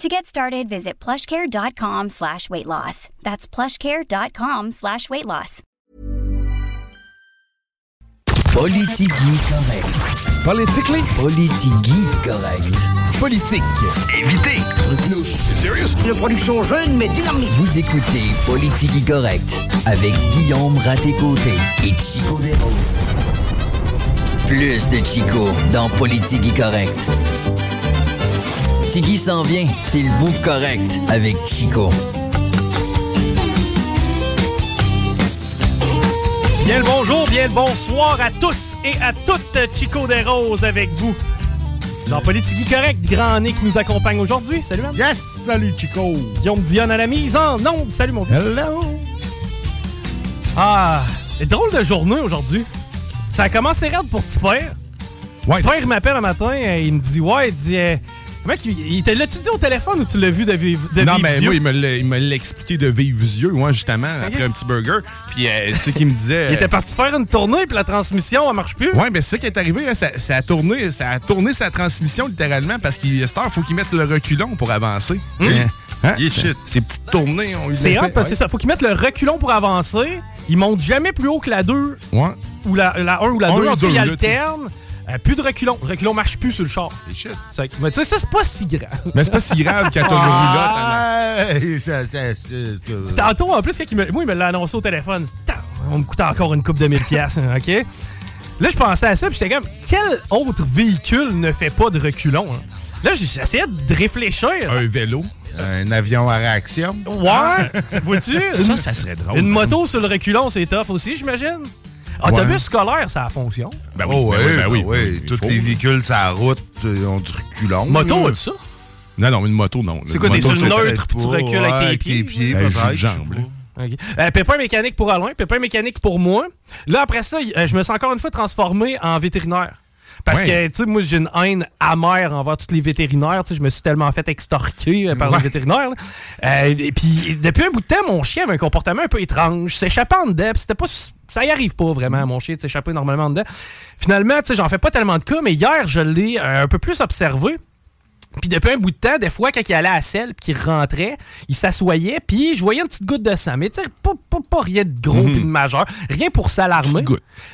To get started, visit plushcare.com slash weight loss. That's plushcare.com slash weight loss. Politigui correct. Politically? Politigui correct. Politique. Évitez. Serious? Une production jeune mais dynamique. Vous écoutez Politigui correct avec Guillaume Raté-Côté et Chico Desroses. Plus de Chico dans Politigui correct. Tigui s'en vient, c'est le bout correct avec Chico. Bien le bonjour, bien le bonsoir à tous et à toutes. Chico des Roses avec vous. Dans Politique Correct, grand nez qui nous accompagne aujourd'hui. Salut, man. Yes! Salut, Chico! Guillaume Dionne à la mise en onde. Salut, mon vieux. Hello! Ah, drôle de journée aujourd'hui. Ça a commencé raide pour Petit Père. Ouais, il m'appelle un matin, euh, il me dit Ouais, il dit. Mec, il, l'a-tu dit au téléphone ou tu l'as vu de vive de non, vive mais yeux? moi, il me l'a- il me l'a expliqué de vivre yeux, moi, justement, après un petit burger. Puis euh, c'est ce qu'il me disait. Il était parti faire une tournée, puis la transmission, elle marche plus. Ouais, mais c'est ça qui est arrivé, hein, ça, ça a tourné, ça a tourné sa transmission littéralement parce qu'il faut qu'il mette le reculon pour avancer. Hein? Hein? Il est shit. Ces petites tournées, on lui C'est hot parce que ouais. ça. Faut qu'ils mettent le reculon pour avancer. Ils montent jamais plus haut que la 2 Ouais. ou la, la 1 ou la Un 2. ou En tout cas, deux, ils alternent. Euh, plus de reculon. Le reculon marche plus sur le char. C'est shit. Mais tu sais, ça, c'est pas si grave. Mais c'est pas si grave quand t'as ça- ça- ça- Tantôt, en plus, quand il me, moi, il me l'a annoncé au téléphone. On me coûte encore une coupe de 1000 piastres, OK? Là, je pensais à ça, puis j'étais comme, quel autre véhicule ne fait pas de reculon? hein? Là, j'essayais de réfléchir. Un vélo. Un avion à réaction. Ouais, ça- vois-tu? Ça, Une- ça serait drôle. Une moto sur le reculon, c'est tough aussi, j'imagine. Autobus Ouais. scolaire, ça fonctionne. Ben oui, oh, ben ouais, oui, ben oui, ben oui. Tous les véhicules la route euh, ont du reculon. Moto, as-tu ça? Non, non, une moto, non. C'est quoi, Une t'es sur le neutre, puis tu recules pas, avec tes ouais, pieds? Ben, peut-être, jus de je jambe, sais là. pas. Ok. Euh, pépin mécanique pour Alain, pépin mécanique pour moi. Là, après ça, euh, je me suis encore une fois transformé en vétérinaire. Parce que, tu sais, moi, j'ai une haine amère envers tous les vétérinaires. Tu sais, je me suis tellement fait extorquer euh, par les vétérinaires. Euh, et puis, depuis un bout de temps, mon chien avait un comportement un peu étrange. S'échappait en dedans. c'était pas... Ça y arrive pas vraiment, mon chien, de s'échapper normalement en dedans. Finalement, tu sais, j'en fais pas tellement de cas, mais hier, je l'ai euh, un peu plus observé. Puis depuis un bout de temps, des fois, quand il allait à selle puis qu'il rentrait, il s'assoyait, puis je voyais une petite goutte de sang. Mais tu sais, pas, pas, pas rien de gros puis de majeur. Rien pour s'alarmer.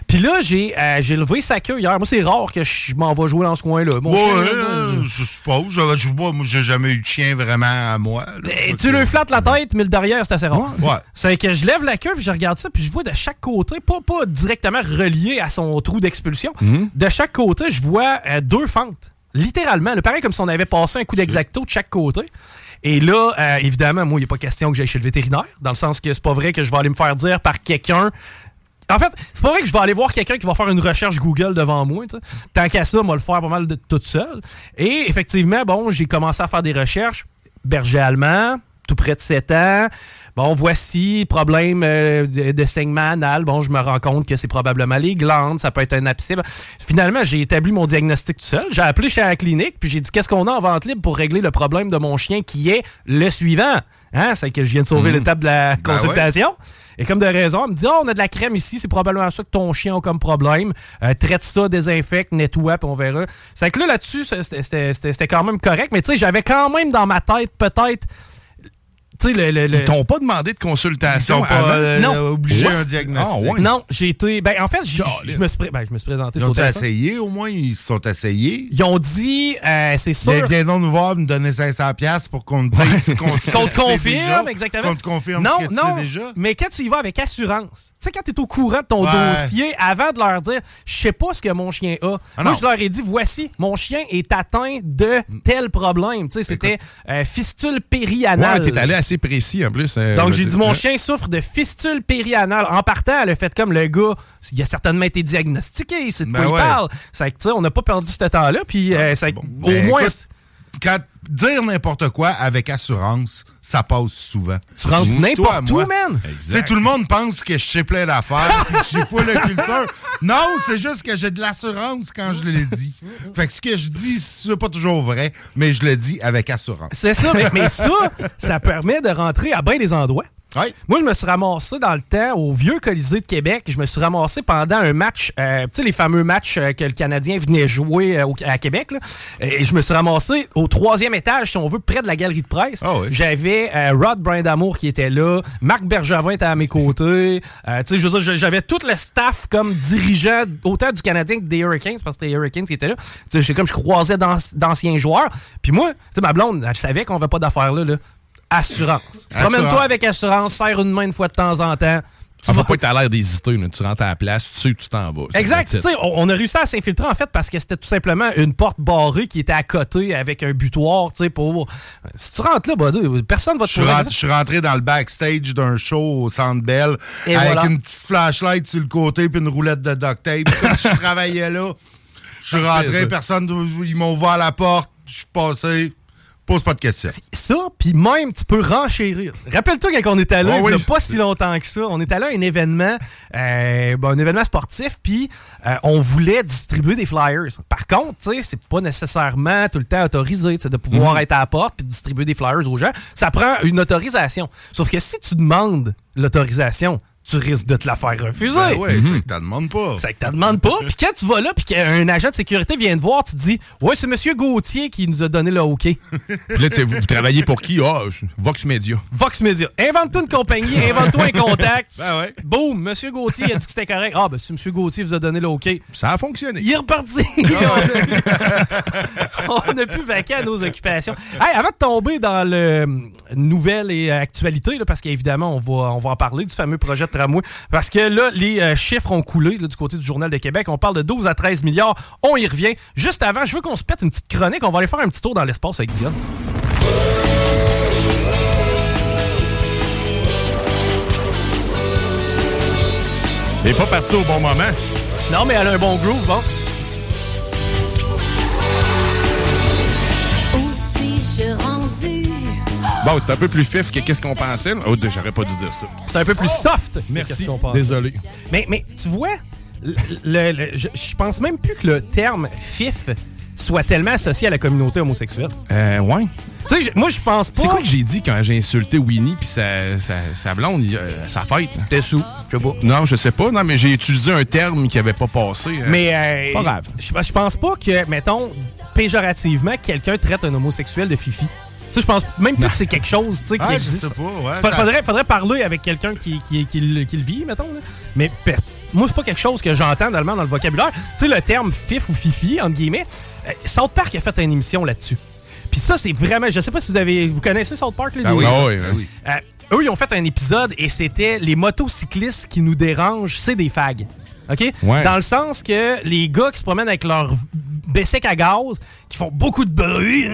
Puis là, j'ai euh, j'ai levé sa queue hier. Moi, c'est rare que je m'en vais jouer dans ce coin-là. Mon Ouais, là, euh, je suppose. Je, je vois, moi, j'ai jamais eu de chien vraiment à moi. là. Et tu lui flattes la tête, mais le derrière, c'est assez rare. Ouais. C'est que je lève la queue, puis je regarde ça, puis je vois de chaque côté, pas, pas directement relié à son trou d'expulsion, de chaque côté, je vois euh, deux fentes. Littéralement. pareil comme si on avait passé un coup d'exacto de chaque côté. Et là, euh, évidemment, moi, il n'y a pas question que j'aille chez le vétérinaire, dans le sens que c'est pas vrai que je vais aller me faire dire par quelqu'un. En fait, c'est pas vrai que je vais aller voir quelqu'un qui va faire une recherche Google devant moi. Tant qu'à ça, moi, le faire pas mal de toute seule. Et effectivement, bon, j'ai commencé à faire des recherches. Berger allemand, tout près de 7 ans. Bon, voici, problème euh, de, de saignement anal. Bon, je me rends compte que c'est probablement les glandes, ça peut être un abcès. Finalement, j'ai établi mon diagnostic tout seul. J'ai appelé chez la clinique, puis j'ai dit qu'est-ce qu'on a en vente libre pour régler le problème de mon chien qui est le suivant? Hein? C'est que je viens de sauver l'étape de la Ben consultation. Et comme de raison, elle me dit, oh, on a de la crème ici, c'est probablement ça que ton chien a comme problème. Euh, traite ça, désinfecte, nettoie, puis on verra. C'est que là, là-dessus, c'était- c'était c'était- c'était quand même correct. Mais tu sais, j'avais quand même dans ma tête, peut-être, le, le, le- Ils t'ont pas demandé de Ils consultation sont pas euh, Non. Ouais. un diagnostic. Ah, ouais. Non, j'ai été. Ben, en fait, je me suis, pré- ben, je me suis présenté Ils sur ont essayé au moins, ils se sont essayés. Ils ont dit, euh, c'est sûr. Viens, viens donc nous voir, nous donner 500$ piastres pour qu'on te dise qu'on Qu'on te confirme, déjà, exactement. Qu'on te confirme non, ce que tu non, sais déjà. Mais quand tu y vas avec assurance, tu sais, quand tu es au courant de ton Ouais. dossier, avant de leur dire, je sais pas ce que mon chien a, Ah moi, je leur ai dit, voici, mon chien est atteint de tel problème. Tu sais, c'était euh, fistule périanale. Ouais, assez précis en plus. euh, Donc, j'ai dit, mon hein? chien souffre de fistule périanale. En partant, elle a fait comme le gars, il a certainement été diagnostiqué, c'est de Ben quoi ouais. il parle. C'est que, tu sais, on n'a pas perdu ce temps-là, puis euh, ça- au Ben, moins, écoute, quand dire n'importe quoi avec assurance, ça passe souvent. tu rentres n'importe où, man. Tu sais, tout le monde pense que je sais plein d'affaires, que j'ai pas la culture. Non, c'est juste que j'ai de l'assurance quand je le dis. Fait que ce que je dis, c'est pas toujours vrai, mais je le dis avec assurance. C'est ça, mais, mais ça, ça permet de rentrer à bien des endroits. Moi, je me suis ramassé dans le temps au vieux Colisée de Québec. Je me suis ramassé pendant un match, euh, tu sais, les fameux matchs euh, que le Canadien venait jouer euh, au- à Québec. là. Et je me suis ramassé au troisième étage, si on veut, près de la galerie de presse. Ah oui. J'avais euh, Rod Brindamour qui était là, Marc Bergevin était à mes côtés. Euh, tu sais, je veux dire, j'avais tout le staff comme dirigeant autant du Canadien que des Hurricanes, parce que c'était les Hurricanes qui étaient là. Tu sais, j'ai comme je croisais d'an- d'anciens joueurs. Puis moi, tu sais, ma blonde, elle savait qu'on avait pas d'affaires là. là. Assurance. Promène-toi avec assurance, serre une main une fois de temps en temps. Tu Ah, vas- faut pas être à l'air d'hésiter. Tu rentres à la place, tu sais que tu t'en vas. Exact. On, a réussi à s'infiltrer en fait parce que c'était tout simplement une porte barrée qui était à côté avec un butoir, tu sais, pour. Si tu rentres là, buddy, personne va te rentré, je suis rentré dans le backstage d'un show au Centre Bell avec voilà. une petite flashlight sur le côté puis une roulette de duct tape. Je travaillais là. Je suis rentré, personne, ils m'ont ouvert la porte, je suis passé. Pose pas de questions. Ça, puis même, tu peux renchérir. Rappelle-toi quand on était là, Oh il y a pas si longtemps que ça. On était allé à un événement, euh, bon, un événement sportif, puis euh, on voulait distribuer des flyers. Par contre, tu sais, c'est pas nécessairement tout le temps autorisé, de pouvoir Mhm. être à la porte puis distribuer des flyers aux gens. Ça prend une autorisation. Sauf que si tu demandes l'autorisation, tu risques de te la faire refuser. Ben ouais, fait que t'en demandes pas. C'est que t'en demandes pas. Puis quand tu vas là, puis qu'un agent de sécurité vient te voir, tu te dis Ouais, c'est M. Gauthier qui nous a donné le OK. Puis là, tu sais, vous, vous travaillez pour qui? Ah, Vox Media. Vox Media. Invente-toi une compagnie, invente-toi un contact. Ben ouais. Boum, M. Gauthier a dit que c'était correct. Ah, ben si M. Gauthier vous a donné le OK, Ça a fonctionné. il est reparti. On plus vaqué à nos occupations. Hey, avant de tomber dans le euh, nouvelle et euh, actualité, là, parce qu'évidemment, on va, on va en parler du fameux projet de tramway, parce que là, les euh, chiffres ont coulé là, du côté du Journal de Québec. On parle de 12 à 13 milliards. On y revient. Juste avant, je veux qu'on se pète une petite chronique. On va aller faire un petit tour dans l'espace avec Diane. Est pas parti au bon moment. Non, mais elle a un bon groove, bon. Suis-je rendu? Bon, c'est un peu plus fif que qu'est-ce qu'on pensait. là. Oh, j'aurais pas dû dire ça. C'est un peu plus soft. que Merci. qu'est-ce qu'on pense. Désolé. Mais, mais tu vois, le, le- le- je, je pense même plus que le terme FIF soit tellement associé à la communauté homosexuelle. Euh, ouais. Tu sais, moi, je pense pas. C'est quoi que j'ai dit quand j'ai insulté Winnie puis sa, sa, sa blonde, euh, sa fête? T'es sous, je sais pas. Non, je sais pas. Non, mais j'ai utilisé un terme qui avait pas passé. euh. Mais euh, Pas grave. Je, pense pas que, mettons, péjorativement, quelqu'un traite un homosexuel de fifi. Tu sais, je pense même plus que c'est quelque chose tu sais, qui Ah, je existe. sais pas, ouais. Ça- Faudrait, faudrait parler avec quelqu'un qui, qui, qui le- qui le vit, mettons. là. Mais moi, c'est pas quelque chose que j'entends dans le vocabulaire. Tu sais, le terme fif ou fifi, entre guillemets, South Park a fait une émission là-dessus. Puis ça, c'est vraiment... Je sais pas si vous avez... Vous connaissez South Park? là, Ah les- oui, Ah oui, oui. euh, eux, ils ont fait un épisode et c'était les motocyclistes qui nous dérangent, c'est des fags. OK? Ouais. Dans le sens que les gars qui se promènent avec leur Bessic à gaz, qui font beaucoup de bruit,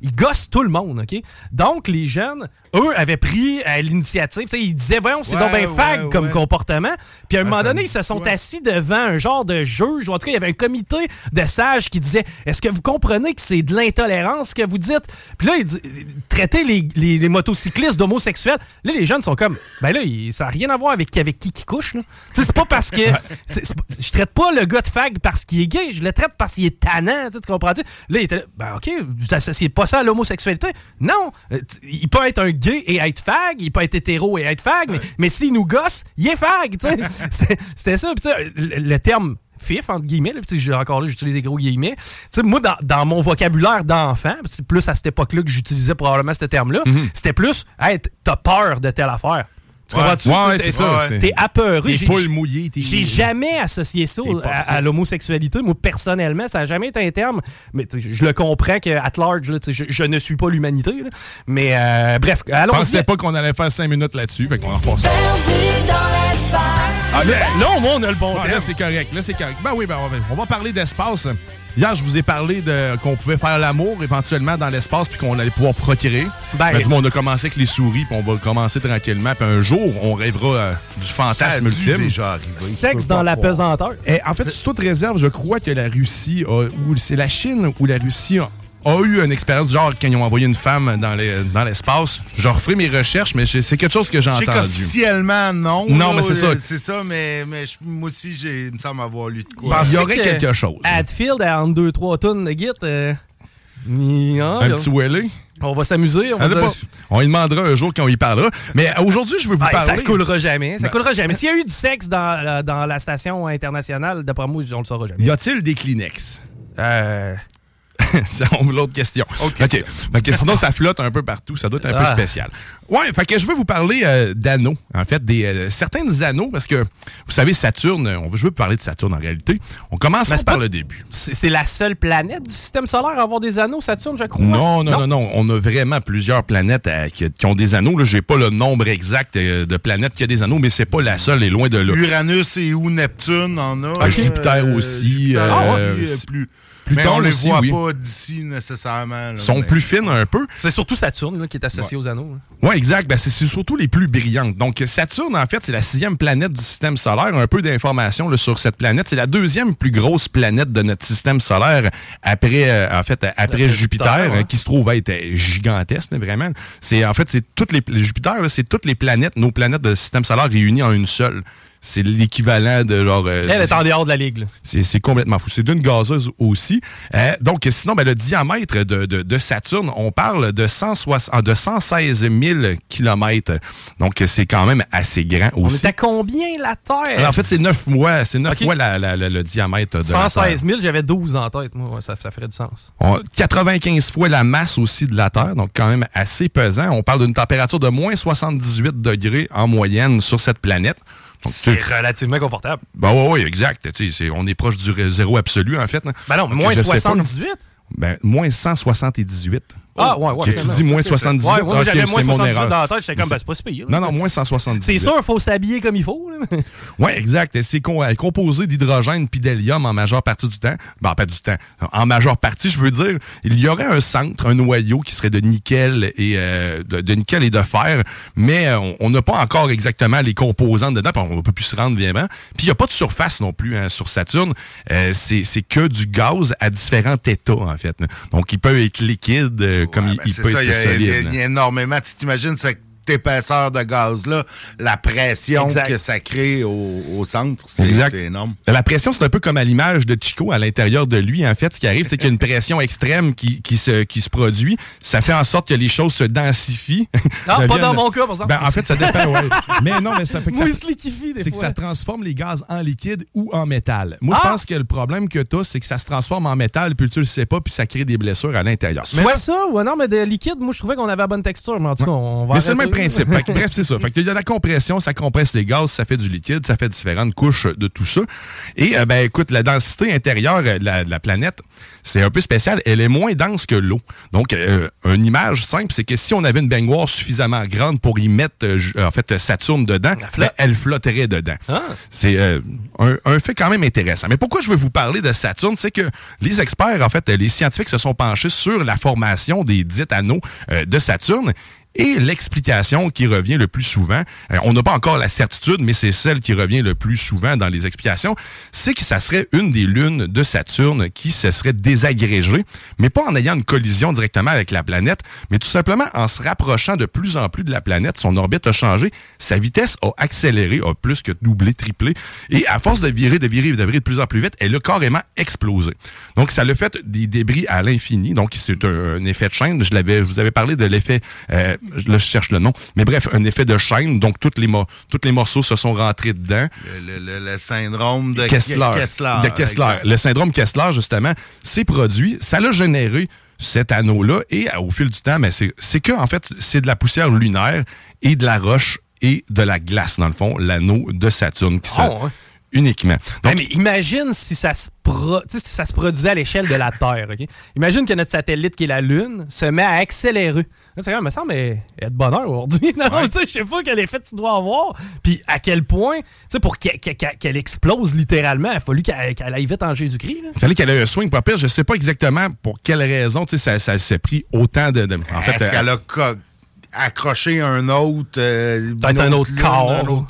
ils gossent tout le monde, OK? Donc, les jeunes, eux, avaient pris euh, l'initiative. Ils disaient, voyons, c'est Ouais, donc bien fag ouais, comme ouais. comportement. Puis à un Ah, moment donné, ils se sont assis devant un genre de juge. ou En tout cas, il y avait un comité de sages qui disait Est-ce que vous comprenez que c'est de l'intolérance ce que vous dites Puis là, ils di- traiter les, les- les motocyclistes d'homosexuels. Là, les jeunes sont comme Ben là, ça n'a rien à voir avec, avec qui qui couche. là. Tu sais, c'est pas parce que. je traite pas le gars de fag parce qu'il est gay, je le traite parce qu'il est tannant. Tu sais, tu comprends-tu Là, il était là, Ben OK, vous associez pas ça à l'homosexualité? Non. Euh, Il peut être un gay et être fag, il peut être hétéro et être fag, mais, mais s'il nous gosse, il est fag. tu sais. C'était- ça. Le, le terme fif, entre guillemets. Là, encore là, j'utilise des gros guillemets. Moi, dans, dans mon vocabulaire d'enfant, c'est plus à cette époque-là que j'utilisais probablement ce terme-là, c'était plus, hey, t'as peur de telle affaire. Tu Ouais. comprends-tu? Ouais, T'es- c'est ça, c'est- T'es apeuré. Des J'ai- poules mouillées. t'es- j'ai jamais associé ça T'es pas à, l'homosexualité. Moi, personnellement, ça n'a jamais été un terme. Mais je, je le comprends qu'à large, là, tu sais, je, je ne suis pas l'humanité. Mais euh, bref, Je allons-y. pensais pas qu'on allait faire 5 minutes là-dessus. Fait qu'on va refaire ça. Perdu dans l'espace. Ah, là, Là, au moins, on a le bon Ah, là, c'est correct. Là, c'est correct. Ben oui, ben, on, va, on va parler d'espace. Hier, je vous ai parlé de qu'on pouvait faire l'amour éventuellement dans l'espace puis qu'on allait pouvoir procréer. Ben- Ben, du moins, on a commencé avec les souris puis on va commencer tranquillement. Puis un jour, on rêvera euh, du fantasme ultime. déjà. Sexe dans la croire. pesanteur. Et en fait, sous toute réserve, je crois que la Russie a, ou c'est la Chine ou la Russie a, a eu une expérience du genre quand ils ont envoyé une femme dans les- dans l'espace. je referai mes recherches, mais c'est quelque chose que j'ai entendu. qu'officiellement, non. Non, là, mais c'est ça. euh, C'est ça, mais, mais je- moi aussi, j'ai- il me semble avoir lu de quoi. Il y aurait que quelque chose. Hadfield, à entre 2-3 tonnes de git, euh, yeah, Un là. petit wellé. on va s'amuser. On, va. On lui demandera un jour quand on y parlera. Mais euh, aujourd'hui, je veux vous Ah, parler. ça coulera jamais. Ça Ben- coulera jamais. S'il y a eu du sexe dans, la- dans la station internationale, d'après moi, on le saura jamais. Y a-t-il des Kleenex? Euh, c'est l'autre question. OK. Fait que sinon, ça flotte un peu partout. Ça doit être un peu Ah. spécial. Ouais, fait que je veux vous parler euh, d'anneaux. En fait, des euh, certains anneaux, parce que vous savez, Saturne, on veut, je veux parler de Saturne en réalité. On commence par pas- le début. c'est la seule planète du système solaire à avoir des anneaux, Saturne, je crois? Non, non, non, non, On a vraiment plusieurs planètes euh, qui, qui ont des anneaux. Là, j'ai pas le nombre exact euh, de planètes qui a des anneaux, mais c'est pas la seule et loin de là. Uranus et ou Neptune en a. Ah, Jupiter aussi, Jupiter, euh, euh, c'est- plus. Pluton mais on les aussi, voit oui. pas d'ici nécessairement. Ils sont mais- plus fines un peu. C'est surtout Saturne là, qui est associé aux anneaux. hein. Oui, exact. Ben, c'est surtout les plus brillantes. Donc, Saturne, en fait, c'est la sixième planète du système solaire. Un peu d'informations sur cette planète. C'est la deuxième plus grosse planète de notre système solaire après, euh, en fait, après, Jupiter, Jupiter, ouais. euh, qui se trouve être euh, gigantesque, mais vraiment. C'est, en fait, c'est toutes les, Jupiter, c'est toutes les planètes, nos planètes de système solaire réunies en une seule. C'est l'équivalent de genre. euh, Elle est en dehors de la ligue. c'est complètement fou. C'est d'une gazeuse aussi. Euh, donc, sinon, ben, le diamètre de, de- de Saturne, on parle de, 160 ah, de 116 000 kilomètres. Donc, c'est quand même assez grand On aussi. est à combien la Terre? Alors, en fait, c'est 9 mois. C'est 9 Ok. fois la- la- la- le diamètre de la 116 Terre. 000, j'avais 12 en tête. Moi, Ouais, ça, ça ferait du sens. On- 95 fois la masse aussi de la Terre, donc quand même assez pesant. On parle d'une température de moins 78 degrés en moyenne sur cette planète. C'est relativement confortable. Ben oui, oui, exact. On est proche du zéro absolu, en fait. là. Ben non, Donc, moins je sais pas, là. 78? Ben, moins 178. Ah, ouais, ouais. Ok, tu dis moins Ok, c'est- 78. Ouais, ouais, moi, Ok, j'avais moins mon 78 erreur. dans la tête. J'étais comme, ben, c'est pas si pire. Non, non, moins 178. C'est sûr, il faut s'habiller comme il faut. là. Oui, exact. C'est euh, composé d'hydrogène puis d'hélium en majeure partie du temps. Ben, pas du temps. En majeure partie, je veux dire, il y aurait un centre, un noyau qui serait de nickel et euh, de, de nickel et de fer, mais euh, on- n'a pas encore exactement les composantes dedans, puis on ne peut plus se rendre bien. bien. Puis il n'y a pas de surface non plus hein, sur Saturne. Euh, c'est c'est que du gaz à différents états, en fait. Donc, il peut être liquide euh, comme Ouais, il, ben, il peut ça, il y être il y a- là. il y a énormément. Tu t'imagines cette épaisseur de gaz-là, la pression Exact. que ça crée au, au centre, c'est énorme. La pression, c'est un peu comme à l'image de Chico à l'intérieur de lui. En fait, ce qui arrive, c'est qu'il y a une pression extrême qui, qui, se, qui se produit. Ça fait en sorte que les choses se densifient. Ah, pas dans mon cas, par exemple. Ben, en fait, ça dépend, ouais. Mais non, mais ça fait que ça, Moi, se liquifie des c'est que fois. ça transforme les gaz en liquide ou en métal. Moi, Ah! je pense que le problème que tu as, c'est que ça se transforme en métal, puis tu le sais pas, puis ça crée des blessures à l'intérieur. Soit ça, ou non, mais de liquide, moi, je trouvais qu'on avait la bonne texture. Mais en tout cas, on va Mais c'est le même arrêter. Principe. Fait que, bref, c'est ça. Fait que il y a la compression, ça compresse les gaz, ça fait du liquide, ça fait différentes couches de tout ça. Et euh, ben écoute, la densité intérieure euh, de la, planète, c'est un peu spécial. Elle est moins dense que l'eau. Donc, euh, une image simple, c'est que si on avait une baignoire suffisamment grande pour y mettre, euh, en fait, Saturne dedans, ben, elle flotterait dedans. Ah. C'est un, un fait quand même intéressant. Mais pourquoi je veux vous parler de Saturne, c'est que les experts, en fait, les scientifiques se sont penchés sur la formation des dits anneaux de Saturne. Et l'explication qui revient le plus souvent, euh, on n'a pas encore la certitude, mais c'est celle qui revient le plus souvent dans les explications, c'est que ça serait une des lunes de Saturne qui se serait désagrégée, mais pas en ayant une collision directement avec la planète, mais tout simplement en se rapprochant de plus en plus de la planète. Son orbite a changé, sa vitesse a accéléré, a plus que doublé, triplé, et à force de virer, de virer, de virer de plus en plus vite, elle a carrément explosé. Donc, ça l'a fait des débris à l'infini. Donc, c'est un, un effet de chaîne. Je l'avais, je vous avais parlé de l'effet euh, là, je cherche le nom. Mais bref, un effet de chaîne. Donc, toutes les, les morceaux se sont rentrés dedans. Le, le- le- le syndrome de Kessler. Kessler. de Kessler. exact. Le syndrome Kessler, justement, c'est produit. Ça l'a généré cet anneau-là. Et euh, au fil du temps, mais c'est c'est que, en fait, c'est de la poussière lunaire et de la roche et de la glace, dans le fond, l'anneau de Saturne qui se- Oh, ouais. Uniquement. Ouais, Donc, mais imagine si ça se pro- si ça se produisait à l'échelle de la Terre. ok? Imagine que notre satellite, qui est la Lune, se met à accélérer. Là, comme, me semble, de bonheur aujourd'hui. Non, tu sais, je sais pas quel effet tu dois avoir. Puis à quel point, tu sais, pour qu'elle explose littéralement, il a fallu qu'elle aille vite en Jésus-Christ. il fallait qu'elle ait un swing pas pire. Je sais pas exactement pour quelle raison, tu sais, ça, ça s'est pris autant de... de- en fait, Est-ce euh, qu'elle a accroché un autre... euh, Peut-être un autre corps.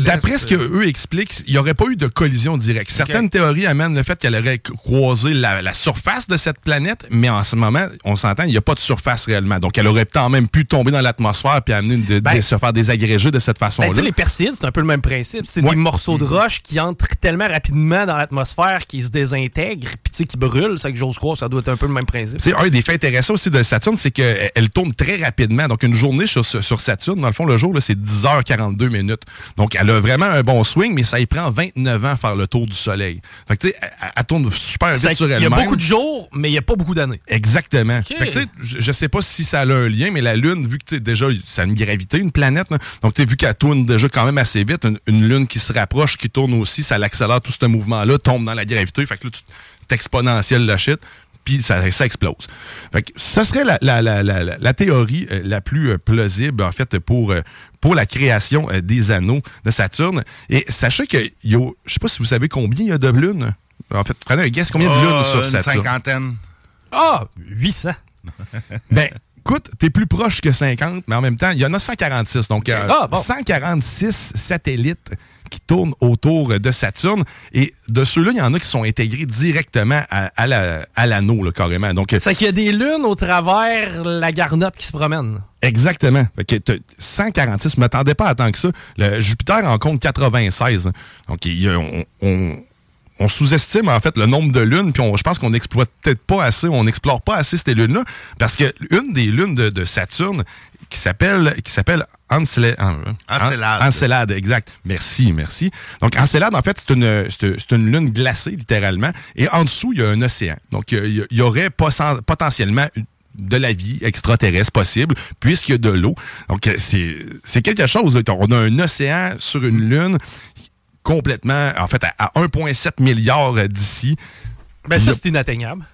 D'après ce qu'eux expliquent, il n'y aurait pas eu de collision directe. Certaines théories amènent le fait qu'elle aurait croisé la, la surface de cette planète, mais en ce moment, on s'entend, il n'y a pas de surface réellement. Donc, elle aurait peut-être même pu tomber dans l'atmosphère puis amener une- de, Ben- de se faire désagréger de cette Ben, façon-là. tu sais, les Perséides, c'est un peu le même principe. C'est Ouais. des morceaux de roche qui entrent tellement rapidement dans l'atmosphère qu'ils se désintègrent, puis tu sais, qui brûlent. C'est que j'ose croire, ça doit être un peu le même principe. Un des faits intéressants aussi de Saturne, c'est qu'elle elle tourne très rapidement. Donc, une journée sur, Saturne, dans le fond, le jour, c'est 10h42 minutes. Donc, elle a vraiment un bon swing, mais ça y prend 29 ans à faire le tour du Soleil. Fait que, tu sais, elle, elle tourne super vite sur elle-même. y a beaucoup de jours, mais il n'y a pas beaucoup d'années. Exactement. Fait que, tu sais, je, je sais pas si ça a un lien, mais la Lune, vu que tu sais, déjà, ça a une gravité, une planète, là. donc tu sais, vu qu'elle tourne déjà quand même assez vite, une, une Lune qui se rapproche, qui tourne aussi, ça l'accélère tout ce mouvement-là, tombe dans la gravité. Fait que là, tu t'exponentielles le shit, puis ça, ça explose. Fait que ça serait la, la, la, la, théorie euh, la plus euh, plausible, en fait, pour, euh, pour la création des anneaux de Saturne. Et sachez que, il y a- je sais pas si vous savez combien il y a de lunes. En fait, prenez un guess, combien de lunes Ah, sur une Saturne? cinquantaine. Ah, 800. Ben, écoute, t'es plus proche que 50, mais en même temps, il y en a 146. Donc, euh, Ah, bon. 146 satellites qui tournent autour de Saturne. Et de ceux-là, il y en a qui sont intégrés directement à, à la- à l'anneau, là, carrément. Donc, C'est qu'il y a des lunes au travers la garnotte qui se promène. Exactement. Fait que t'as 146, je ne m'attendais pas à tant que ça. Le Jupiter en compte 96. Donc, il on, on- on sous-estime en fait le nombre de lunes, puis on- je pense qu'on n'exploite peut-être pas assez, on n'explore pas assez ces lunes-là, parce que une des lunes de, de Saturne qui s'appelle qui s'appelle Encélade. Encélade. Encélade, exact. Merci, merci. Donc, Encélade, en fait, c'est une, c'est une lune glacée, littéralement. Et en dessous, il y a un océan. Donc, il y, aurait poten- potentiellement de la vie extraterrestre possible, puisqu'il y a de l'eau. Donc, c'est quelque chose. On a un océan sur une lune complètement, en fait, à, à 1,7 milliard d'ici. Ben, ça, c'est inatteignable.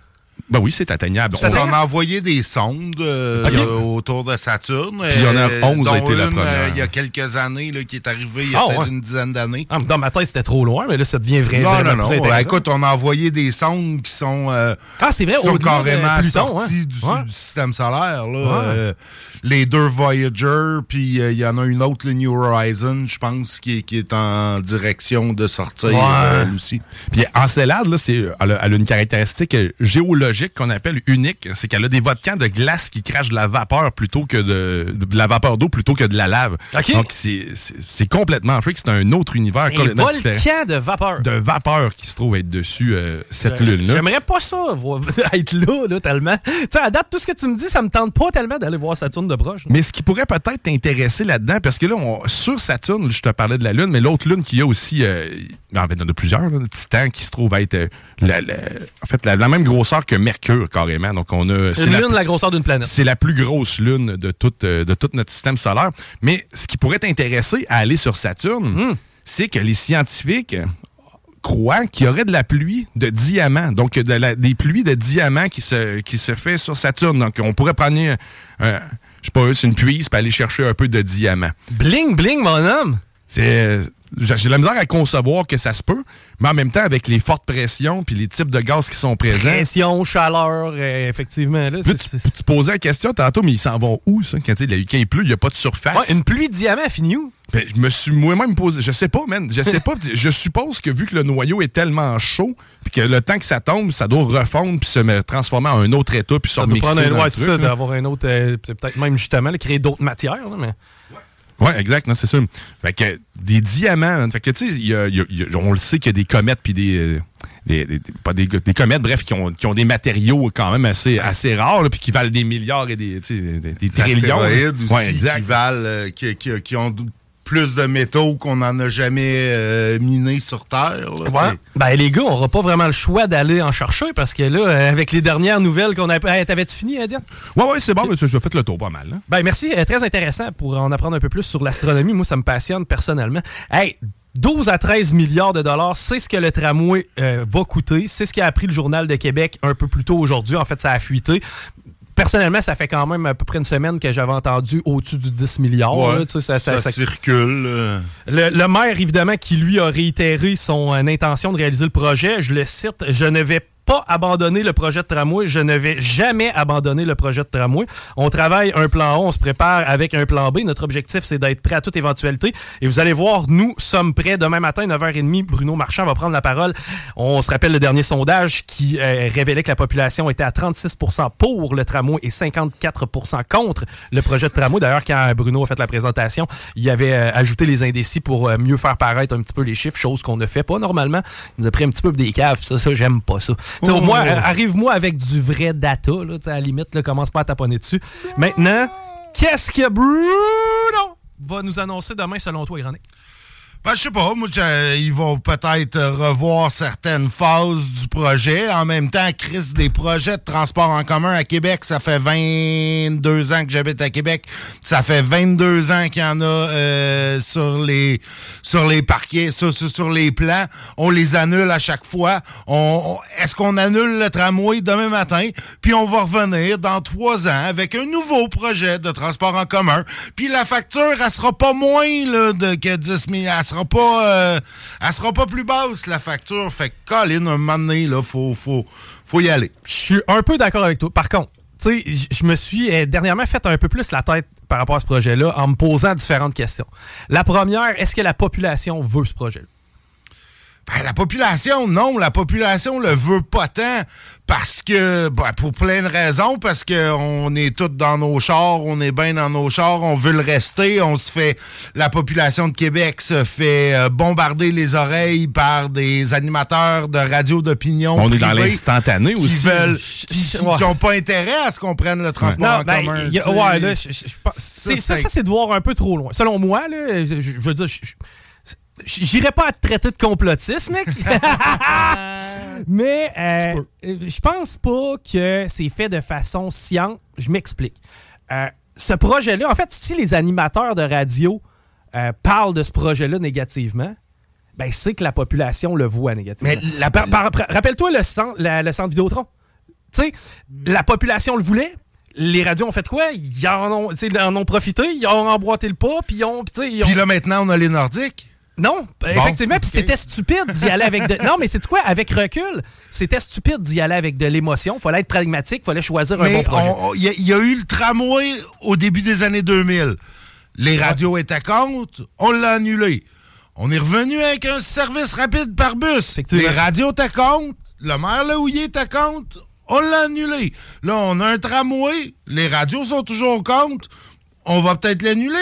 Ben oui, c'est atteignable. On, On- a envoyé des sondes euh, euh, autour de Saturne. Puis il y en a euh, 11 a dont été la une, première. euh, il y a quelques années, là, qui est arrivée il y a Ah, peut-être ouais. une dizaine d'années. Ah, dans ma tête, c'était trop loin, mais là, ça devient vrai, Non, vraiment non, non. écoute, on a envoyé des sondes qui sont, euh, Ah, c'est vrai, qui sont au-delà de carrément Pluton, sorties hein. du, Ouais. du système solaire. là. Ouais. Les deux Voyager, puis euh, il y en a une autre, le New Horizon, je pense, qui est, qui est en direction de sortir, Ouais. euh, elle aussi. Puis Encelade, là, c'est, elle, a, elle a une caractéristique euh, géologique qu'on appelle unique. C'est qu'elle a des volcans de glace qui crachent de la vapeur plutôt que de, de la vapeur d'eau plutôt que de la lave. Donc, c'est, c'est, c'est complètement freak. C'est un autre univers C'est un différent. volcan de vapeur. De vapeur qui se trouve être dessus euh, cette Euh, lune-là. J'aimerais pas ça, voir- être là, là, tellement. Tu sais, à date, tout ce que tu me dis, ça me tente pas tellement d'aller voir Saturne de proche. là. Mais ce qui pourrait peut-être t'intéresser là-dedans, parce que là, on- sur Saturne, je te parlais de la Lune, mais l'autre Lune qu'il y a aussi, euh, en fait, il y en a plusieurs, là, Titan, qui se trouve être euh, la, la- en fait, la, la même grosseur que Mercure, carrément. Donc, on a. c'est Une la lune, la grosseur d'une planète. C'est la plus grosse lune de tout, euh, de tout notre système solaire. Mais ce qui pourrait t'intéresser à aller sur Saturne, Hmm. c'est que les scientifiques croient qu'il y aurait de la pluie de diamants. Donc, de la- des pluies de diamants qui se, qui se fait sur Saturne. Donc, on pourrait prendre, un, un- je sais pas, une puise pour aller chercher un peu de diamants. Bling, bling, mon homme. C'est... J'ai la misère à concevoir que ça se peut, mais en même temps, avec les fortes pressions puis les types de gaz qui sont présents, Pression, chaleur, euh, effectivement. Là, tu, posais la question tantôt, mais ils s'en vont où, ça? Quand, la- quand il pleut, il n'y a pas de surface? Ouais, une pluie de diamants finit où? Ben, je me suis moi-même posé. Je sais pas, man. Je sais pas. je suppose que vu que le noyau est tellement chaud, puis que le temps que ça tombe, ça doit refondre puis se me- transformer en un autre état puis se Ça doit remixer prendre un ouais, truc, ça, d'avoir un autre, euh, peut-être même justement, là, créer d'autres matières. là, mais... Ouais, exact, non, c'est ça. Fait que des diamants, hein. fait que tu sais, y a- y a- il y a- on le sait qu'il y a des comètes puis des, euh, des, des- pas des, des comètes, bref, qui ont, qui ont des matériaux quand même assez, assez rares, puis qui valent des milliards et des, des, des trillions. aussi Ouais, exact. qui valent, euh, qui, qui- qui ont plus de métaux qu'on n'en a jamais euh, minés sur Terre. là. Ben, les gars, on n'aura pas vraiment le choix d'aller en chercher parce que là, euh, avec les dernières nouvelles qu'on a. Hey, T'avais-tu fini, hein, Diane? Ouais, ouais, c'est bon, mais tu as fait le tour pas mal. là. Ben, merci. euh, très intéressant pour en apprendre un peu plus sur l'astronomie. Moi, ça me passionne personnellement. Hey, 12 à 13 milliards de dollars, c'est ce que le tramway euh, va coûter. C'est ce qu'a appris le Journal de Québec un peu plus tôt aujourd'hui. En fait, ça a fuité. Personnellement, ça fait quand même à peu près une semaine que j'avais entendu au-dessus du 10 milliards. Ouais, là, tu sais, ça- ça- ça ça- circule. euh. le, le maire, évidemment, qui lui a réitéré son euh, intention de réaliser le projet, je le cite, je ne vais pas abandonner le projet de tramway, je ne vais jamais abandonner le projet de tramway. On travaille un plan A, on se prépare avec un plan B. Notre objectif, c'est d'être prêt à toute éventualité. Et vous allez voir, nous sommes prêts. Demain matin, 9h30, Bruno Marchand va prendre la parole. On se rappelle le dernier sondage qui euh, révélait que la population était à 36 pour le tramway et 54 contre le projet de tramway. D'ailleurs, quand Bruno a fait la présentation, il avait euh, ajouté les indécis pour euh, mieux faire paraître un petit peu les chiffres, chose qu'on ne fait pas normalement. Il nous a pris un petit peu des caves, ça, ça j'aime pas ça. Au Oh. moins, euh, arrive-moi avec du vrai data, là, à la limite, là, commence pas à taponner dessus. Maintenant, qu'est-ce que Bruno va nous annoncer demain selon toi, Ironique? Ben, je sais pas, moi, ils vont peut-être revoir certaines phases du projet. En même temps, Chris, des projets de transport en commun à Québec, ça fait 22 ans que j'habite à Québec. Ça fait 22 ans qu'il y en a euh, sur les sur les parquets, sur, sur, les plans. On les annule à chaque fois. On, Est-ce qu'on annule le tramway demain matin? Puis on va revenir dans trois ans avec un nouveau projet de transport en commun. Puis la facture, elle sera pas moins là, de, que 10 000. Elle sera pas, euh, elle sera pas plus basse, la facture. Fait que, Colin, un moment donné, là, faut, faut, faut y aller. Je suis un peu d'accord avec toi. Par contre, tu sais, je me suis euh, dernièrement fait un peu plus la tête par rapport à ce projet-là en me posant différentes questions. La première, est-ce que la population veut ce projet-là? Ben, la population, non, la population le veut pas tant parce que, ben, pour plein de raisons, parce que on est tous dans nos chars, on est bien dans nos chars, on veut le rester, on se fait, la population de Québec se fait euh, bombarder les oreilles par des animateurs de radio d'opinion. On est dans l'instantané qui aussi. veulent, qui je- ouais. n'ont pas intérêt à ce qu'on prenne le transport en ben, commun. a- ouais, là, je- ça, c'est- ça, c'est de voir un peu trop loin. Selon moi, là, je, je veux dire, j'irais pas à te traiter de complotiste, Nick. Mais euh, je pense pas que c'est fait de façon sciente. Je m'explique. Euh, ce projet-là, en fait, si les animateurs de radio euh, parlent de ce projet-là négativement, ben c'est que la population le voit négativement. Mais la- Rappelle-toi le centre, la- le centre Vidéotron. Tu sais, la population le voulait. Les radios ont fait quoi? Ils en ont, ils en ont profité, ils ont emboîté le pas, puis ils ont. puis tu sais, ils ont- Puis là, maintenant, on a les Nordiques. Non, effectivement, puis c'était stupide d'y aller avec de... Non, mais c'est quoi? Avec recul, c'était stupide d'y aller avec de l'émotion. Fallait être pragmatique, fallait choisir un bon projet. il y, a- il y a eu le tramway au début des années 2000. Les radios étaient contre, on l'a annulé. On est revenu avec un service rapide par bus. Les radios étaient contre, le maire Lehouillier était contre, on l'a annulé. Là, on a un tramway, les radios sont toujours contre. On va peut-être l'annuler.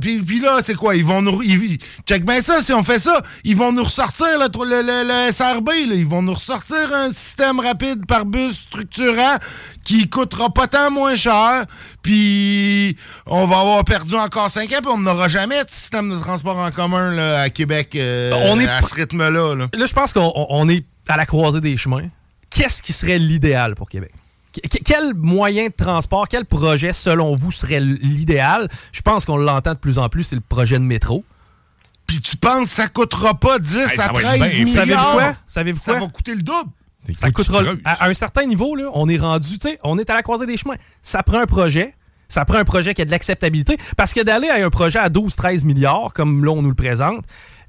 Puis, puis là, c'est quoi? Ils vont nous. Ils, check bien ça, si on fait ça, ils vont nous ressortir le, tr- le- le- le SRB. là. Ils vont nous ressortir un système rapide par bus structurant qui coûtera pas tant moins cher. Puis on va avoir perdu encore 5 ans, puis on n'aura jamais de système de transport en commun là, à Québec euh, On est à ce rythme-là. là. Là, je pense qu'on on- on est à la croisée des chemins. Qu'est-ce qui serait l'idéal pour Québec? Que- Quel moyen de transport, quel projet, selon vous, serait l'idéal? Je pense qu'on l'entend de plus en plus, c'est le projet de métro. Puis tu penses que ça coûtera pas 10 Hey, ça à va être 13 bien. milliards? Savez-vous quoi? Savez-vous Ça quoi? va coûter le double. Ça coûtera à un certain niveau, là, on est rendu, tu sais, on est à la croisée des chemins. Ça prend un projet. Ça prend un projet qui a de l'acceptabilité. Parce que d'aller à un projet à 12-13 milliards, comme là, on nous le présente,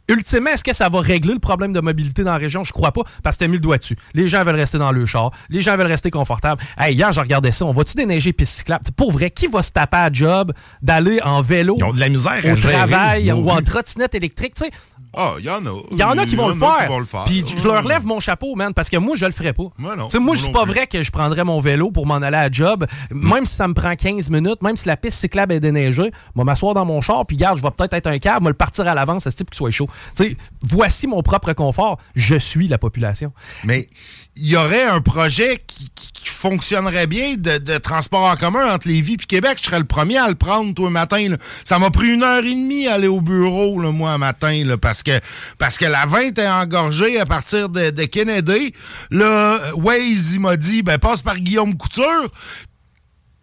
ultimement, est-ce que ça va régler le problème de mobilité dans la région? Je crois pas, parce que t'as mis le doigt dessus. Les gens veulent rester dans le char. Les gens veulent rester confortables. Hey, hier, je regardais ça. On va-tu déneiger piste cyclable? Pour vrai, qui va se taper à job d'aller en vélo? Ils ont de la misère au travail ou en trottinette électrique? Tu sais, Ah, il y en a. Il y en a qui vont, le, faire. Puis je leur lève mon chapeau, man, parce que moi, je le ferais pas. Moi, non. Moi, Moi je suis pas vrai que je prendrais mon vélo pour m'en aller à job. Même si ça me prend 15 minutes, même si la piste cyclable est déneigée, je vais m'asseoir dans mon char, puis garde, je vais peut-être être un câble, me le partir à l'avance, à ce type qu'il soit chaud. Tu sais, voici mon propre confort. Je suis la population. Mais il y aurait un projet qui, qui- qui fonctionnerait bien de, de transport en commun entre Lévis et Québec? Je serais le premier à le prendre, toi, matin. là. Ça m'a pris une heure et demie à aller au bureau, là, moi, matin, là, parce que parce que la 20 est engorgée à partir de, de Kennedy. Là, Waze, il m'a dit, ben, passe par Guillaume Couture.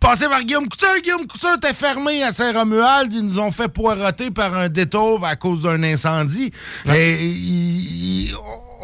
Passé par Guillaume Couture. Guillaume Couture était fermé à Saint-Romuald. Ils nous ont fait poireauter par un détour à cause d'un incendie. Et,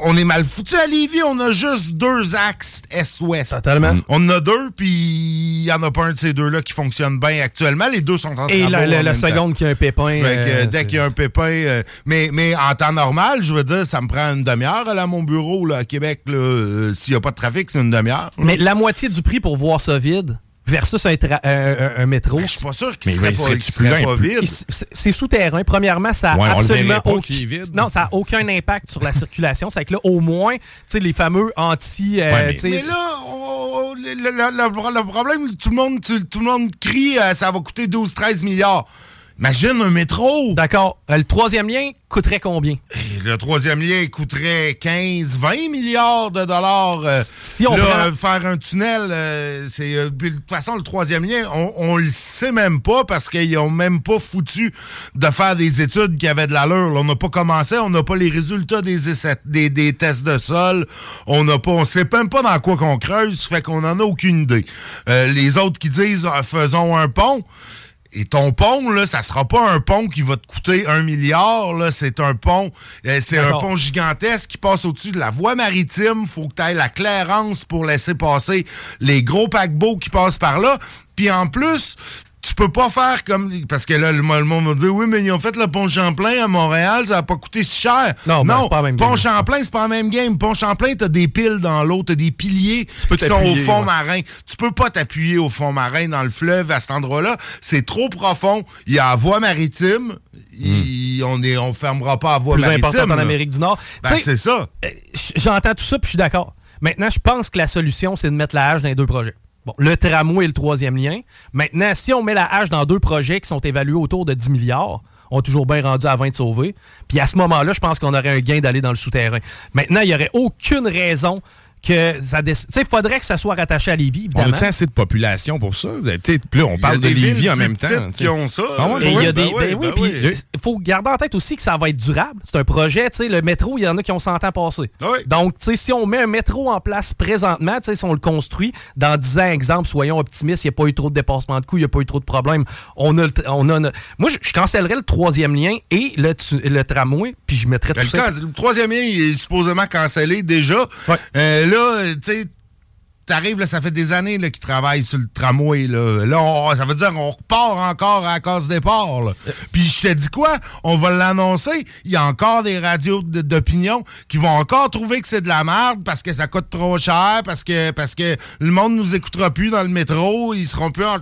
on est mal foutu à Lévis. On a juste deux axes est-ouest. Totalement. On en a deux, puis il y en a pas un de ces deux-là qui fonctionne bien actuellement. Les deux sont en Et travaux la, en la- la seconde qui a un pépin. Fait que, euh, dès qu'il y a un pépin. euh, mais, mais en temps normal, je veux dire, ça me prend une demi-heure à mon bureau là, à Québec. Euh, S'il n'y a pas de trafic, c'est une demi-heure. Mais la moitié du prix pour voir ça vide versus un, tra- un- métro. Ben, je suis pas sûr qu'il Mais serait pas, qu'il serait plus pas vide. C'est c'est souterrain. Premièrement, ça Ouais, a on le absolument aucun- vide. Non, ça a aucun impact sur la circulation. C'est que là, au moins, tu sais, les fameux anti. euh, Ouais, mais- là, on- on- le, le- le- le problème, tout le monde, tout, tout le monde crie, euh, ça va coûter 12-13 milliards. Imagine un métro. D'accord. Euh, le troisième lien coûterait combien? Et Le troisième lien coûterait 15-20 milliards de dollars. euh, Si on là, prend- euh, faire un tunnel, euh, c'est de toute façon le troisième lien, on, on le sait même pas parce qu'ils ont même pas foutu de faire des études qui avaient de l'allure. On n'a pas commencé, on n'a pas les résultats des, essais- des, des tests de sol, on n'a pas, on sait même pas dans quoi qu'on creuse, fait qu'on en a aucune idée. Euh, les autres qui disent faisons un pont. Et ton pont, là, ça sera pas un pont qui va te coûter un milliard, là. C'est un pont, euh, c'est un D'accord. pont gigantesque qui passe au-dessus de la voie maritime. Faut que tu la clairance pour laisser passer les gros paquebots qui passent par là. Puis en plus, tu peux pas faire comme. Parce que là, le, le monde va dire oui, mais ils ont fait le pont Champlain à Montréal, ça a pas coûté si cher. Non, ben, c'est pas la même pont. Champlain, c'est pas la même game. Pont Champlain, t'as des piles dans l'eau, t'as des piliers qui sont au fond ouais. marin. Tu peux pas t'appuyer au fond marin dans le fleuve à cet endroit-là. C'est trop profond. Il y a la voie maritime. Il- on est, on fermera pas la voie Plus maritime. importante en. Amérique du Nord. Ben, c'est ça. euh, J'entends tout ça, puis je suis d'accord. Maintenant, je pense que la solution, c'est de mettre la hache dans les deux projets. Bon, le tramway et le troisième lien. Maintenant, si on met la hache dans deux projets qui sont évalués autour de 10 milliards, on est toujours bien rendu à 20 de sauvés. Puis à ce moment-là, je pense qu'on aurait un gain d'aller dans le souterrain. Maintenant, il n'y aurait aucune raison que ça... Tu sais, il faudrait que ça soit rattaché à Lévis, On évidemment. a assez de population pour ça? Peut-être, puis là, on parle de des Lévis en plus même temps. qui ont ça. Ah il y ouais, a ben des. oui, ben oui, ben puis oui. il faut garder en tête aussi que ça va être durable. C'est un projet, tu sais, le métro, il y en a qui ont 100 ans passé. Oui. Donc, tu sais, si on met un métro en place présentement, tu sais, si on le construit, dans 10 ans, exemple, soyons optimistes, il n'y a pas eu trop de dépassement de coûts, il n'y a pas eu trop de problèmes. On a, on a, moi, je, cancellerais le troisième lien et le, le tramway, puis je mettrais Ben, tout le, ça. le troisième lien, il est supposément cancellé déjà. Ouais. Euh, là, tu sais, t'arrives, là, ça fait des années là, qu'ils travaillent sur le tramway. Là, là on- ça veut dire qu'on repart encore à la case départ. là. Puis je te dis quoi? On va l'annoncer. Il y a encore des radios d'opinion qui vont encore trouver que c'est de la merde parce que ça coûte trop cher, parce que parce que le monde nous écoutera plus dans le métro, ils seront plus en...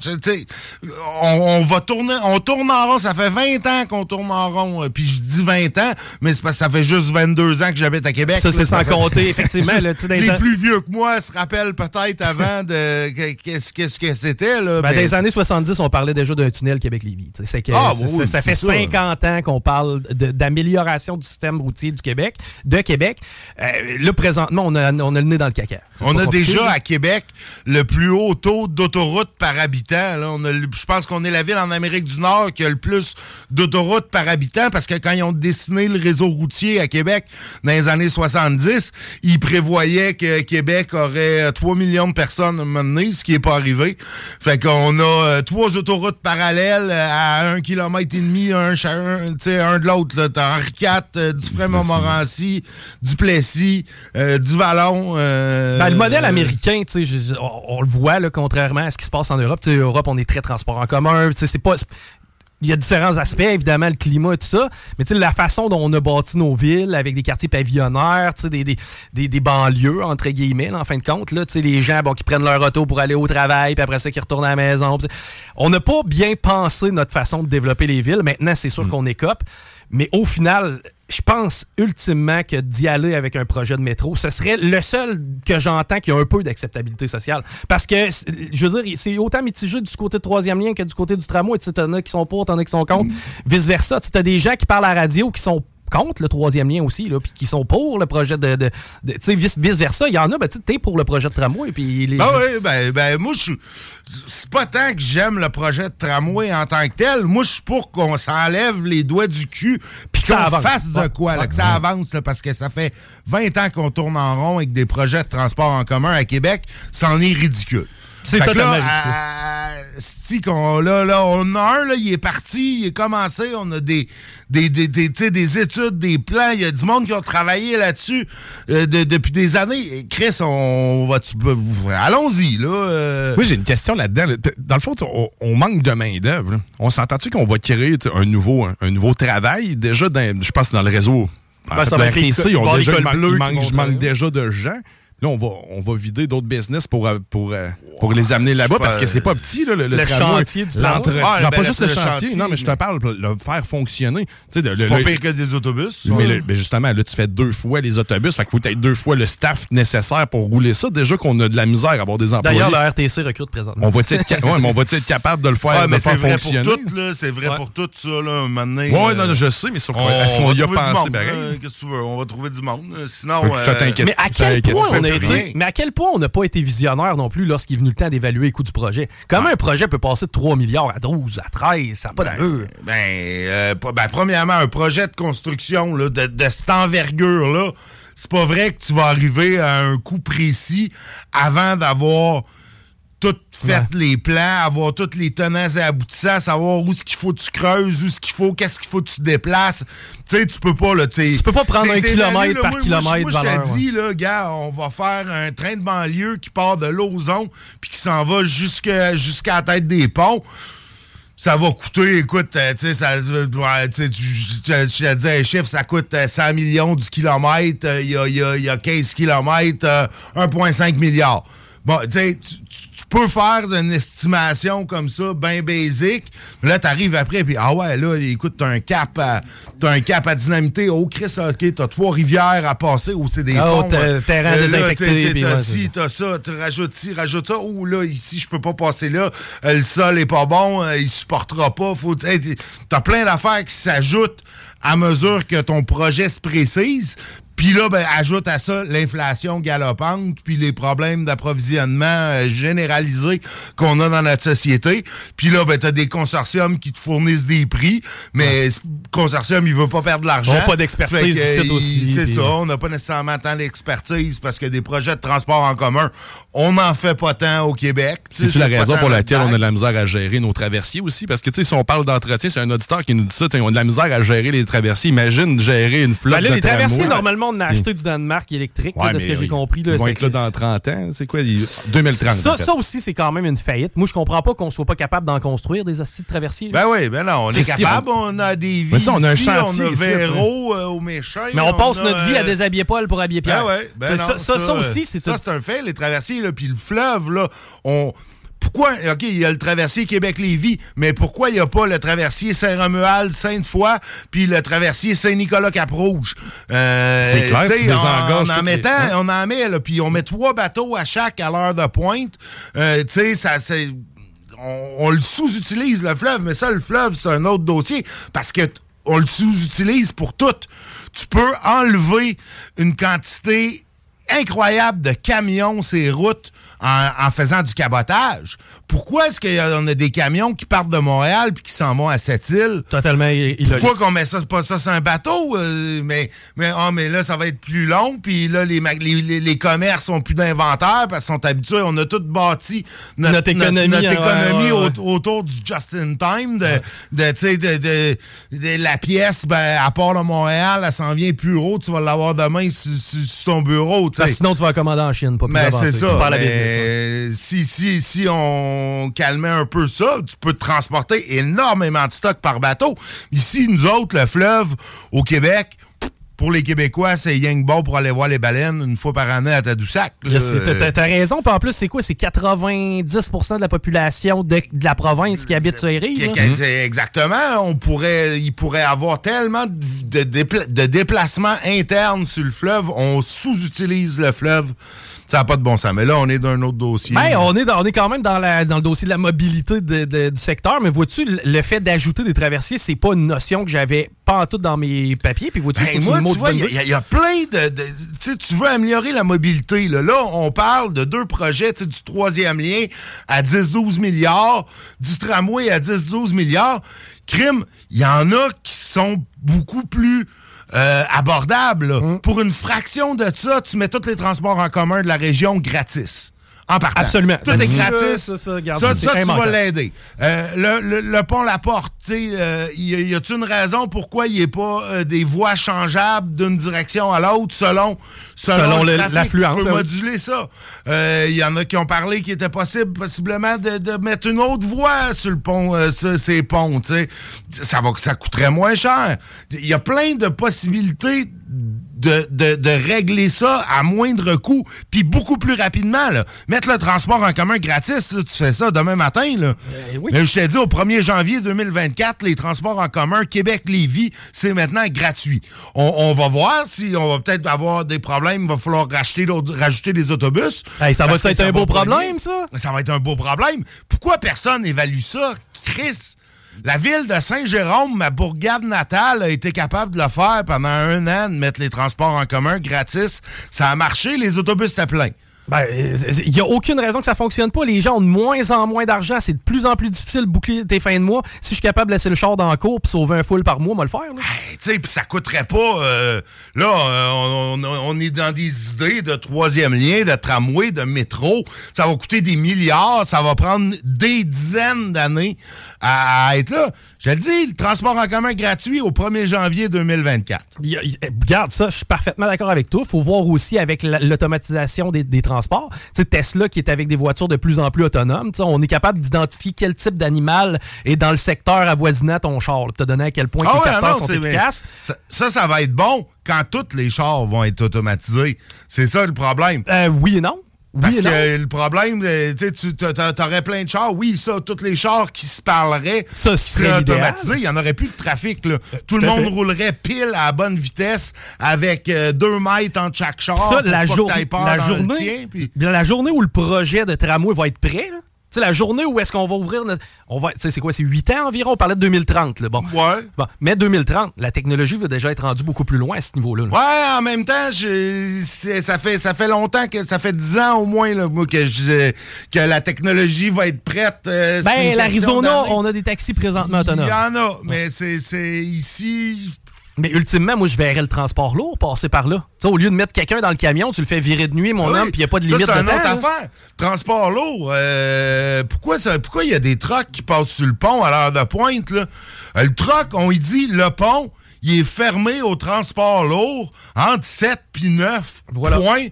On, on va tourner, on tourne en rond. Ça fait 20 ans qu'on tourne en rond. euh, Puis je dis 20 ans, mais c'est parce que ça fait juste 22 ans que j'habite à Québec. Ça, c'est sans fait- compter, effectivement. là, les plus vieux que moi se rappellent peut-être avant de que- qu'est-ce que c'était là. Ben, Ben, dans les années 70, on parlait déjà d'un tunnel Québec-Lévis. C'est que Ah, oui, ça, fait ça. 50 ans qu'on parle d'amélioration du système routier du Québec, de Québec. Euh, là, présentement, on a, on a le nez dans le caca. On a compliqué, déjà à Québec le plus haut taux d'autoroute par habitant. Là. On a je pense qu'on est la ville en Amérique du Nord qui a le plus d'autoroutes par habitant parce que quand ils ont dessiné le réseau routier à Québec dans les années 70, ils prévoyaient que Québec aurait euh, 3 millions de personnes à un moment donné, ce qui n'est pas arrivé. Fait qu'on a euh, trois autoroutes parallèles euh, à un kilomètre et demi, un, un, un de l'autre. T'as Henri IV, euh, du Montmorency, du Plessis, euh, du Vallon. Ben, le modèle américain, on, on le voit, là, contrairement à ce qui se passe en Europe. Tu sais, Europe, on est très transport en commun. C'est pas. Il y a différents aspects, évidemment, le climat et tout ça. Mais tu sais, la façon dont on a bâti nos villes avec des quartiers pavillonnaires, des, des, des, des banlieues, entre guillemets, là, en fin de compte, là, les gens bon, qui prennent leur auto pour aller au travail, puis après ça, qui retournent à la maison. On n'a pas bien pensé notre façon de développer les villes. Maintenant, c'est sûr qu'on écope. Mais au final, je pense ultimement que d'y aller avec un projet de métro, ce serait le seul que j'entends qui a un peu d'acceptabilité sociale. Parce que, je veux dire, c'est autant mitigé du côté de troisième lien que du côté du tramway. Tu en as qui sont pour, t'en as qui sont contre. Vice-versa. Tu as des gens qui parlent à la radio qui sont contre le troisième lien aussi, là, puis qui sont pour le projet de. de, tu sais, vice-versa. Il y en a, ben, tu es pour le projet de tramway. Puis les... Ben oui, ben, ben moi, je c'est pas tant que j'aime le projet de tramway en tant que tel. Moi, je suis pour qu'on s'enlève les doigts du cul puis qu'on fasse de quoi, là, que ça avance, parce que ça fait 20 ans qu'on tourne en rond avec des projets de transport en commun à Québec. C'en est ridicule. C'est totalement ridicule. Qu'on, là, là, on a un, là, il est parti, il est commencé, on a des, des, des, des, des études, des plans, il y a du monde qui ont travaillé là-dessus euh, depuis des années. Chris, on va... Allons-y, là. Euh. Oui, j'ai une question là-dedans. Dans le fond, on, manque de main-d'œuvre. On s'entend-tu qu'on va créer un nouveau, un, nouveau travail? Déjà, je pense, dans le réseau. Ben, ça va être ils ont déjà, il manque déjà de gens. Là, on va, on va vider d'autres business pour, euh, pour, euh, pour les amener là-bas parce que c'est pas petit, là, le, le chantier du l'entretien. Ah, non, ben, pas juste le chantier, non, mais je te parle, le faire fonctionner. C'est pas pire que des autobus. Mais, mais, justement, là, tu fais deux fois les autobus, fait qu'il faut être deux fois le staff nécessaire pour rouler ça. Déjà qu'on a de la misère à avoir des employés. D'ailleurs, le RTC recrute présentement. On va être, ouais, mais on va être capable de le faire, de faire fonctionner? C'est vrai pour tout, ça, là, maintenant. Ouais, non, je sais, mais est-ce qu'on y a pensé Qu'est-ce que tu veux? On va trouver du monde. Sinon. Mais à quel point on a été point on n'a pas été visionnaire non plus lorsqu'il est venu le temps d'évaluer les coûts du projet? Comment un projet peut passer de 3 milliards à 12, à 13? Ça n'a pas ben, d'allure. Ben, euh, ben, premièrement, un projet de construction de, de cette envergure-là, c'est pas vrai que tu vas arriver à un coût précis avant d'avoir tout fait les plans, avoir toutes les tenants et aboutissants, savoir où ce qu'il faut que tu creuses, où ce qu'il faut, qu'est-ce qu'il faut que tu déplaces. Tu sais, tu peux pas, là, tu Tu peux pas prendre un kilomètre par kilomètre. Moi, je t'ai dit, là, gars, on va faire un train de banlieue qui part de Lauson puis qui s'en va jusqu'à la tête des ponts ça va coûter, écoute, euh, tu sais, ça, euh, tu je te dis un chiffre, ça coûte 100 euh, millions du kilomètre, il y, a, y, y, a, 15 kilomètres, 1,5 milliard. Bon, tu sais, peux faire une estimation comme ça, bien basique. Mais là, t'arrives après, puis ah ouais, là, écoute, t'as un cap à, as un cap à dynamiter. Oh, Chris, OK, t'as trois rivières à passer, ou c'est des oh, ponts. terrain euh, désinfecté. T'as ci, t'as ça, tu rajoutes ci, rajoutes ça. Ou là, ici, je peux pas passer là. Euh, le sol est pas bon, euh, il supportera pas. Faut, t'as plein d'affaires qui s'ajoutent à mesure que ton projet se précise. Puis là, ben, ajoute à ça l'inflation galopante, puis les problèmes d'approvisionnement euh, généralisés qu'on a dans notre société. Puis là, ben, t'as des consortiums qui te fournissent des prix, mais le consortium, il veut pas perdre de l'argent. On pas d'expertise ici aussi. C'est ça, on n'a pas nécessairement tant d'expertise parce que des projets de transport en commun, on n'en fait pas tant au Québec. C'est la raison pour laquelle on a de la misère à gérer nos traversiers aussi, parce que, tu sais, si on parle d'entretien, c'est un auditeur qui nous dit ça, on a de la misère à gérer les traversiers. Imagine gérer une flotte ben les traversiers, normalement, on a acheté du Danemark électrique, de ce que j'ai compris. Là, ils vont être là dans 30 ans. C'est quoi? 2030. Ça, ça aussi, c'est quand même une faillite. Moi, je comprends pas qu'on soit pas capable d'en construire des hosties de traversiers. Ben oui, ben non, on est, capable. On... a des vies ça, on a un chantier on a Véro euh, au méchant. Mais on, passe notre vie à euh, déshabiller Paul pour habiller Pierre. Ben ouais, ben non, ça, ça, aussi, c'est Ça, c'est un fait, les traversiers, puis le fleuve, là, on pourquoi, OK, il y a le traversier Québec-Lévis, mais pourquoi il n'y a pas le traversier Saint-Romuald, Sainte-Foy, puis le traversier Saint-Nicolas-Cap-Rouge? Euh, c'est clair, tu on, en mettant, on en met, là, puis on met trois bateaux à chaque à l'heure de pointe. Euh, tu sais, ça, c'est... On, le sous-utilise, le fleuve, mais ça, le fleuve, c'est un autre dossier, parce que on le sous-utilise pour tout. Tu peux enlever une quantité incroyable de camions ces routes en, faisant du cabotage. Pourquoi est-ce qu'on a des camions qui partent de Montréal puis qui s'en vont à cette île? Totalement illogique. Pourquoi qu'on met ça, pas ça sur un bateau? Euh, mais, mais, oh, mais là, ça va être plus long, puis là, les, les, les, commerces ont plus d'inventaire parce qu'ils sont habitués. On a tout bâti notre, économie, notre, économie autour du just-in-time, de, de, de, de, la pièce, ben, à part de Montréal, elle s'en vient plus haut, tu vas l'avoir demain sur, ton bureau. Sinon, tu vas commander en Chine, pas plus ben, c'est ça. Euh, si, si, si on calmait un peu ça, tu peux transporter énormément de stock par bateau. Ici, nous autres, le fleuve au Québec, pour les Québécois, c'est yang bon pour aller voir les baleines une fois par année à Tadoussac. T'as raison. Puis en plus, c'est quoi? C'est 90% de la population de, de la province qui habite sur les rives. C'est Exactement. On pourrait, il pourrait avoir tellement de déplacements internes sur le fleuve. On sous-utilise le fleuve. Ça n'a pas de bon sens. Mais là, on est dans un autre dossier. Ben, on est, dans- on est quand même dans, la- dans le dossier de la mobilité de- de- du secteur, mais vois-tu, le- fait d'ajouter des traversiers, c'est pas une notion que j'avais pas en tout dans mes papiers. Puis vois-tu, Ben, moi, tu vois, il y, a- il y a plein de... de- tu sais, tu veux améliorer la mobilité. Là, Là, on parle de deux projets, tu sais, du troisième lien à 10-12 milliards, du tramway à 10-12 milliards. Crime, il y en a qui sont beaucoup plus euh, abordables. là. Hum. Pour une fraction de ça, tu mets tous les transports en commun de la région gratis. En partant. Absolument. Tout est gratis. ça, ça, regarde, ça, ça, tu vas l'aider. Euh, le, le- le pont La Porte, tu sais, euh, y a- y a-t-il une raison pourquoi il n'y a pas euh, des voies changeables d'une direction à l'autre selon, Selon le- trafic? l'affluence, Tu peux oui. moduler ça. Il y en a qui ont parlé qu'il était possible, possiblement, de, de mettre une autre voie sur le pont, euh, sur ces ponts, tu sais. Ça, va, ça coûterait moins cher. Il y a plein de possibilités de, de, de régler ça à moindre coût, puis beaucoup plus rapidement. Là. Mettre le transport en commun gratis, là, tu fais ça demain matin. Là. Mais je t'ai dit, au 1er janvier 2024, les transports en commun Québec-Lévis, c'est maintenant gratuit. On, on va voir si on va peut-être avoir des problèmes, il va falloir racheter rajouter des autobus. Hey, ça va être un beau pogner. problème, ça? Ça va être un beau problème. Pourquoi personne évalue ça? Chris, la ville de Saint-Jérôme, ma bourgade natale, a été capable de le faire pendant un an, de mettre les transports en commun gratis. Ça a marché, les autobus étaient pleins. Ben, il n'y a aucune raison que ça fonctionne pas. Les gens ont de moins en moins d'argent. C'est de plus en plus difficile de boucler tes fins de mois. Si je suis capable de laisser le char dans le cours puis sauver un full par mois, moi le faire. Hey, tu sais, puis ça coûterait pas. euh, là, on, on- on est dans des idées de troisième lien, de tramway, de métro. Ça va coûter des milliards. Ça va prendre des dizaines d'années à, être là. Je le dis, le transport en commun gratuit au 1er janvier 2024. Il y a- il- eh, Regarde ça, je suis parfaitement d'accord avec toi. Il faut voir aussi avec la- l'automatisation des, des transports. Tu sais, Tesla qui est avec des voitures de plus en plus autonomes, on est capable d'identifier quel type d'animal est dans le secteur avoisinant ton char. Tu as donné à quel point Ah les ouais, capteurs non, sont efficaces. Ça, ça, ça va être bon quand tous les chars vont être automatisés. C'est ça le problème. Euh, oui et non. Parce Oui et que le problème, euh, tu t'aurais plein de chars. Oui, ça, tous les chars qui se parleraient Ça serait automatisés. Il n'y en aurait plus de trafic. Là. Tout tout le monde fait. roulerait pile à la bonne vitesse avec euh, deux mètres entre chaque char. ça, pour la, jour- la journée, tien, puis- la journée où le projet de tramway va être prêt, là, sais, la journée où est-ce qu'on va ouvrir notre... On va, c'est quoi, c'est 8 ans environ? On parlait de 2030, là, bon. Ouais. Bon, mais 2030, la technologie va déjà être rendue beaucoup plus loin à ce niveau-là. là. Ouais, en même temps, je- ça fait ça fait longtemps que ça fait 10 ans au moins là, que je, que la technologie va être prête. euh, Ben, l'Arizona, on a des taxis présentement Il autonomes. y en a, mais c'est ici. Mais ultimement, moi, je verrais le transport lourd passer par là. Tu sais, au lieu de mettre quelqu'un dans le camion, tu le fais virer de nuit, mon Ah homme, puis il n'y a pas de Ça, limite c'est de une temps. affaire. Transport lourd. euh, pourquoi ça- pourquoi il y a des trucks qui passent sur le pont à l'heure de pointe? Là? Euh, le truck, on y dit, le pont, il est fermé au transport lourd entre 7 puis 9. Voilà. Point.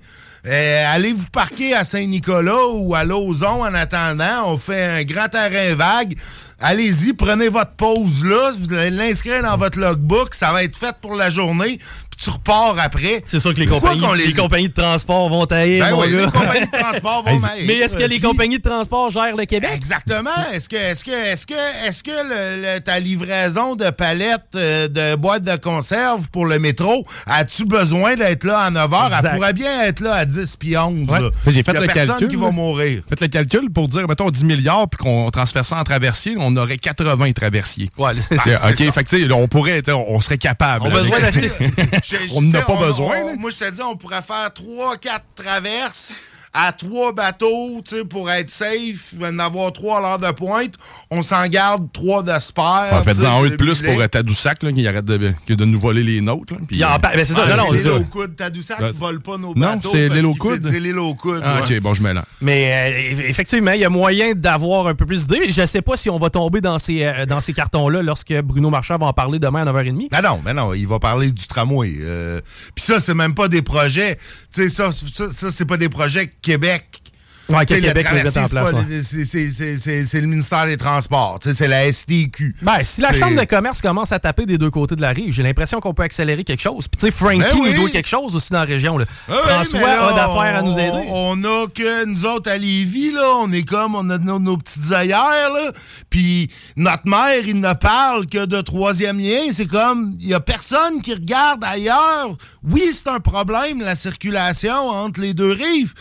Euh, allez vous parquer à Saint-Nicolas ou à Lauson en attendant. On fait un grand terrain vague. Allez-y, prenez votre pause là. Vous allez l'inscrire dans votre logbook. Ça va être fait pour la journée. Puis tu repars après. C'est sûr que les compagnies, les... compagnies de transport vont tailler, Ben mon oui, gars. les compagnies de transport vont. Mais est-ce que les compagnies de transport gèrent le Québec? Exactement. Est-ce que, est-ce que, est-ce que, est-ce que le- le- ta livraison de palettes euh, de boîtes de conserve pour le métro, as-tu besoin d'être là à 9 h? Elle pourrait bien être là à 10 puis 11. Ouais. là. J'ai fait Il y a le personne calcul, qui va mourir. Faites le calcul pour dire, mettons, 10 milliards, puis qu'on transfère ça en traversier, on aurait 80 traversiers. Ouais, OK, fait que, tu sais, on pourrait, on on serait capable. On a besoin d'acheter. On n'a pas besoin, on- moi, je te dis, on pourrait faire 3-4 traverses à trois bateaux, tu sais, pour être safe, il va en avoir trois à l'heure de pointe. On s'en garde trois de spare. En fait, en un de plus pour euh, Tadoussac, là, qui arrête de, que de nous voler les nôtres. puis, euh, ben, c'est ça, Ah, non, non, c'est c'est ça. coude. Tadoussac Ah, ne vole pas nos non, bateaux. c'est parce l'île au coude. C'est l'île au coude. Ah, ouais. OK, bon, je mélange. Mais euh, eff- effectivement, il y a moyen d'avoir un peu plus d'idées. Je ne sais pas si on va tomber dans ces, euh, dans ces cartons-là lorsque Bruno Marchand va en parler demain à 9h30. Ben non, ben non, il va parler du tramway. Euh, Puis ça, c'est même pas des projets. Tu sais, ça, ça, ça, c'est pas des projets que Québec Ouais, que Québec le en place, c'est- le ministère des Transports. C'est la STQ. Ben, si la Chambre de commerce commence à taper des deux côtés de la rive, j'ai l'impression qu'on peut accélérer quelque chose. Puis, tu sais, Frankie Ben oui. nous doit quelque chose aussi dans la région. là. Ah François là, a d'affaires à nous aider. On a que nous autres à Lévis, là, on est comme, on a nos, nos petites œillères, là. Puis notre maire, il ne parle que de troisième lien. C'est comme, il y a personne qui regarde ailleurs. Oui, c'est un problème, la circulation entre les deux rives.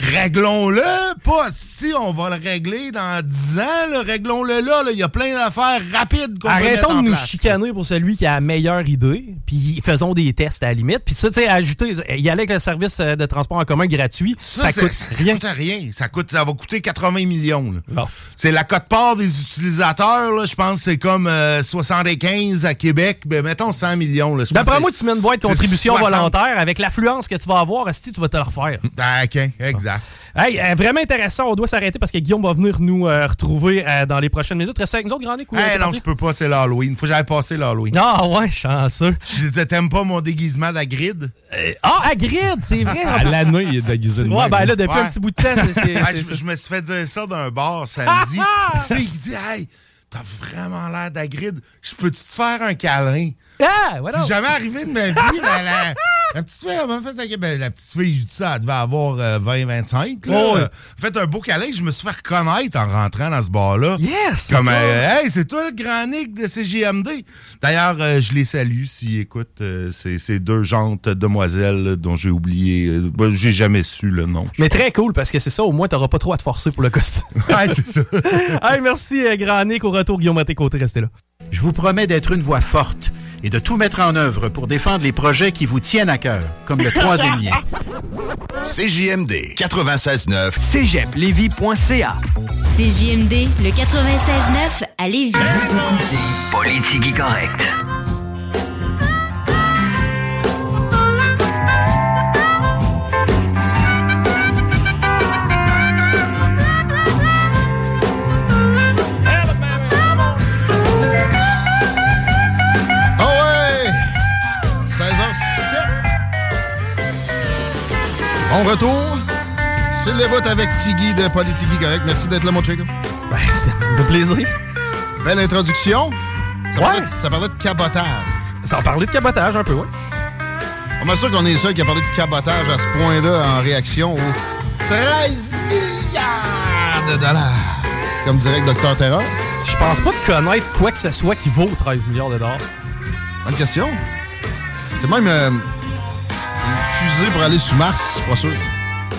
Réglons-le, pas si on va le régler dans 10 ans, réglons-le là. Il y a plein d'affaires rapides qu'on peut Arrêtons en de nous place. chicaner pour celui qui a la meilleure idée, puis faisons des tests à la limite. Puis ça, tu sais, ajouter, y aller avec le service euh, de transport en commun gratuit, ça, coûte ça rien. coûte rien. Ça, coûte, ça va coûter 80 millions. Bon. C'est la cote-part des utilisateurs. Je pense que c'est comme euh, 75 à Québec. Ben, mettons 100 millions. D'après moi, tu mets une boîte de contribution 60. volontaire avec l'affluence que tu vas avoir, si tu vas te le refaire. Ah, OK, exact. Hey, euh, vraiment intéressant. On doit s'arrêter parce que Guillaume va venir nous euh, retrouver euh, dans les prochaines minutes. Restez avec nous autres, Grand Nick, t'es non, je peux pas, c'est l'Halloween. Faut que j'aille passer l'Halloween. Ah ouais, chanceux. Je T'aimes pas mon déguisement d'Agrid? Ah, à Grid, c'est vrai. À l'année, il est déguisé de Ouais, même. ben là, depuis Ouais. un petit bout de temps, c'est- je, je me suis fait dire ça d'un bar samedi. Fille qui dit Hey, t'as vraiment l'air d'Agrid. Je peux-tu te faire un câlin? Ah, voilà. C'est jamais arrivé de ma vie. la, la- petite fille, elle m'a fait. ben, la petite fille, je dis ça, elle devait avoir 20-25. Oh, ouais. fait un beau câlin. Je me suis fait reconnaître en rentrant dans ce bar-là. Yes! Comme, c'est euh, hey, c'est toi le grand Nick de CGMD. D'ailleurs, euh, je les salue s'ils écoutent euh, ces, deux jantes demoiselles là, dont j'ai oublié. euh, ben, j'ai jamais su le nom. Mais très cool parce que c'est ça, au moins, t'auras pas trop à te forcer pour le costume. Ouais, c'est ça. hey, merci, euh, Grand Nick. Au retour, Guillaume à tes côtés, restez là. Je vous promets d'être une voix forte et de tout mettre en œuvre pour défendre les projets qui vous tiennent à cœur, comme le troisième lien. CJMD 96.9. cégeplevy.ca CJMD, le 96.9 à Lévis. Politique correct. On retourne. C'est le vote avec Tiggy de Politique Correct. Merci d'être là, mon chico. Ben, ça me plaisir. Belle introduction. Ça, Ouais. parlait, ça parlait de cabotage. Ça en parlait de cabotage un peu, ouais. On sûr qu'on est seul qui a parlé de cabotage à ce point-là en réaction aux 13 milliards de dollars. Comme dirait le Dr Terror. Je pense pas de connaître quoi que ce soit qui vaut 13 milliards de dollars. Bonne question. C'est même euh, pour aller sous Mars, pas sûr.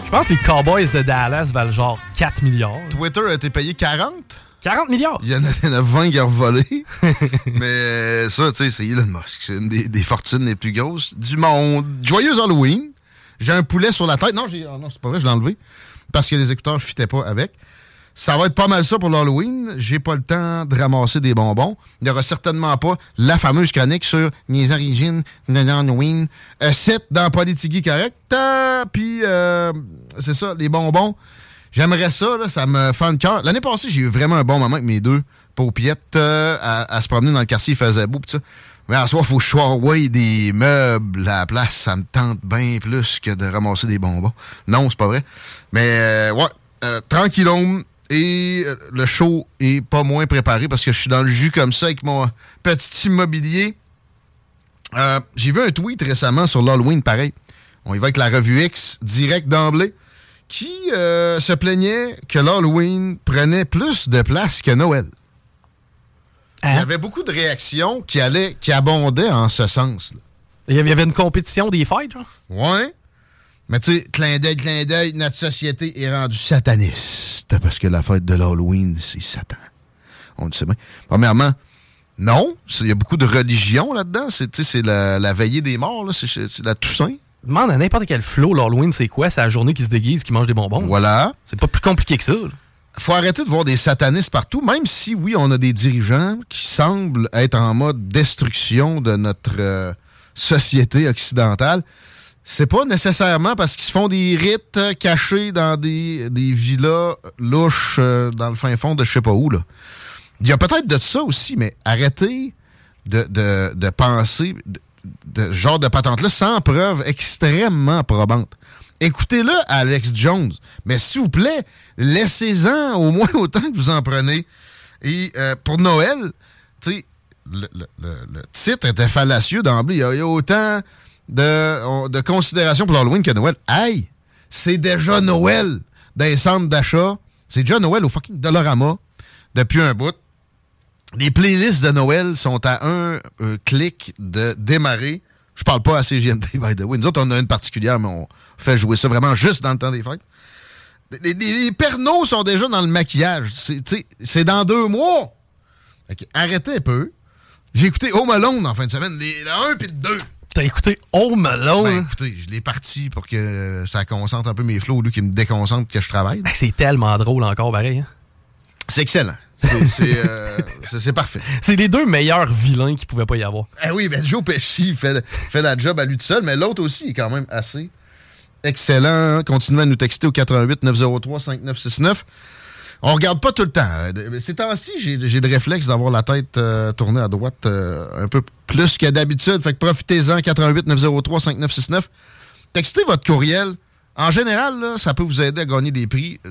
Je pense que les Cowboys de Dallas valent genre 4 milliards. Twitter a été payé 40. 40 milliards? Il y en a, il y en a 20 qui ont volé. Mais euh, ça, tu sais, c'est Elon Musk. C'est une des, des fortunes les plus grosses du monde. Joyeux Halloween. J'ai un poulet sur la tête. Non, j'ai, oh non c'est pas vrai, je l'ai enlevé. Parce que les écouteurs ne fitaient pas avec. Ça va être pas mal ça pour l'Halloween. J'ai pas le temps de ramasser des bonbons. Il n'y aura certainement pas la fameuse chronique sur les origines de l'Halloween. Euh, c'est dans Politigui correct. Euh, Puis, euh, c'est ça, les bonbons. J'aimerais ça, ça me fait le cœur. L'année passée, j'ai eu vraiment un bon moment avec mes deux paupiettes euh, à, à se promener dans le quartier, il faisait beau, pis. Mais en soi, faut que je des meubles à la place. Ça me tente bien plus que de ramasser des bonbons. Non, c'est pas vrai. Mais euh, ouais, euh, tranquillon. Et euh, le show est pas moins préparé parce que je suis dans le jus comme ça avec mon petit immobilier. Euh, J'ai vu un tweet récemment sur l'Halloween, pareil. On y va avec la revue X direct d'emblée, qui euh, se plaignait que l'Halloween prenait plus de place que Noël. Il y avait beaucoup de réactions qui allaient, qui abondaient en ce sens. là. Il y avait- il y avait une compétition des fêtes, genre? Ouais. Mais tu sais, clin d'œil, clin d'œil, notre société est rendue sataniste parce que la fête de l'Halloween, c'est Satan. On le sait bien. Premièrement, non. Il y a beaucoup de religion là-dedans. C'est tu sais, c'est la, la veillée des morts, c'est la Toussaint. Demande à n'importe quel flow, l'Halloween, c'est quoi? C'est la journée qui se déguise, qui mange des bonbons. Voilà. C'est pas plus compliqué que ça. là. faut arrêter de voir des satanistes partout, même si, oui, on a des dirigeants qui semblent être en mode destruction de notre euh, société occidentale. C'est pas nécessairement parce qu'ils se font des rites euh, cachés dans des, des villas louches euh, dans le fin fond de je sais pas où. Là. Il y a peut-être de ça aussi, mais arrêtez de, de, de penser de, de ce genre de patente-là sans preuve extrêmement probante. Écoutez-le Alex Jones. Mais s'il vous plaît, laissez-en au moins autant que vous en prenez. Et euh, pour Noël, tu sais, le, le- le- le titre était fallacieux d'emblée. Il y a autant de, on- de considération pour l'Halloween que Noël. Hey, c'est déjà Noël dans les centres d'achat. C'est déjà Noël au fucking Dollarama depuis un bout. Les playlists de Noël sont à un euh, clic de démarrer. Je parle pas à CGMD, by the way. Nous autres, on a une particulière, mais on fait jouer ça vraiment juste dans le temps des fêtes. Les, les- les pernos sont déjà dans le maquillage. C'est dans deux mois. Arrêtez un peu. J'ai écouté Home Alone en fin de semaine, les, le 1 puis le 2. T'as écouté Home Alone? Ben, écoutez, je l'ai parti pour que ça concentre un peu mes flots au lieu qu'il me déconcentre que je travaille. Ah, C'est tellement drôle encore, pareil. hein? C'est excellent. C'est euh, c'est parfait. C'est les deux meilleurs vilains qu'il pouvait pas y avoir. Eh oui, ben Joe Pesci fait, fait la job à lui tout seul, mais l'autre aussi est quand même assez excellent. Continuez à nous texter au 88 903 5969. On regarde pas tout le temps. Euh, Ces temps-ci, j'ai le réflexe d'avoir la tête euh, tournée à droite euh, un peu plus que d'habitude. Fait que profitez-en, 88 903 5969. Textez votre courriel. En général, ça peut vous aider à gagner des prix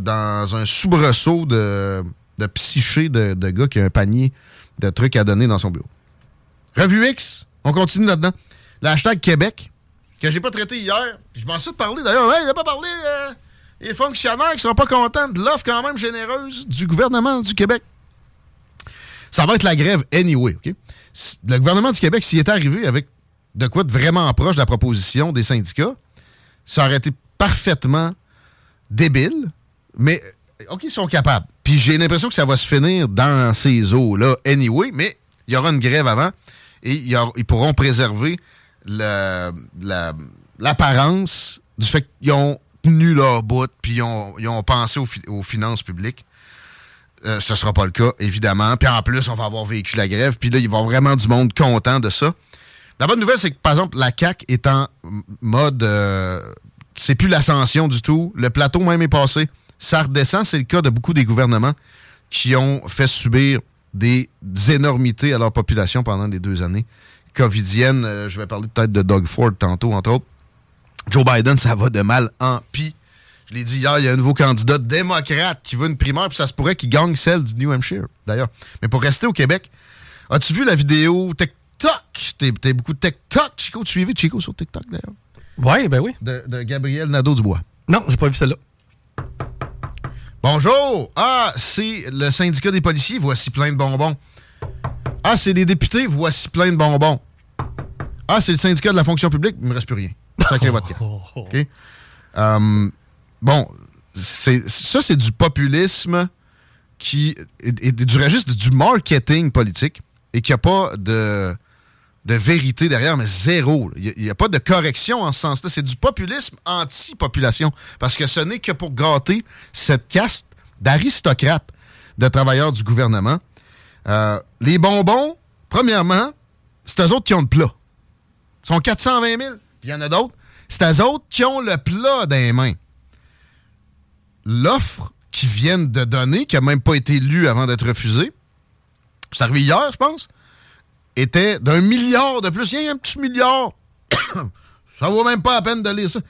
dans un soubresaut de, de psyché de, de gars qui a un panier de trucs à donner dans son bureau. Revue X, on continue là-dedans. Le hashtag Québec, que j'ai pas traité hier. Je m'en suis parlé d'ailleurs. Il n'a pas parlé des fonctionnaires qui seront pas contents de l'offre quand même généreuse du gouvernement du Québec. Ça va être la grève anyway, OK? Le gouvernement du Québec, s'il était arrivé avec de quoi de vraiment proche de la proposition des syndicats, ça aurait été parfaitement débile, mais euh, OK, ils sont capables. Puis j'ai l'impression que ça va se finir dans ces eaux-là anyway, mais il y aura une grève avant et ils pourront préserver l'apparence du fait qu'ils ont tenu leur bout puis ils ont, ils ont pensé aux, fi- aux finances publiques. Euh, ce sera pas le cas, évidemment. Puis en plus, on va avoir vécu la grève. Puis là, il va vraiment du monde content de ça. La bonne nouvelle, c'est que, par exemple, la CAQ est en mode... euh, c'est plus l'ascension du tout. Le plateau même est passé. Ça redescend. C'est le cas de beaucoup des gouvernements qui ont fait subir des énormités à leur population pendant les deux années covidiennes. Euh, je vais parler peut-être de Doug Ford tantôt, entre autres. Joe Biden, ça va de mal en pis. Je l'ai dit hier, il y a un nouveau candidat démocrate qui veut une primaire, puis ça se pourrait qu'il gagne celle du New Hampshire, d'ailleurs. Mais pour rester au Québec, as-tu vu la vidéo TikTok? T'es t'es beaucoup de TikTok, Chico. Tu suivais Chico sur TikTok, d'ailleurs? Ouais, ben oui. De, de Gabriel Nadeau-Dubois. Non, j'ai pas vu celle-là. Bonjour! Ah, c'est le syndicat des policiers, voici plein de bonbons. Ah, c'est les députés, voici plein de bonbons. Ah, c'est le syndicat de la fonction publique, il me reste plus rien. Chacun votre camp. OK? Euh, bon, ça, c'est du populisme qui est, est du registre du marketing politique et qui n'a pas de, de vérité derrière, mais zéro. Il n'y a, pas de correction en ce sens-là. C'est du populisme anti-population. Parce que ce n'est que pour gâter cette caste d'aristocrates de travailleurs du gouvernement. Euh, les bonbons, premièrement, c'est eux autres qui ont le plat. Ils sont 420 000. Puis il y en a d'autres. C'est eux autres qui ont le plat dans les mains. L'offre qu'ils viennent de donner, qui n'a même pas été lue avant d'être refusée, c'est arrivé hier, je pense, était d'un milliard de plus. Il y a un petit milliard. ça vaut même pas la peine de lire ça.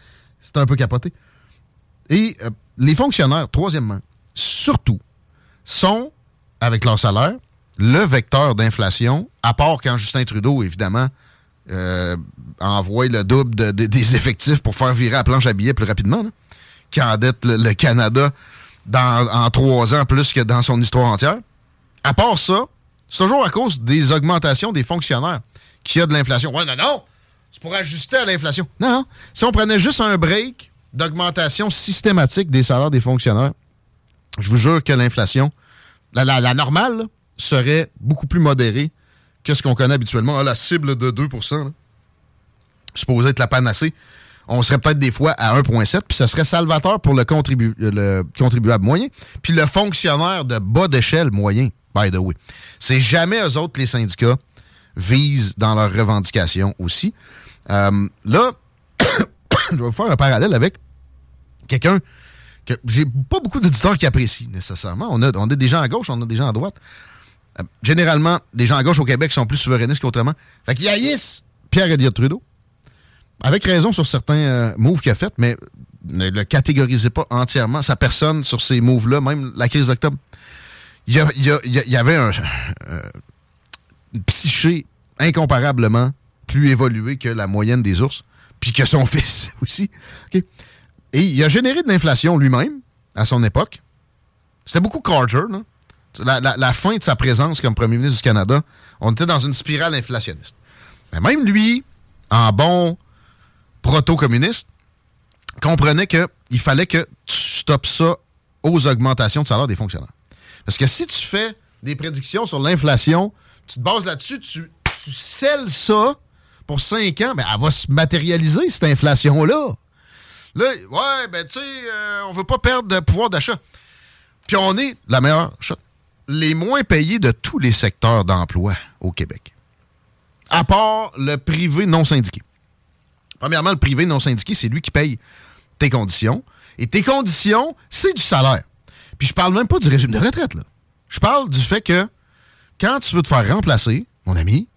C'est un peu capoté. Et euh, les fonctionnaires, troisièmement, surtout, sont, avec leur salaire, le vecteur d'inflation, à part quand Justin Trudeau, évidemment, euh, envoie le double de- de- des effectifs pour faire virer la planche à billets plus rapidement, là, qui le, le Canada dans- en trois ans plus que dans son histoire entière. À part ça, c'est toujours à cause des augmentations des fonctionnaires qu'il y a de l'inflation. Ouais, non, non! C'est pour ajuster à l'inflation. Non. Si on prenait juste un break d'augmentation systématique des salaires des fonctionnaires, je vous jure que l'inflation, la, la- la normale, serait beaucoup plus modérée que ce qu'on connaît habituellement. Ah, la cible de 2 là, supposée être la panacée, on serait peut-être des fois à 1,7, puis ce serait salvateur pour le, contribu- le contribuable moyen, puis le fonctionnaire de bas d'échelle moyen, by the way. C'est jamais eux autres, les syndicats, visent dans leurs revendications aussi. Euh, là, je vais vous faire un parallèle avec quelqu'un que j'ai pas beaucoup d'auditeurs qui apprécient nécessairement. On a, on a des gens à gauche, on a des gens à droite. Euh, généralement, des gens à gauche au Québec sont plus souverainistes qu'autrement. Fait qu'ils haïssent Pierre Elliott Trudeau. Avec raison sur certains euh, moves qu'il a fait, mais ne le catégorisez pas entièrement, sa personne sur ces moves-là, même la crise d'octobre. Il y, avait un, euh, psyché incomparablement plus évoluée que la moyenne des ours, puis que son fils aussi. Et il a généré de l'inflation lui-même à son époque. C'était beaucoup Carter, la- la fin de sa présence comme premier ministre du Canada, on était dans une spirale inflationniste. Mais même lui, en bon proto-communiste, comprenait qu'il fallait que tu stoppes ça aux augmentations de salaire des fonctionnaires. Parce que si tu fais des prédictions sur l'inflation, tu te bases là-dessus, tu, tu scelles ça pour 5 ans, ben, elle va se matérialiser, cette inflation-là. Là, ouais, ben, tu sais, euh, on veut pas perdre de pouvoir d'achat. Puis on est la meilleure shot, les moins payés de tous les secteurs d'emploi au Québec. À part le privé non syndiqué. Premièrement, le privé non syndiqué, c'est lui qui paye tes conditions. Et tes conditions, c'est du salaire. Puis je parle même pas du régime de retraite, là. Je parle du fait que quand tu veux te faire remplacer, mon ami,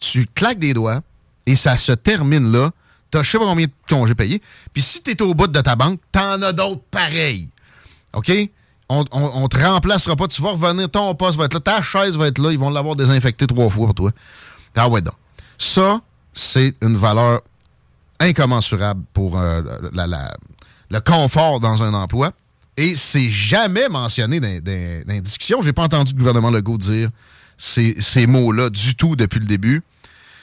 tu claques des doigts et ça se termine là. T'as je sais pas combien de congés payés. Puis si t'es au bout de ta banque, t'en as d'autres pareils. OK? On, on, on te remplacera pas. Tu vas revenir, ton poste va être là, ta chaise va être là, ils vont l'avoir désinfecté trois fois pour toi. Ah ouais, donc. Ça, c'est une valeur incommensurable pour euh, la- le confort dans un emploi. Et c'est jamais mentionné dans, dans, dans les discussions. J'ai pas entendu le gouvernement Legault dire ces, ces mots-là du tout depuis le début.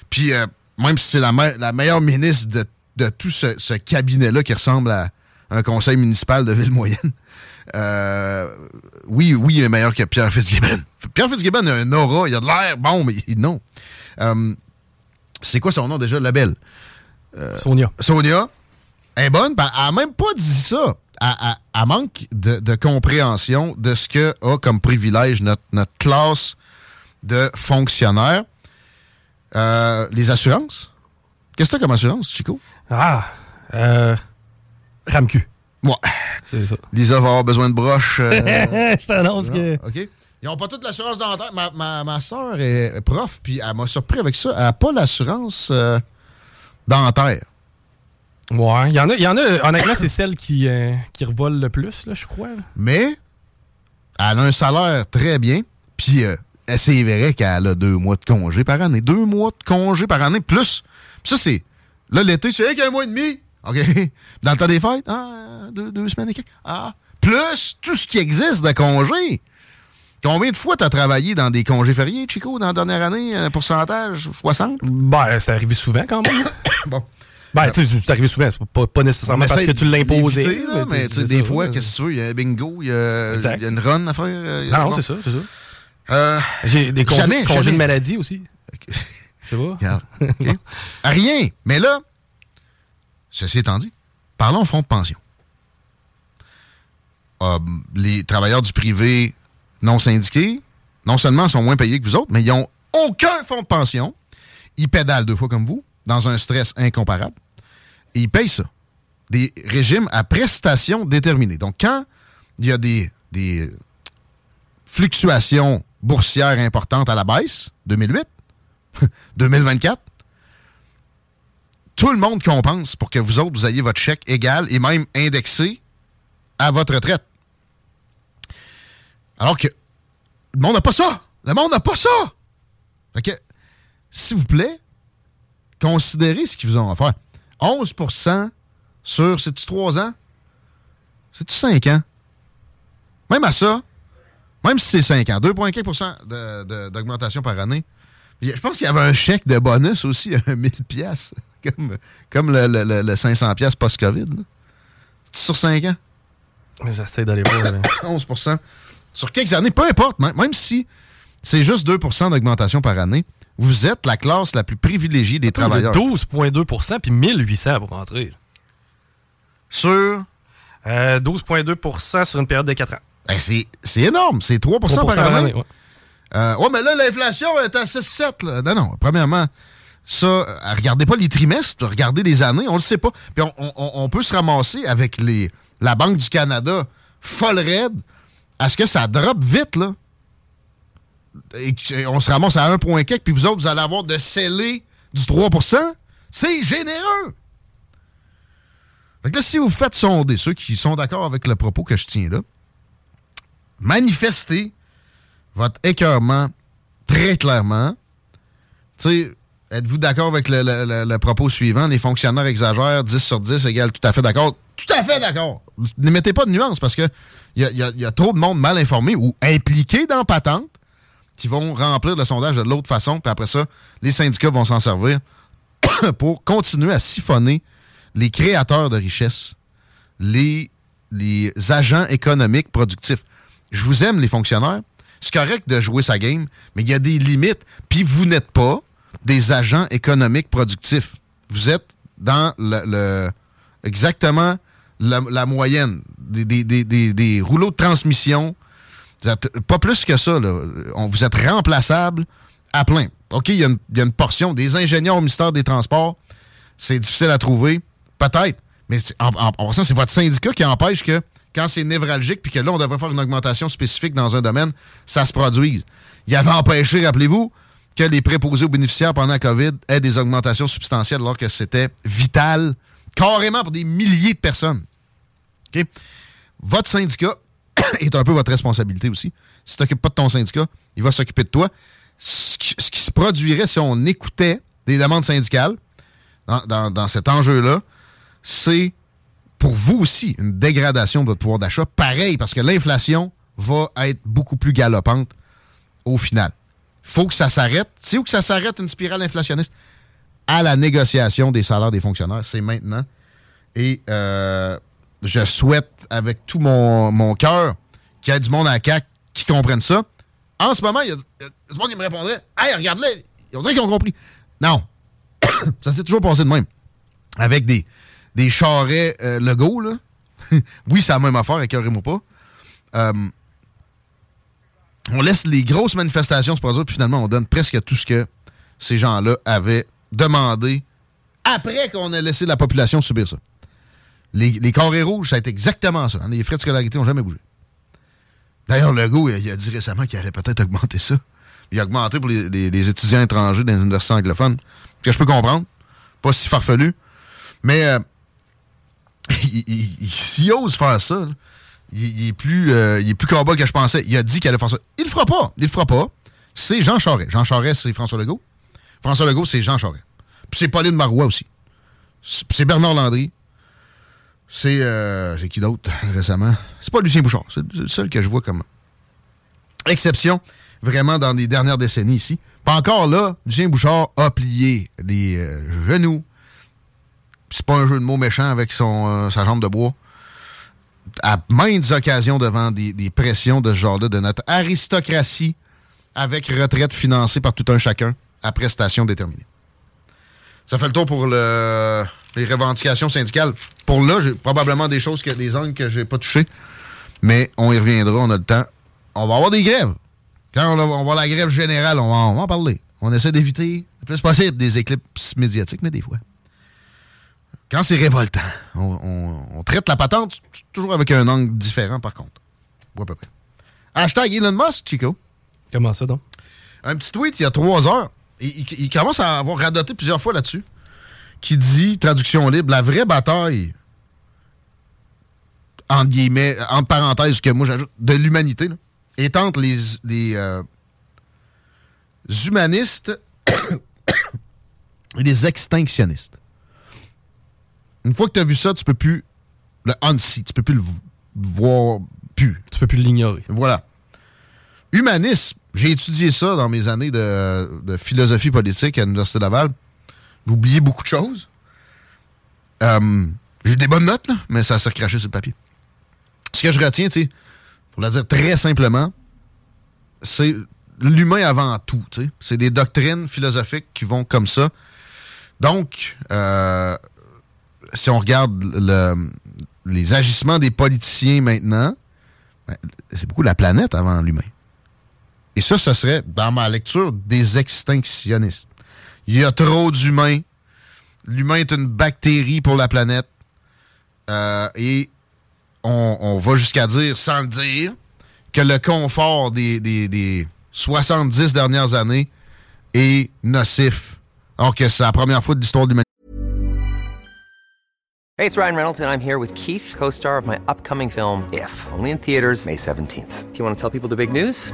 Puis, euh, même si c'est la, me- la meilleure ministre de, de tout ce, cabinet-là qui ressemble à un conseil municipal de ville moyenne, euh, oui, oui, il est meilleur que Pierre Fitzgibbon. Pierre Fitzgibbon a un aura, il a de l'air bon, mais non. C'est quoi son nom déjà, la belle? Sonia. Sonia. Elle est bonne, ben, elle n'a même pas dit ça. Elle, elle- elle manque de, de compréhension de ce que a comme privilège notre, notre classe de fonctionnaires. Euh, les assurances. Qu'est-ce que t'as comme assurance, Chico? Ah, euh, RAMQ. Ouais. C'est ça. Lisa va avoir besoin de broches. euh, Je t'annonce que. OK. Ils n'ont pas toute l'assurance dentaire. Ma, ma, ma soeur est prof, puis elle m'a surpris avec ça. Elle n'a pas l'assurance euh, dentaire. Ouais, il y en a, il y en a honnêtement, c'est celle qui, euh, qui revole le plus, là, je crois. Mais elle a un salaire très bien, puis euh, c'est vrai qu'elle a deux mois de congé par année. Deux mois de congé par année, plus. Ça, c'est. Là, l'été, c'est qu'un mois et demi. OK? Dans le temps des fêtes, ah, deux, deux semaines et quelques. Ah. Plus tout ce qui existe de congés. Combien de fois t'as travaillé dans des congés fériés, Chico, dans la dernière année, un pourcentage 60? Ben, c'est arrivé souvent quand même. bon. Ben, tu sais, c'est arrivé souvent. C'est pas, pas nécessairement parce que tu l'imposais. Mais des fois, qu'est-ce que tu veux? Il y a un bingo, il y a, une run à faire. euh, Non, c'est ça, c'est ça. Euh, J'ai des congés, de maladie aussi. Je sais pas. Rien. Mais là, ceci étant dit, parlons fonds de pension. Euh, les travailleurs du privé non syndiqués, non seulement sont moins payés que vous autres, mais ils n'ont aucun fonds de pension. Ils pédalent deux fois comme vous, dans un stress incomparable. Et ils payent ça. Des régimes à prestations déterminées. Donc, quand il y a des, fluctuations boursières importantes à la baisse, 2008, 2024, tout le monde compense pour que vous autres, vous ayez votre chèque égal et même indexé à votre retraite. Alors que le monde n'a pas ça. Le monde n'a pas ça. Fait que, s'il vous plaît, considérez ce qu'ils vous ont offert. 11% sur, c'est-tu 3 ans? C'est-tu 5 ans? Même à ça, même si c'est 5 ans, 2,5 de- de- d'augmentation par année. Je pense qu'il y avait un chèque de bonus aussi, un 1000 pièces comme, comme le, le- le- le 500 pièces post-COVID. C'est sur 5 ans? J'essaie d'aller voir. là. 11 Sur quelques années, peu importe, même, si c'est juste 2% d'augmentation par année, vous êtes la classe la plus privilégiée des travailleurs. 12,2% puis 1800 pour rentrer. Sur? Euh, 12,2% sur une période de 4 ans. Ben, c'est c'est énorme, c'est 3, 3 par année. ouais. Euh, ouais, mais là, l'inflation est à 6-7. là. Non, non, premièrement, ça, euh, regardez pas les trimestres, regardez les années, on le sait pas. Puis on, on- on peut se ramasser avec les, la Banque du Canada folle raide à ce que ça drop vite, là. Et que- on se ramasse à 1,4, puis vous autres, vous allez avoir de sceller du 3% C'est généreux! Fait que là, si vous faites sonder ceux qui sont d'accord avec le propos que je tiens là, manifestez votre écœurement très clairement. Tu sais, êtes-vous d'accord avec le- le- le propos suivant? Les fonctionnaires exagèrent, 10 sur 10 égale tout à fait d'accord. Tout à fait d'accord. Ne mettez pas de nuance parce que il y a, trop de monde mal informé ou impliqué dans patente qui vont remplir le sondage de l'autre façon, puis après ça, les syndicats vont s'en servir pour continuer à siphonner les créateurs de richesses, les, agents économiques productifs. Je vous aime, les fonctionnaires. C'est correct de jouer sa game, mais il y a des limites. Puis vous n'êtes pas des agents économiques productifs. Vous êtes dans le- exactement la, la moyenne des, des- des- des- rouleaux de transmission. Vous êtes pas plus que ça. Là. On, vous êtes remplaçable à plein. OK, il y, a une- il y a une portion des ingénieurs au ministère des Transports. C'est difficile à trouver. Peut-être. Mais en, en- c'est votre syndicat qui empêche que quand c'est névralgique puis que là, on devrait faire une augmentation spécifique dans un domaine, ça se produise. Il avait empêché, rappelez-vous, que les préposés aux bénéficiaires pendant la COVID aient des augmentations substantielles alors que c'était vital, carrément pour des milliers de personnes. Votre syndicat est un peu votre responsabilité aussi. Si tu t'occupes pas de ton syndicat, il va s'occuper de toi. Ce qui, se produirait si on écoutait des demandes syndicales dans, dans- cet enjeu-là, c'est pour vous aussi une dégradation de votre pouvoir d'achat. Pareil, parce que l'inflation va être beaucoup plus galopante au final. faut que ça s'arrête. C'est où que ça s'arrête une spirale inflationniste? À la négociation des salaires des fonctionnaires. C'est maintenant. Et euh, je souhaite avec tout mon, mon cœur qu'il y ait du monde à la CAQ qui comprenne ça. En ce moment, il y a, du monde qui me répondrait Hey, regarde-les, on dirait qu'ils ont compris. Non. ça s'est toujours passé de même. Avec des, des charrets euh, Lego, là. oui, c'est la même affaire, écœurez-moi pas. Euh, on laisse les grosses manifestations se produire, puis finalement, on donne presque tout ce que ces gens-là avaient demandé après qu'on ait laissé la population subir ça. Les, carrés rouges, ça a été exactement ça. hein. Les frais de scolarité n'ont jamais bougé. D'ailleurs, Legault, il, a dit récemment qu'il allait peut-être augmenter ça. Il a augmenté pour les, étudiants étrangers dans les universités anglophones. Que je peux comprendre. Pas si farfelu. Mais euh, ose faire ça, il, est plus, euh, il est plus que je pensais. Il a dit qu'il allait faire ça. Il le fera pas. Il le fera pas. C'est Jean Charest. Jean Charest, c'est François Legault. François Legault, c'est Jean Charest. Puis c'est Pauline Marois aussi. C'est Bernard Landry. C'est euh, qui d'autre récemment? C'est pas Lucien Bouchard. C'est le seul que je vois comme exception vraiment dans les dernières décennies ici. Pas encore là, Lucien Bouchard a plié les euh, genoux. C'est pas un jeu de mots méchant avec euh, sa jambe de bois. À maintes occasions devant des, des pressions de ce genre-là, de notre aristocratie avec retraite financée par tout un chacun à prestations déterminées. Ça fait le tour pour le- les revendications syndicales. Pour là, j'ai probablement des choses, que, des angles que j'ai pas touchés. Mais on y reviendra, on a le temps. On va avoir des grèves. Quand on, va avoir la grève générale, on va, on va en parler. On essaie d'éviter le plus possible des éclipses médiatiques, mais des fois. Quand c'est révoltant, on, on- on traite la patente toujours avec un angle différent, par contre. Ou à peu près. Hashtag Elon Musk, Chico. Comment ça, donc? Un petit tweet il y a trois heures. Il, il- il commence à avoir radoté plusieurs fois là-dessus. Qui dit, traduction libre, la vraie bataille, entre guillemets, entre parenthèses, que moi j'ajoute, de l'humanité, est entre les, les euh, humanistes et les extinctionnistes. Une fois que tu as vu ça, tu peux plus le unsee, tu peux plus le voir plus. Tu peux plus l'ignorer. Voilà. Humanisme, j'ai étudié ça dans mes années de, de philosophie politique à l'Université Laval. J'ai oublié beaucoup de choses. Euh, j'ai eu des bonnes notes, là, mais ça s'est recraché sur le papier. Ce que je retiens, tu sais, pour le dire très simplement, c'est l'humain avant tout. C'est des doctrines philosophiques qui vont comme ça. Donc, euh, si on regarde le- les agissements des politiciens maintenant, ben, c'est beaucoup la planète avant l'humain. Et ça, ce serait, dans ma lecture, des extinctionnistes. Il y a trop d'humains. L'humain est une bactérie pour la planète. Euh, et on, on va jusqu'à dire, sans le dire, que le confort des, des, des 70 dernières années est nocif. Alors que c'est la première fois de l'histoire de l'humanité. Hey, it's Ryan Reynolds, and I'm here with Keith, co star of my upcoming film, If, only in theaters, May 17th. Do you want to tell people the big news?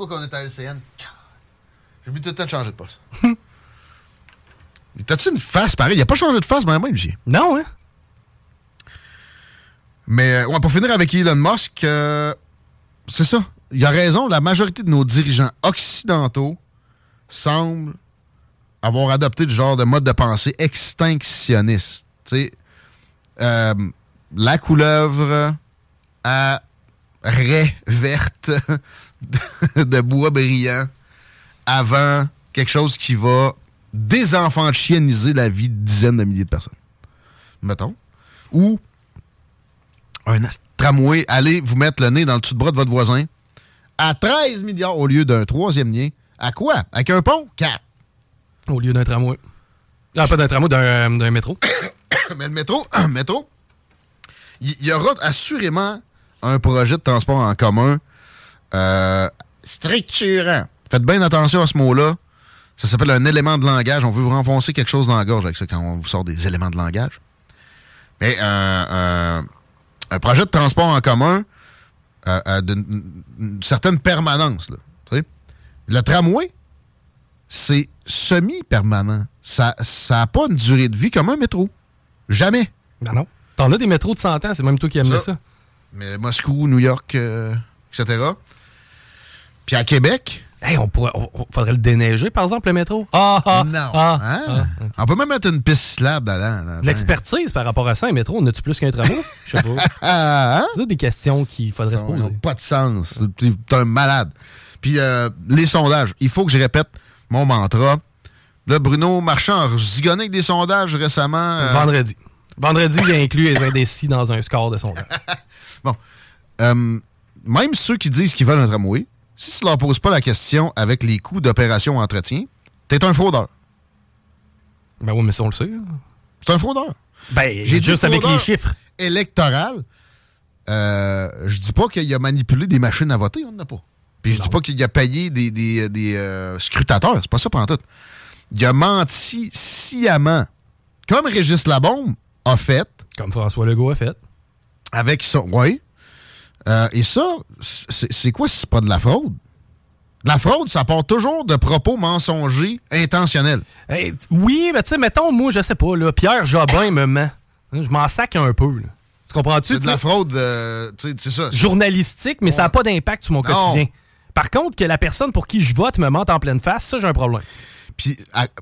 Pourquoi qu'on est à LCN? J'ai oublié tout le temps de changer de poste. T'as-tu une face pareil? Il a pas changé de face, mais même, Lucien. Non, hein? Mais ouais, pour finir avec Elon Musk, euh, c'est ça. Il a raison. La majorité de nos dirigeants occidentaux semblent avoir adopté le genre de mode de pensée extinctionniste. Tu sais, euh, la couleuvre à raie verte de bois brillant avant quelque chose qui va désenfantianiser la vie de dizaines de milliers de personnes. Mettons. Ou un tramway, allez vous mettre le nez dans le dessous de bras de votre voisin à 13 milliards au lieu d'un troisième lien. À quoi? Avec un pont? 4. Au lieu d'un tramway. Ah, pas d'un tramway, d'un, d'un métro. Mais le métro, métro, il y, y aura assurément un projet de transport en commun euh, structurant. Faites bien attention à ce mot-là. Ça s'appelle un élément de langage. On veut vous renfoncer quelque chose dans la gorge avec ça quand on vous sort des éléments de langage. Mais un, un projet de transport en commun euh, euh, d'une certaine permanence. Là, le tramway, c'est semi-permanent. Ça n'a pas une durée de vie comme un métro. Jamais. Non, non. T'en as des métros de 100 ans, c'est même toi qui aimes ça. ça. Mais Moscou, New York, euh, etc. Puis à Québec? Hey, on pourrait, on, faudrait le déneiger, par exemple, le métro. Ah, ah, non. Ah, hein? ah, On peut même mettre une piste slab dedans. L'expertise par rapport à ça, un métro, on a-tu plus qu'un tramway? Je sais pas. hein? C'est des questions qu'il faudrait se poser. pas de sens. T'es un malade. Puis euh, les sondages. Il faut que je répète mon mantra. Là, Bruno Marchand a zigonné avec des sondages récemment. Euh... Vendredi. Vendredi, il a inclus les indécis dans un score de sondage. bon. Euh, même ceux qui disent qu'ils veulent un tramway, si tu leur poses pas la question avec les coûts d'opération entretien, t'es un fraudeur. Ben oui, mais ça, on le sait. C'est un fraudeur. Ben, j'ai juste avec les chiffres. Électoral. Euh, je dis pas qu'il a manipulé des machines à voter, on n'en a pas. Puis je dis pas qu'il a payé des, des, des euh, scrutateurs, c'est pas ça pendant tout. Il a menti sciemment. Comme Régis Labombe a fait. Comme François Legault a fait. Avec son. Oui. Euh, et ça, c'est quoi si c'est pas de la fraude? La fraude, ça part toujours de propos mensongers intentionnels. Hey, oui, mais tu sais, mettons, moi, je sais pas, là, Pierre Jobin me ment. Je m'en sac un peu. Là. Tu comprends-tu? C'est de la fraude, euh, c'est ça. Journalistique, mais ouais. ça n'a pas d'impact sur mon non. quotidien. Par contre, que la personne pour qui je vote me mente en pleine face, ça, j'ai un problème. Puis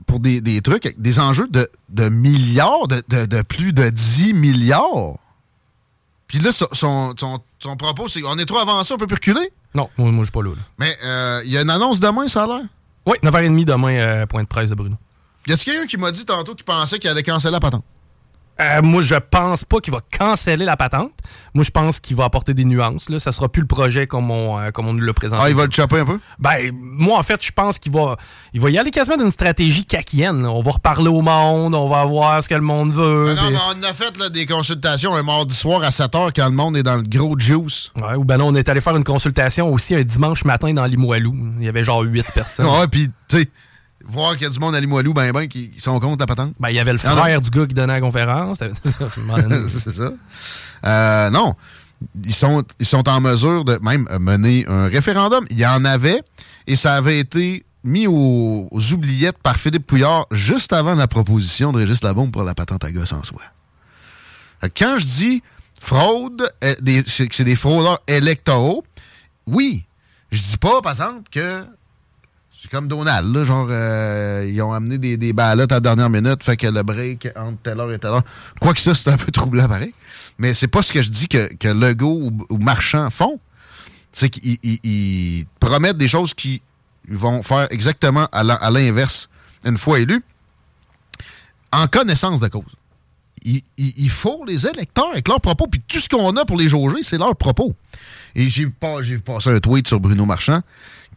pour des, des, trucs, des enjeux de, de milliards, de, de, de, plus de 10 milliards. Puis là, son, son, son, son propos, c'est on est trop avancé, on peut plus reculer? Non, moi, moi je suis pas là. là. Mais il euh, y a une annonce demain, ça a l'air? Oui, 9h30 demain, euh, point de presse de Bruno. Y a-t-il quelqu'un qui m'a dit tantôt qu'il pensait qu'il allait canceller la patente? Euh, moi, je pense pas qu'il va canceller la patente. Moi, je pense qu'il va apporter des nuances. Là. Ça sera plus le projet comme on, euh, comme on nous l'a présenté. Ah, il va le chopper un peu? Ben, moi, en fait, je pense qu'il va, il va y aller quasiment d'une stratégie caquienne. On va reparler au monde, on va voir ce que le monde veut. Ben non, mais on a fait là, des consultations un mardi soir à 7 h quand le monde est dans le gros juice. Ouais, ou ben non, on est allé faire une consultation aussi un dimanche matin dans Limoilou. Il y avait genre 8 personnes. ouais, puis, tu sais voir qu'il y a du monde à Limoilou, ben ben, qui, qui sont contre la patente. Ben, il y avait le frère du gars qui donnait la conférence. c'est ça. Euh, non. Ils sont, ils sont en mesure de même mener un référendum. Il y en avait, et ça avait été mis aux, aux oubliettes par Philippe Pouillard juste avant la proposition de Régis Labombe pour la patente à gosse en soi. Quand je dis fraude, euh, c'est des fraudeurs électoraux, oui. Je dis pas, par exemple, que c'est comme Donald, là, genre, euh, ils ont amené des, des ballottes à la dernière minute, fait que le break entre telle heure et telle heure. Quoique ça, c'est un peu troublant pareil. Mais c'est pas ce que je dis que, que Legault ou, Marchand font. C'est qu'ils ils- ils promettent des choses qui vont faire exactement à l'in- à l'inverse une fois élus, en connaissance de cause. Il, il, il faut les électeurs avec leurs propos, puis tout ce qu'on a pour les jauger, c'est leurs propos. Et j'ai pas, j'ai passé un tweet sur Bruno Marchand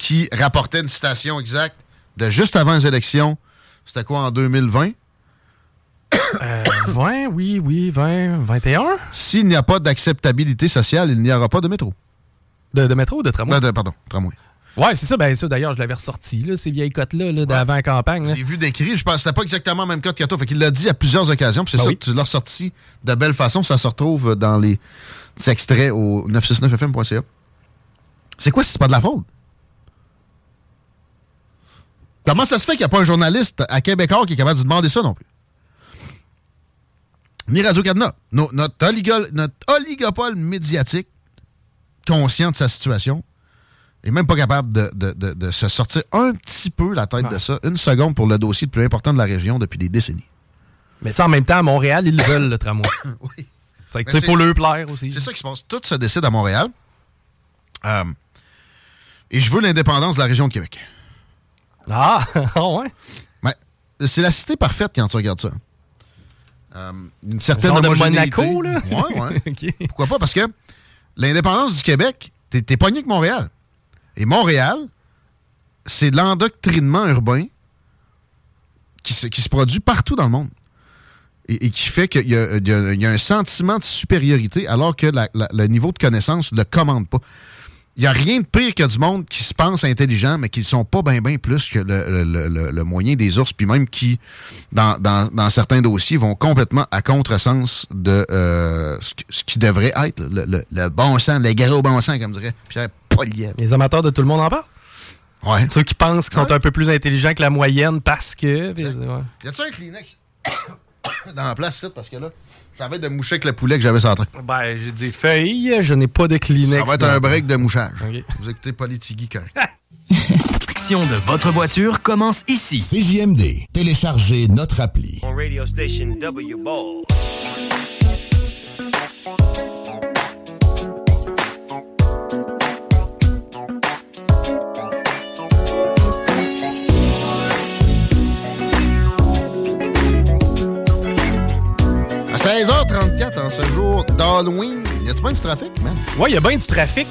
qui rapportait une citation exacte de juste avant les élections. C'était quoi en 2020? Euh, 20, oui, oui, 20, 21? S'il n'y a pas d'acceptabilité sociale, il n'y aura pas de métro. De, de métro ou de tramway? Non, de- pardon, tramway. Ouais, c'est ça. Ben, ça, d'ailleurs, je l'avais ressorti, là, ces vieilles cotes-là, là, d'avant la campagne. J'ai vu décrit, je pense que c'était pas exactement le même code que toi. Fait qu'il l'a dit à plusieurs occasions, puis c'est Ben ça oui. que tu l'as ressorti de belle façon. Ça se retrouve dans les extraits au 969fm.ca. C'est quoi si c'est pas de la fraude? Comment ça se fait qu'il n'y a pas un journaliste à Québécois qui est capable de demander ça non plus? Ni Radio-Canada. No- notre, oligo- notre oligopole médiatique, conscient de sa situation, est même pas capable de, de- de- de se sortir un petit peu la tête de ça, une seconde pour le dossier le plus important de la région depuis des décennies. Mais tu sais, en même temps, à Montréal, ils le veulent, le tramway. oui. Sais, faut c'est- le plaire aussi. C'est ça qui se passe. Tout se décide à Montréal. Euh, et je veux l'indépendance de la région de Québec. Ah, ouais? Mais c'est la cité parfaite quand tu regardes ça. Euh, une certaine Genre de. Monaco, là? Ouais, ouais. Pourquoi pas? Parce que l'indépendance du Québec, t'es t'es pogné que Montréal. Et Montréal, c'est l'endoctrinement urbain qui se, qui se produit partout dans le monde. Et, et qui fait qu'il y, a- y y un sentiment de supériorité alors que la- la- le niveau de connaissance ne le commande pas. Il n'y a rien de pire que du monde qui se pense intelligent, mais qui ne sont pas bien bien plus que le, le- le- le moyen des ours, puis même qui, dans, dans- dans certains dossiers, vont complètement à contresens de euh, ce, qui devrait être le, bon sens, le gros bon sens, comme dirait Pierre Poliev. Les amateurs de tout le monde en parle? Ouais. Ceux qui pensent qu'ils sont un peu plus intelligents que la moyenne parce que. puis, ouais. Y a-tu un Kleenex dans la place, c'est parce que là, j'avais de moucher avec le poulet que j'avais centré. Ben, j'ai des feuilles, je n'ai pas de Kleenex. Ça va être un break de mouchage. Vous écoutez Politigui correct. L'action de votre voiture commence ici. CJMD. Téléchargez notre appli. On radio station W Ball. 16h34 en ce jour d'Halloween, y a-tu bien du trafic, man? Ouais, il y a bien du trafic.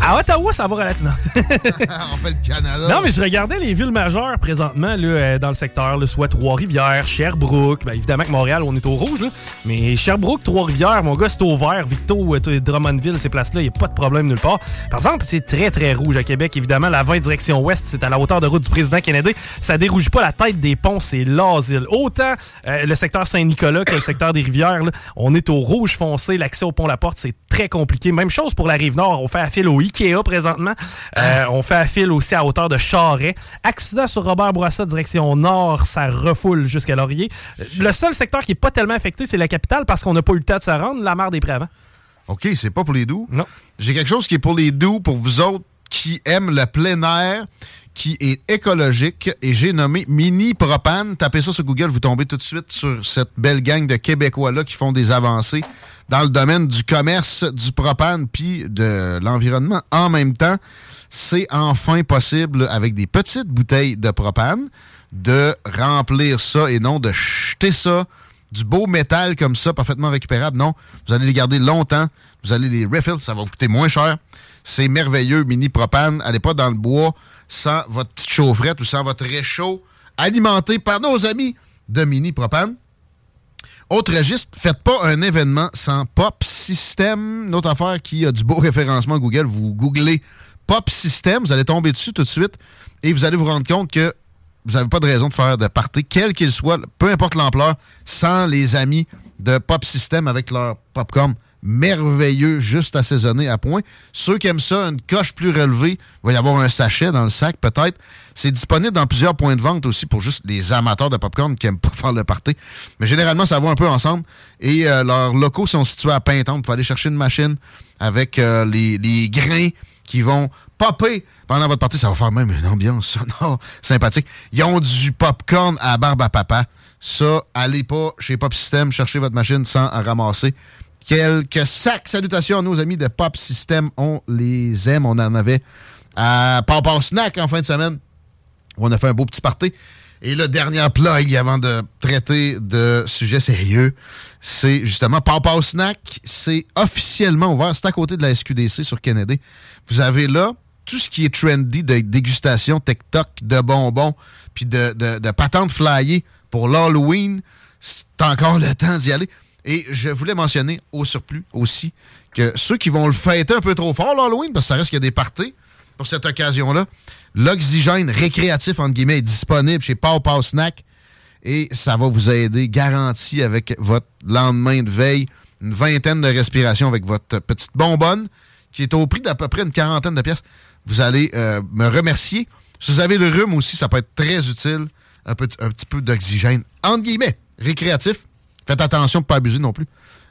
À Ottawa, ça va relativement. On fait le Canada. Non, mais je regardais les villes majeures présentement là, euh, dans le secteur, là, soit Trois-Rivières, Sherbrooke. Ben, évidemment que Montréal, on est au rouge. Là, mais Sherbrooke, Trois-Rivières, mon gars, c'est au vert. Victo, euh, Drummondville, ces places-là, il n'y a pas de problème nulle part. Par exemple, c'est très, très rouge à Québec. Évidemment, la 20 direction ouest, c'est à la hauteur de route du président Kennedy. Ça dérouge pas la tête des ponts, c'est l'asile. Autant euh, le secteur Saint-Nicolas que le secteur des rivières, là, on est au rouge foncé. L'accès au pont-la-porte, c'est très compliqué. Même chose pour la rive nord. On fait à fil au Ikea présentement. Euh, on fait à fil aussi à hauteur de Charret. Accident sur Robert Bourassa, direction nord, ça refoule jusqu'à Laurier. Le seul secteur qui est pas tellement affecté, c'est la capitale parce qu'on n'a pas eu le temps de se rendre, la mare des Prévents. OK, c'est pas pour les doux. Non. J'ai quelque chose qui est pour les doux, pour vous autres qui aiment le plein air, qui est écologique, et j'ai nommé Mini Propane. Tapez ça sur Google, vous tombez tout de suite sur cette belle gang de Québécois-là qui font des avancées dans le domaine du commerce, du propane, puis de l'environnement. En même temps, c'est enfin possible, avec des petites bouteilles de propane, de remplir ça et non de jeter ça du beau métal comme ça, parfaitement récupérable. Non, vous allez les garder longtemps. Vous allez les refill, ça va vous coûter moins cher. C'est merveilleux, mini propane. Allez pas dans le bois sans votre petite chaufferette ou sans votre réchaud alimenté par nos amis de mini propane. Autre registre, faites pas un événement sans Pop System. Une affaire qui a du beau référencement Google. Vous googlez Pop System, vous allez tomber dessus tout de suite et vous allez vous rendre compte que vous n'avez pas de raison de faire de party, quel qu'il soit, peu importe l'ampleur, sans les amis de Pop System avec leur popcorn merveilleux, juste assaisonné à point. Ceux qui aiment ça, une coche plus relevée, il va y avoir un sachet dans le sac peut-être. C'est disponible dans plusieurs points de vente aussi pour juste les amateurs de popcorn qui aiment pas faire le party. Mais généralement, ça va un peu ensemble. Et euh, leurs locaux sont situés à Pintemps. Il faut aller chercher une machine avec euh, les, les grains qui vont popper pendant votre partie. Ça va faire même une ambiance sonore sympathique. Ils ont du popcorn à barbe à papa. Ça, allez pas chez Pop System chercher votre machine sans ramasser quelques sacs. Salutations à nos amis de Pop System. On les aime. On en avait à Papa Snack en fin de semaine. On a fait un beau petit party. Et le dernier plug avant de traiter de sujets sérieux, c'est justement Papa Snack. C'est officiellement ouvert. C'est à côté de la SQDC sur Kennedy. Vous avez là tout ce qui est trendy de dégustation TikTok, de bonbons, puis de, de, de patentes flyées pour l'Halloween. C'est encore le temps d'y aller. Et je voulais mentionner au surplus aussi que ceux qui vont le fêter un peu trop fort l'Halloween, parce que ça reste qu'il y a des parties pour cette occasion-là, l'oxygène récréatif, entre guillemets, est disponible chez Pow Pow Snack et ça va vous aider, garanti, avec votre lendemain de veille, une vingtaine de respirations avec votre petite bonbonne qui est au prix d'à peu près une quarantaine de pièces. Vous allez euh, me remercier. Si vous avez le rhume aussi, ça peut être très utile. Un, peu, un petit peu d'oxygène, entre guillemets, récréatif. Faites attention de ne pas abuser non plus.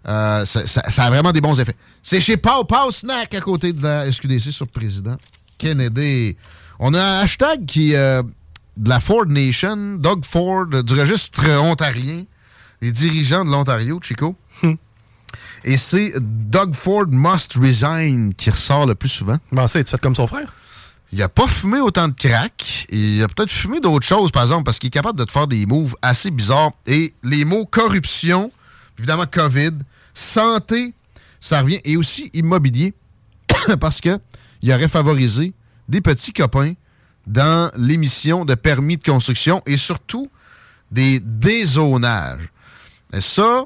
Euh, ça, a vraiment des bons effets. C'est chez Pow Pow Snack à côté de la SQDC sur le président Kennedy. On a un hashtag qui euh, de la Ford Nation, Doug Ford, du registre ontarien, les dirigeants de l'Ontario, Chico. Et c'est Doug Ford Must Resign qui ressort le plus souvent. Bon, ça, tu fait comme son frère? Il a pas fumé autant de crack. Il a peut-être fumé d'autres choses, par exemple, parce qu'il est capable de te faire des moves assez bizarres. Et les mots corruption, évidemment COVID, santé, ça revient. Et aussi immobilier, parce que il aurait favorisé des petits copains dans l'émission de permis de construction et surtout des dézonages. Et ça,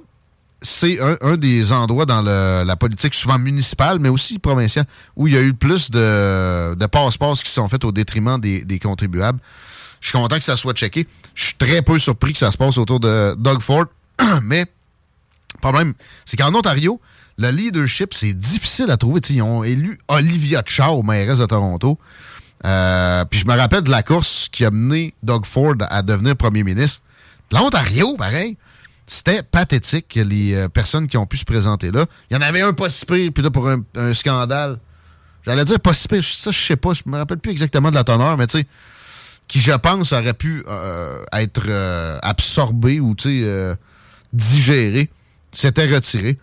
c'est un, des endroits dans la politique, souvent municipale, mais aussi provinciale, où il y a eu plus de, de passe-passe qui sont faits au détriment des, des contribuables. Je suis content que ça soit checké. Je suis très peu surpris que ça se passe autour de Doug Ford, mais le problème, c'est qu'en Ontario, le leadership, c'est difficile à trouver. T'sais, ils ont élu Olivia Chow, mairesse de Toronto. Euh, puis je me rappelle de la course qui a mené Doug Ford à devenir premier ministre. L'Ontario, pareil, c'était pathétique, les euh, personnes qui ont pu se présenter là. Il y en avait un pas si pire, puis là, pour un, scandale, j'allais dire pas si pire, ça, je sais pas, je me rappelle plus exactement de la teneur, mais tu qui, je pense, aurait pu euh, être absorbé ou, digéré, s'était retiré.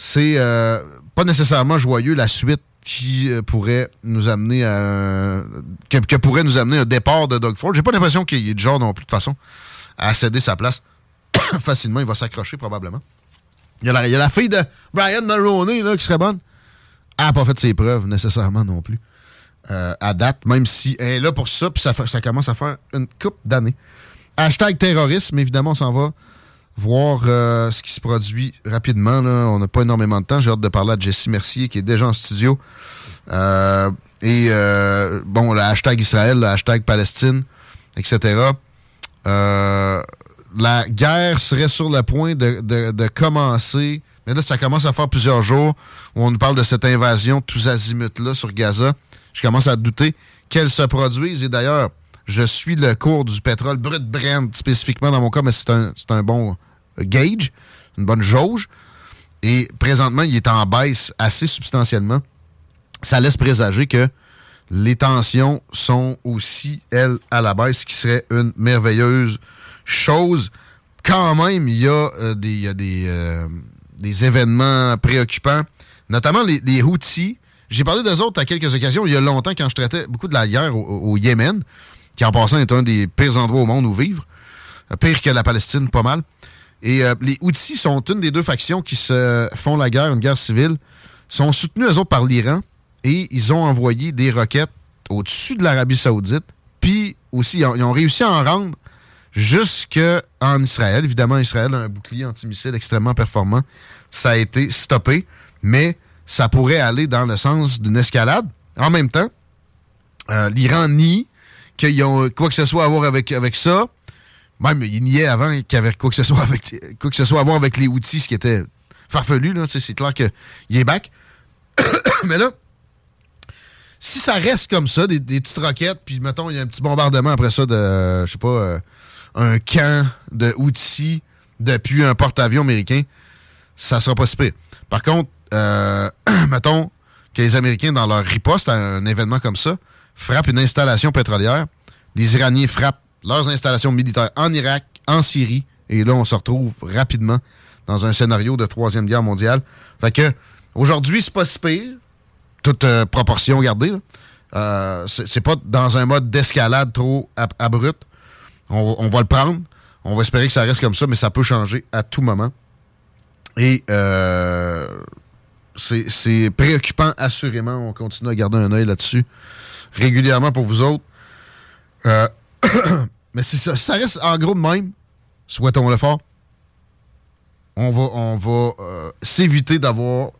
C'est euh, pas nécessairement joyeux la suite qui euh, pourrait nous amener à que, pourrait nous amener un départ de Doug Ford. J'ai pas l'impression qu'il est du genre non plus de façon à céder sa place facilement. Il va s'accrocher probablement. Il y, a la, fille de Brian Mulroney là, qui serait bonne. Elle n'a pas fait ses preuves nécessairement non plus. euh, à date, même si elle est là pour ça, puis ça, ça commence à faire une coupe d'années. Hashtag terrorisme, évidemment, on s'en va voir euh, ce qui se produit rapidement. Là. On n'a pas énormément de temps. J'ai hâte de parler à Jessie Mercier, qui est déjà en studio. Euh, et euh, bon, le hashtag Israël, le hashtag Palestine, etc. Euh, la guerre serait sur le point de, de- de commencer. Mais là, ça commence à faire plusieurs jours où on nous parle de cette invasion tous azimuts-là sur Gaza. Je commence à douter qu'elle se produise. Et d'ailleurs, je suis le cours du pétrole brut Brent spécifiquement dans mon cas, mais c'est un, un bon gauge, une bonne jauge. Et présentement, il est en baisse assez substantiellement. Ça laisse présager que les tensions sont aussi, elles, à la baisse, ce qui serait une merveilleuse chose. Quand même, il y a euh, des, il y a des, euh, des événements préoccupants, notamment les, les Houthis. J'ai parlé d'eux autres à quelques occasions il y a longtemps quand je traitais beaucoup de la guerre au, Yémen, qui en passant est un des pires endroits au monde où vivre. Euh, Pire que la Palestine, pas mal. Et euh, les Houthis sont une des deux factions qui se font la guerre, une guerre civile, sont soutenus eux autres par l'Iran et ils ont envoyé des roquettes au-dessus de l'Arabie Saoudite. Puis aussi, ils ont, réussi à en rendre jusqu'en Israël. Évidemment, Israël a un bouclier antimissile extrêmement performant. Ça a été stoppé, mais ça pourrait aller dans le sens d'une escalade. En même temps, euh, l'Iran nie qu'ils ont quoi que ce soit à voir avec ça. Même, il niait avant qu'il avait quoi que ce soit avec à voir avec les outils, ce qui était farfelu, là. C'est clair qu'il est back. Mais là, si ça reste comme ça, des, des petites roquettes, puis mettons, il y a un petit bombardement après ça de, je sais pas, euh, un camp de outils depuis un porte-avions américain, ça sera pas si pire. Par contre, euh, mettons que les Américains, dans leur riposte à un événement comme ça, frappent une installation pétrolière, les Iraniens frappent leurs installations militaires en Irak, en Syrie, et là, on se retrouve rapidement dans un scénario de Troisième Guerre mondiale. Fait que, aujourd'hui, c'est pas si pire, toute euh, proportion gardée. Euh, c'est pas dans un mode d'escalade trop ab- abrupt. On, va le prendre. On va espérer que ça reste comme ça, mais ça peut changer à tout moment. Et euh, c'est c'est préoccupant, assurément. On continue à garder un œil là-dessus régulièrement pour vous autres. Mais c'est ça, ça reste en gros de même. Souhaitons-le fort. On va, on va euh, s'éviter d'avoir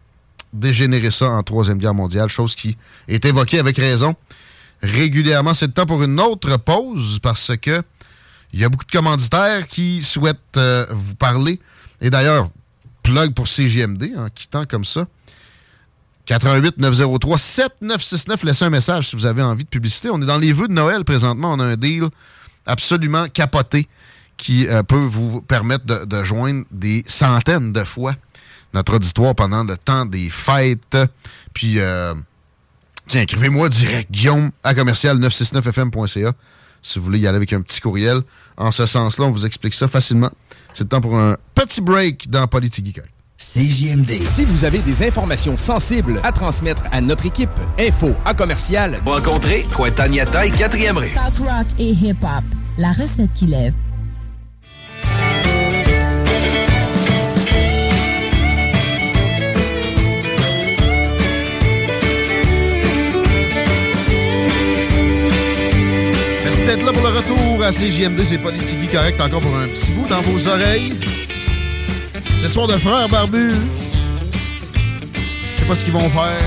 dégénéré ça en Troisième Guerre mondiale, chose qui est évoquée avec raison régulièrement. C'est le temps pour une autre pause parce que il y a beaucoup de commanditaires qui souhaitent euh, vous parler. Et d'ailleurs, plug pour CGMD en quittant comme ça. 88 903 7969. Laissez un message si vous avez envie de publicité. On est dans les vœux de Noël présentement. On a un deal absolument capoté qui euh, peut vous permettre de, joindre des centaines de fois notre auditoire pendant le temps des fêtes. Puis, euh, tiens, écrivez-moi direct, Guillaume, à commercial 969fm.ca, si vous voulez y aller avec un petit courriel. En ce sens-là, on vous explique ça facilement. C'est le temps pour un petit break dans Politique. CJMD. Si vous avez des informations sensibles à transmettre à notre équipe, info à commercial. Rencontrez Cointagnata et 4e rue. Talk rock et hip-hop. La recette qui lève. Merci d'être là pour le retour à CJMD. C'est Politique correct encore pour un petit bout dans vos oreilles. C'est soir de frères barbus. Je sais pas ce qu'ils vont faire,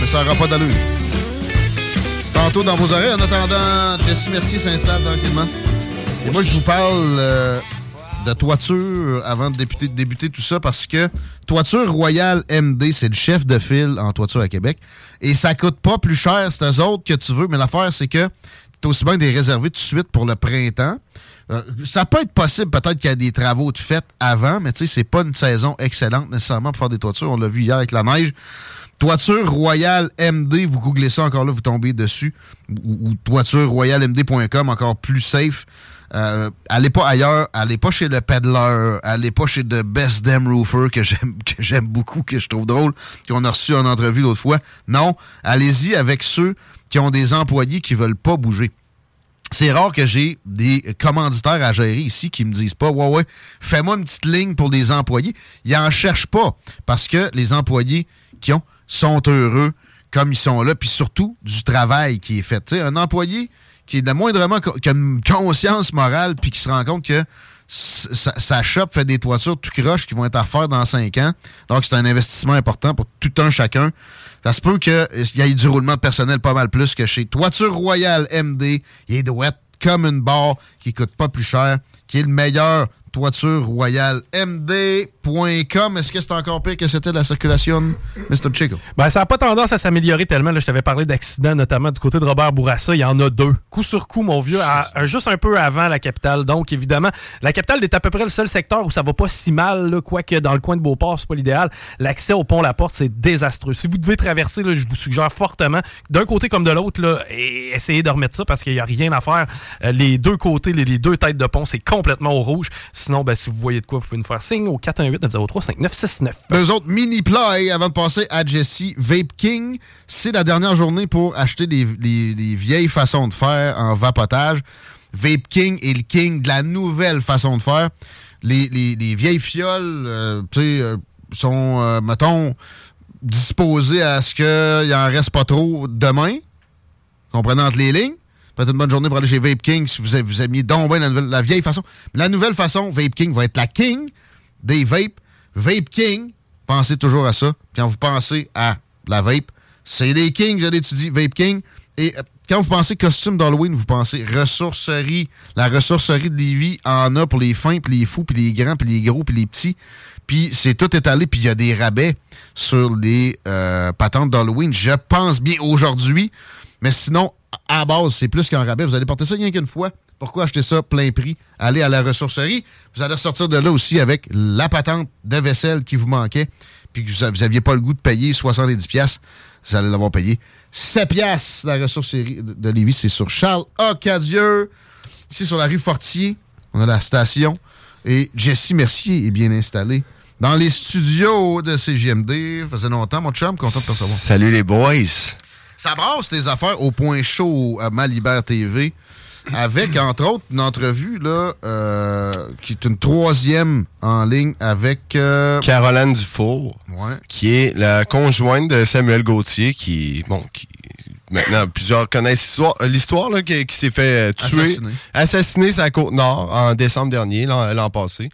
mais ça n'aura pas d'allure. Tantôt dans vos oreilles, en attendant, Jessie Mercier s'installe tranquillement. Et moi, je vous parle euh, de toiture avant de débuter, tout ça parce que Toiture Royale MD, c'est le chef de file en toiture à Québec. Et ça coûte pas plus cher, c'est eux autres que tu veux, mais l'affaire, c'est que t'es aussi bien des réservés tout de suite pour le printemps. Euh, ça peut être possible, peut-être qu'il y a des travaux de fait avant, mais tu sais, c'est pas une saison excellente nécessairement pour faire des toitures. On l'a vu hier avec la neige. Toiture Royale MD, vous googlez ça encore là, vous tombez dessus. Ou, ou encore plus safe. Euh, allez pas ailleurs, allez pas chez le Peddler, allez pas chez The Best Damn Roofer que j'aime que j'aime beaucoup, que je trouve drôle, qu'on a reçu en entrevue l'autre fois. Non, allez-y avec ceux qui ont des employés qui veulent pas bouger. C'est rare que j'ai des commanditaires à gérer ici qui me disent pas Ouais, ouais, fais-moi une petite ligne pour des employés. Ils en cherchent pas parce que les employés qui ont sont heureux comme ils sont là, puis surtout du travail qui est fait. Tu sais, un employé qui est de moindrement qui a une conscience morale puis qui se rend compte que sa, sa fait des toitures tout croche qui vont être à refaire dans cinq ans. Donc, c'est un investissement important pour tout un chacun. Ça se peut qu'il y ait du roulement personnel pas mal plus que chez Toiture Royale MD. Il est douette comme une barre qui coûte pas plus cher, qui est le meilleur Toiture Royale MD.com. Est-ce que c'est encore pire que c'était la circulation, Mr. Chico? Ben, ça n'a pas tendance à s'améliorer tellement. Je t'avais parlé d'accidents, notamment du côté de Robert Bourassa. Il y en a deux. Coup sur coup, mon vieux, juste un peu avant la capitale. Donc, évidemment, la capitale est à peu près le seul secteur où ça va pas si mal, quoique dans le coin de Beauport, c'est pas l'idéal. L'accès au pont La Porte, c'est désastreux. Si vous devez traverser, je vous suggère fortement, d'un côté comme de l'autre, essayez de remettre ça parce qu'il n'y a rien à faire. Euh, les deux côtés, les, les deux têtes de pont, c'est complètement au rouge. Sinon, ben, si vous voyez de quoi, vous pouvez nous faire signe au 418 903 5969 Deux autres mini play avant de passer à Jesse Vape King. C'est la dernière journée pour acheter des, vieilles façons de faire en vapotage. Vape King est le king de la nouvelle façon de faire. Les, les- les vieilles fioles, euh, tu sais, euh, sont, euh, mettons, disposées à ce qu'il en reste pas trop demain. Comprenez entre les lignes. Faites une bonne journée pour aller chez Vape King si vous, vous aimiez donc la, nouvelle- la vieille façon. La nouvelle façon, Vape King va être la king des vapes. Vape King, pensez toujours à ça. Puis quand vous pensez à la vape, c'est les kings, je l'étudie, Vape King. Et euh, quand vous pensez costume d'Halloween, vous pensez ressourcerie. La ressourcerie de Lévis en a pour les fins, puis les fous, puis les grands, puis les gros, puis les petits. Puis c'est tout étalé, puis il y a des rabais sur les euh, patentes d'Halloween. Je pense bien aujourd'hui. Mais sinon, à base, c'est plus qu'un rabais. Vous allez porter ça rien qu'une fois. Pourquoi acheter ça plein prix? Allez à la ressourcerie. Vous allez ressortir de là aussi avec la patente de vaisselle qui vous manquait, puis que vous n'aviez pas le goût de payer 70$. piastres. Vous allez l'avoir payé 7 piastres. La ressourcerie de Lévis, c'est sur Charles Acadieux. Ici, sur la rue Fortier, on a la station. Et Jessie Mercier est bien installée dans les studios de CGMD. Ça faisait longtemps, mon chum, content de te recevoir. Salut les boys. Ça brasse tes affaires au point chaud à Malibert TV. Avec, entre autres, une entrevue là, euh, qui est une troisième en ligne avec. euh, Caroline Dufour, Ouais. qui est la conjointe de Samuel Gauthier, qui, bon, qui maintenant plusieurs connaissent l'histoire- qui, qui s'est fait euh, tuer, Assassiné. assassiné sur la côte nord en décembre dernier, l'an passé.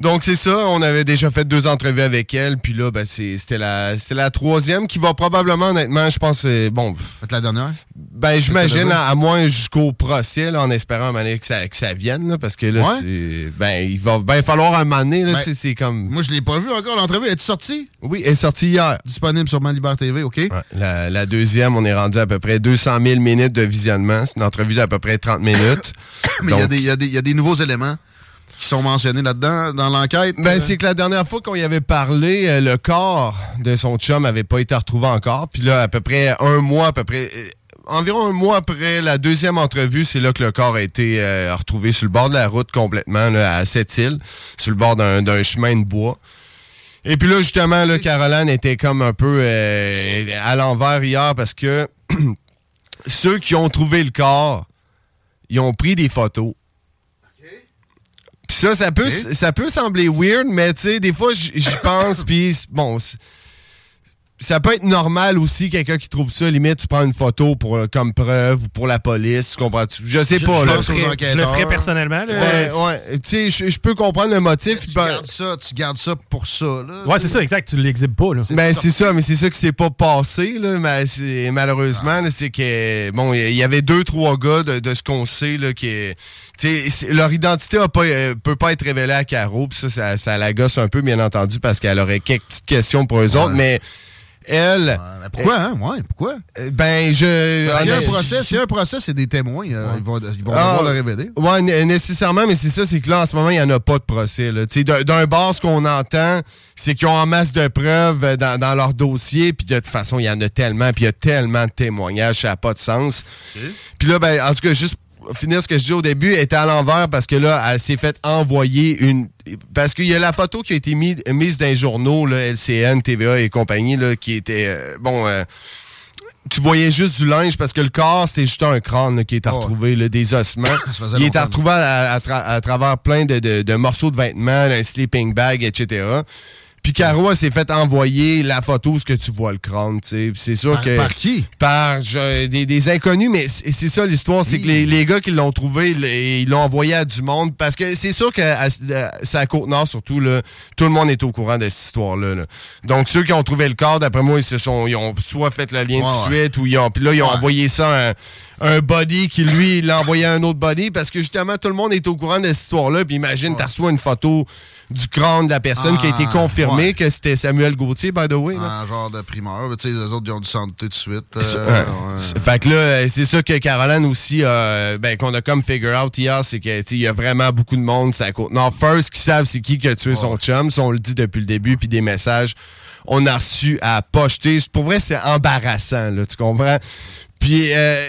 Donc c'est ça, on avait déjà fait deux entrevues avec elle, puis là, ben, c'est- c'était la, troisième qui va probablement, honnêtement, je pense, euh, bon... Être la dernière? Ben, j'imagine, à, à moins jusqu'au procès, là, en espérant un que ça, que ça vienne, là, parce que là, Ouais? c'est... Ben, il va ben falloir un moment donné, là, Ben, tu c'est comme... Moi, je l'ai pas vu encore, l'entrevue. Es-tu sortie? Oui, elle est sortie hier. Disponible sur Malibert TV, OK? La, la deuxième, on est rendu à peu près 200 000 minutes de visionnement. C'est une entrevue d'à peu près 30 minutes. Mais il y Donc, y a des nouveaux éléments qui sont mentionnés là-dedans, dans l'enquête. Ben, Euh, c'est que la dernière fois qu'on y avait parlé, euh, le corps de son chum avait pas été retrouvé encore. Puis là, à peu près un mois, à peu près. euh, Environ un mois après la deuxième entrevue, c'est là que le corps a été retrouvé sur le bord de la route complètement, là, à cette île, sur le bord d'un chemin de bois. Et puis là, justement, là, Caroline était comme un peu à l'envers hier parce que ceux qui ont trouvé le corps, ils ont pris des photos. Puis ça, ça peut, ça peut sembler weird, mais tu sais, des fois, j'y pense, puis bon, ça peut être normal aussi, quelqu'un qui trouve ça, limite, tu prends une photo pour, euh, comme preuve ou pour la police, tu comprends -tu? Je sais Je- pas, je là. le ferais- je le ferais personnellement, là. Ouais, ouais. Tu sais, je- je peux comprendre le motif. Tu ben- gardes ça, tu gardes ça pour ça, là. Ouais, c'est ça, exact. Tu l'exhibes pas, là. Ben, c'est ça, mais c'est ça qui s'est pas passé, là, mais malheureusement, là, c'est que, bon, il y avait deux, trois gars de, de ce qu'on sait, là, qui, tu sais, leur identité a pas, euh, peut pas être révélée à Caro, puis ça, ça, ça la gosse un peu, bien entendu, parce qu'elle aurait quelques petites questions pour eux autres, mais elle... Pourquoi, hein? Ouais, pourquoi? Ben, je... S'il y a un honnêt- procès, s'il y a un procès, c'est des témoins. euh, Ils vont, ils vont Ah, devoir le révéler. Ouais, né- nécessairement, mais c'est ça, c'est que là, en ce moment, il n'y en a pas de procès. D'un bord, ce qu'on entend, c'est qu'ils ont en masse de preuves euh, dans, dans leur dossier, puis de toute façon, il y en a tellement, puis il y a tellement de témoignages, ça n'a pas de sens. Puis là, ben, en tout cas, juste pour finir ce que je dis au début, elle était à l'envers parce que là, elle s'est fait envoyer une... Parce qu'il y a la photo qui a été mise, mise dans les journaux, là, LCN, TVA et compagnie, là, qui était... euh, bon... euh, tu voyais juste du linge parce que le corps, c'était juste un crâne là, qui est retrouvé, là, des ossements. Il est à, à tra- à travers plein de, de- de morceaux de vêtements, un sleeping bag, etc. Puis Caro elle s'est fait envoyer la photo ce que tu vois le crâne, tu sais. C'est sûr Par- que... par qui? Par je- des, des inconnus, mais c'est ça l'histoire, c'est que les, les gars qui l'ont trouvé, ils- ils l'ont envoyé à du monde, parce que c'est sûr que à- à- c'est à Côte-Nord surtout, là, tout le monde est au courant de cette histoire-là. là. Donc ceux qui ont trouvé le corps, d'après moi, ils se sont, ils ont soit fait le lien Ouais, tout de ouais. suite, ou ils ont, puis là, ils ont Ouais. envoyé ça à un, body qui, lui, l'a envoyé à un autre body, parce que justement, tout le monde est au courant de cette histoire-là, puis imagine, tu reçois une photo du crâne de la personne qui a été Ah, confirmé ouais. que c'était Samuel Gauthier, by the way. Un genre de primeur. Mais Tu sais, les autres, ils ont dû douter tout de suite. Ouais. euh, ouais. Fait que là, euh, c'est ça que Caroline aussi, euh, ben, qu'on a comme figure out hier, c'est que, tu sais, il y a vraiment beaucoup de monde, à côte nord first qui savent c'est qui qui a tué son chum, ça, on le dit depuis le début, puis des messages, on a reçu à pocheter. Pour vrai, c'est embarrassant, là, tu comprends? Puis, euh,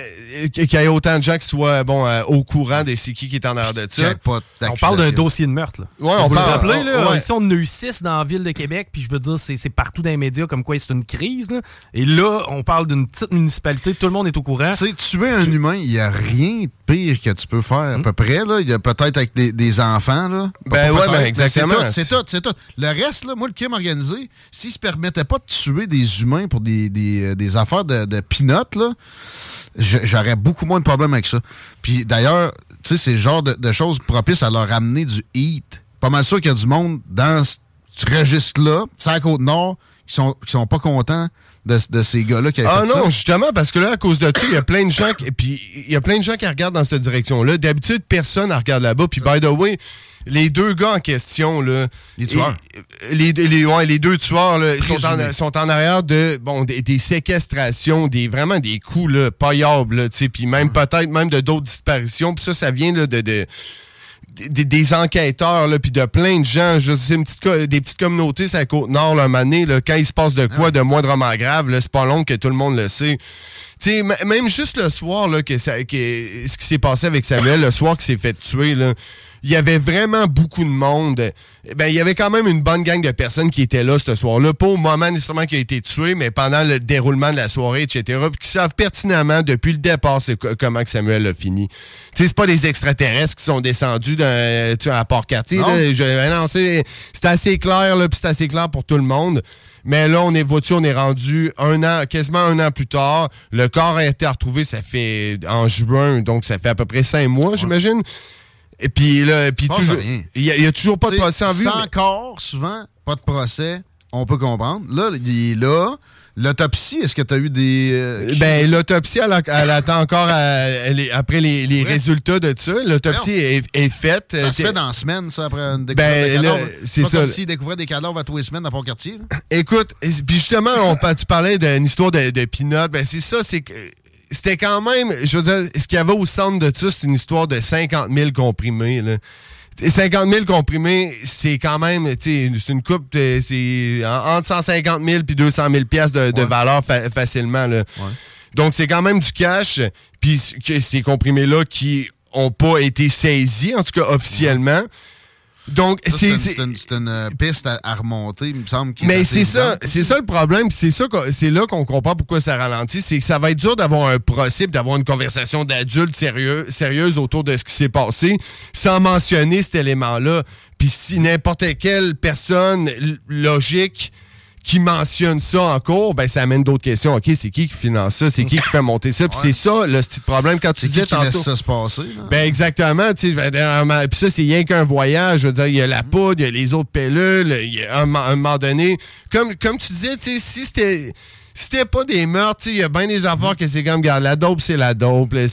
qu'il y ait autant de gens qui soient, bon, euh, au courant de c'est qui qui est en arrière de ça. On parle d'un dossier de meurtre. Là. Ouais, on Vous parle- le rappelez, là, ouais. ici, on en a eu six dans la ville de Québec, puis je veux dire, c'est partout dans les médias comme quoi c'est une crise. là. Et là, on parle d'une petite municipalité, tout le monde est au courant. Tu sais, tuer un humain, il n'y a rien de pire que tu peux faire, à peu près. Là. Il y a peut-être avec des, des enfants. Là. Ben Pas ouais, ben exactement. C'est tout, c'est tout. Le reste, là, moi, le crime organisé, s'il se permettait pas de tuer des humains pour des, des, euh, des affaires de, de là, j'aurais beaucoup moins de problèmes avec ça. Puis d'ailleurs, tu sais, c'est le genre de, de choses propices à leur amener du heat. Pas mal sûr qu'il y a du monde dans ce registre-là, la Côte-Nord, qui sont, qui sont pas contents de, de ces gars-là qui avaient Ah fait ça? non, justement, parce que là, à cause de ça, il y a plein de gens qui, puis il y a plein de gens qui regardent dans cette direction-là. D'habitude, personne ne regarde là-bas. Puis, by the way, les deux gars en question, là. Les tueurs. et- Les, les, ouais, les deux tueurs, là, ils sont en, sont en arrière de, bon, des, des séquestrations, des, vraiment des coups, là, payables, là, tu sais, puis même peut-être même de d'autres disparitions. Puis ça, ça vient, là, de, de des, des enquêteurs, là, puis de plein de gens. Je sais, une petite, co- des petites communautés sur la Côte-Nord, là, donné, là, quand il se passe de quoi de moindrement grave, là, c'est pas long que tout le monde le sait. Tu sais, m- même juste le soir, là, que ça, que, ce qui s'est passé avec Samuel, le soir qu'il s'est fait tuer, là, il y avait vraiment beaucoup de monde. Ben, il y avait quand même une bonne gang de personnes qui étaient là ce soir-là. Pas au moment nécessairement qu'il a été tué, mais pendant le déroulement de la soirée, etc. Puis qui savent pertinemment depuis le départ c'est co- comment que Samuel a fini. Tu sais, c'est pas des extraterrestres qui sont descendus d'un, tu sais, à Port-Cartier. Non. là. Je- ben non, c'est c'est assez clair, là, puis c'est assez clair pour tout le monde. Mais là, on est vois on est rendu un an, quasiment un an plus tard. Le corps a été retrouvé, ça fait en juin, donc ça fait à peu près cinq mois, j'imagine. Et puis là, puis toujours, il y, a- toujours pas de procès en vue. Sans mais- corps, souvent, pas de procès, on peut comprendre. Là, il est là. L'autopsie, est-ce que tu as eu des. euh, Ben, l'autopsie, elle, attend encore à- elle est- après les, les résultats de ça. L'autopsie est, est faite. Ça Euh, se fait dans la semaine, ça, après une découverte Ben, de là, cadavres? c'est ça. comme s'ils découvraient des cadavres à tous les semaines à Port-Cartier. là. Écoute, puis justement, on, tu parlais d'une histoire de, de Pinot. Ben, c'est ça, c'est que c'était quand même, je veux dire, ce qu'il y avait au centre de ça, c'est une histoire de 50 000 comprimés. Là. Et 50 000 comprimés, c'est quand même, tu sais, c'est une coupe, c'est en- entre 150 000 puis 200 000 piastres de, de valeur fa- facilement. Là. Donc, c'est quand même du cash. Puis ces comprimés-là qui ont pas été saisis, en tout cas officiellement. Donc, C'est c'est... une, euh, piste à, à remonter, il me semble. mais c'est ça, c'est ça le problème, c'est ça, c'est là qu'on comprend pourquoi ça ralentit, c'est que ça va être dur d'avoir un procès, d'avoir une conversation d'adultes sérieux, sérieuse autour de ce qui s'est passé, sans mentionner cet élément-là. Puis si n'importe quelle personne logique qui mentionne ça en cours, ben ça amène d'autres questions. OK, c'est qui qui finance ça? C'est qui qui fait monter ça? Puis c'est ça le petit problème quand tu qui laisse tantôt. ça se passer? là? Ben exactement, puis ça c'est rien qu'un voyage, je veux dire, il y a la poudre, il y a les autres pilules, il y a un, mo- un moment donné, comme comme tu disais, si c'était si c'était pas des meurtres, il y a bien des affaires que c'est comme regarde, la dope c'est la dope, là.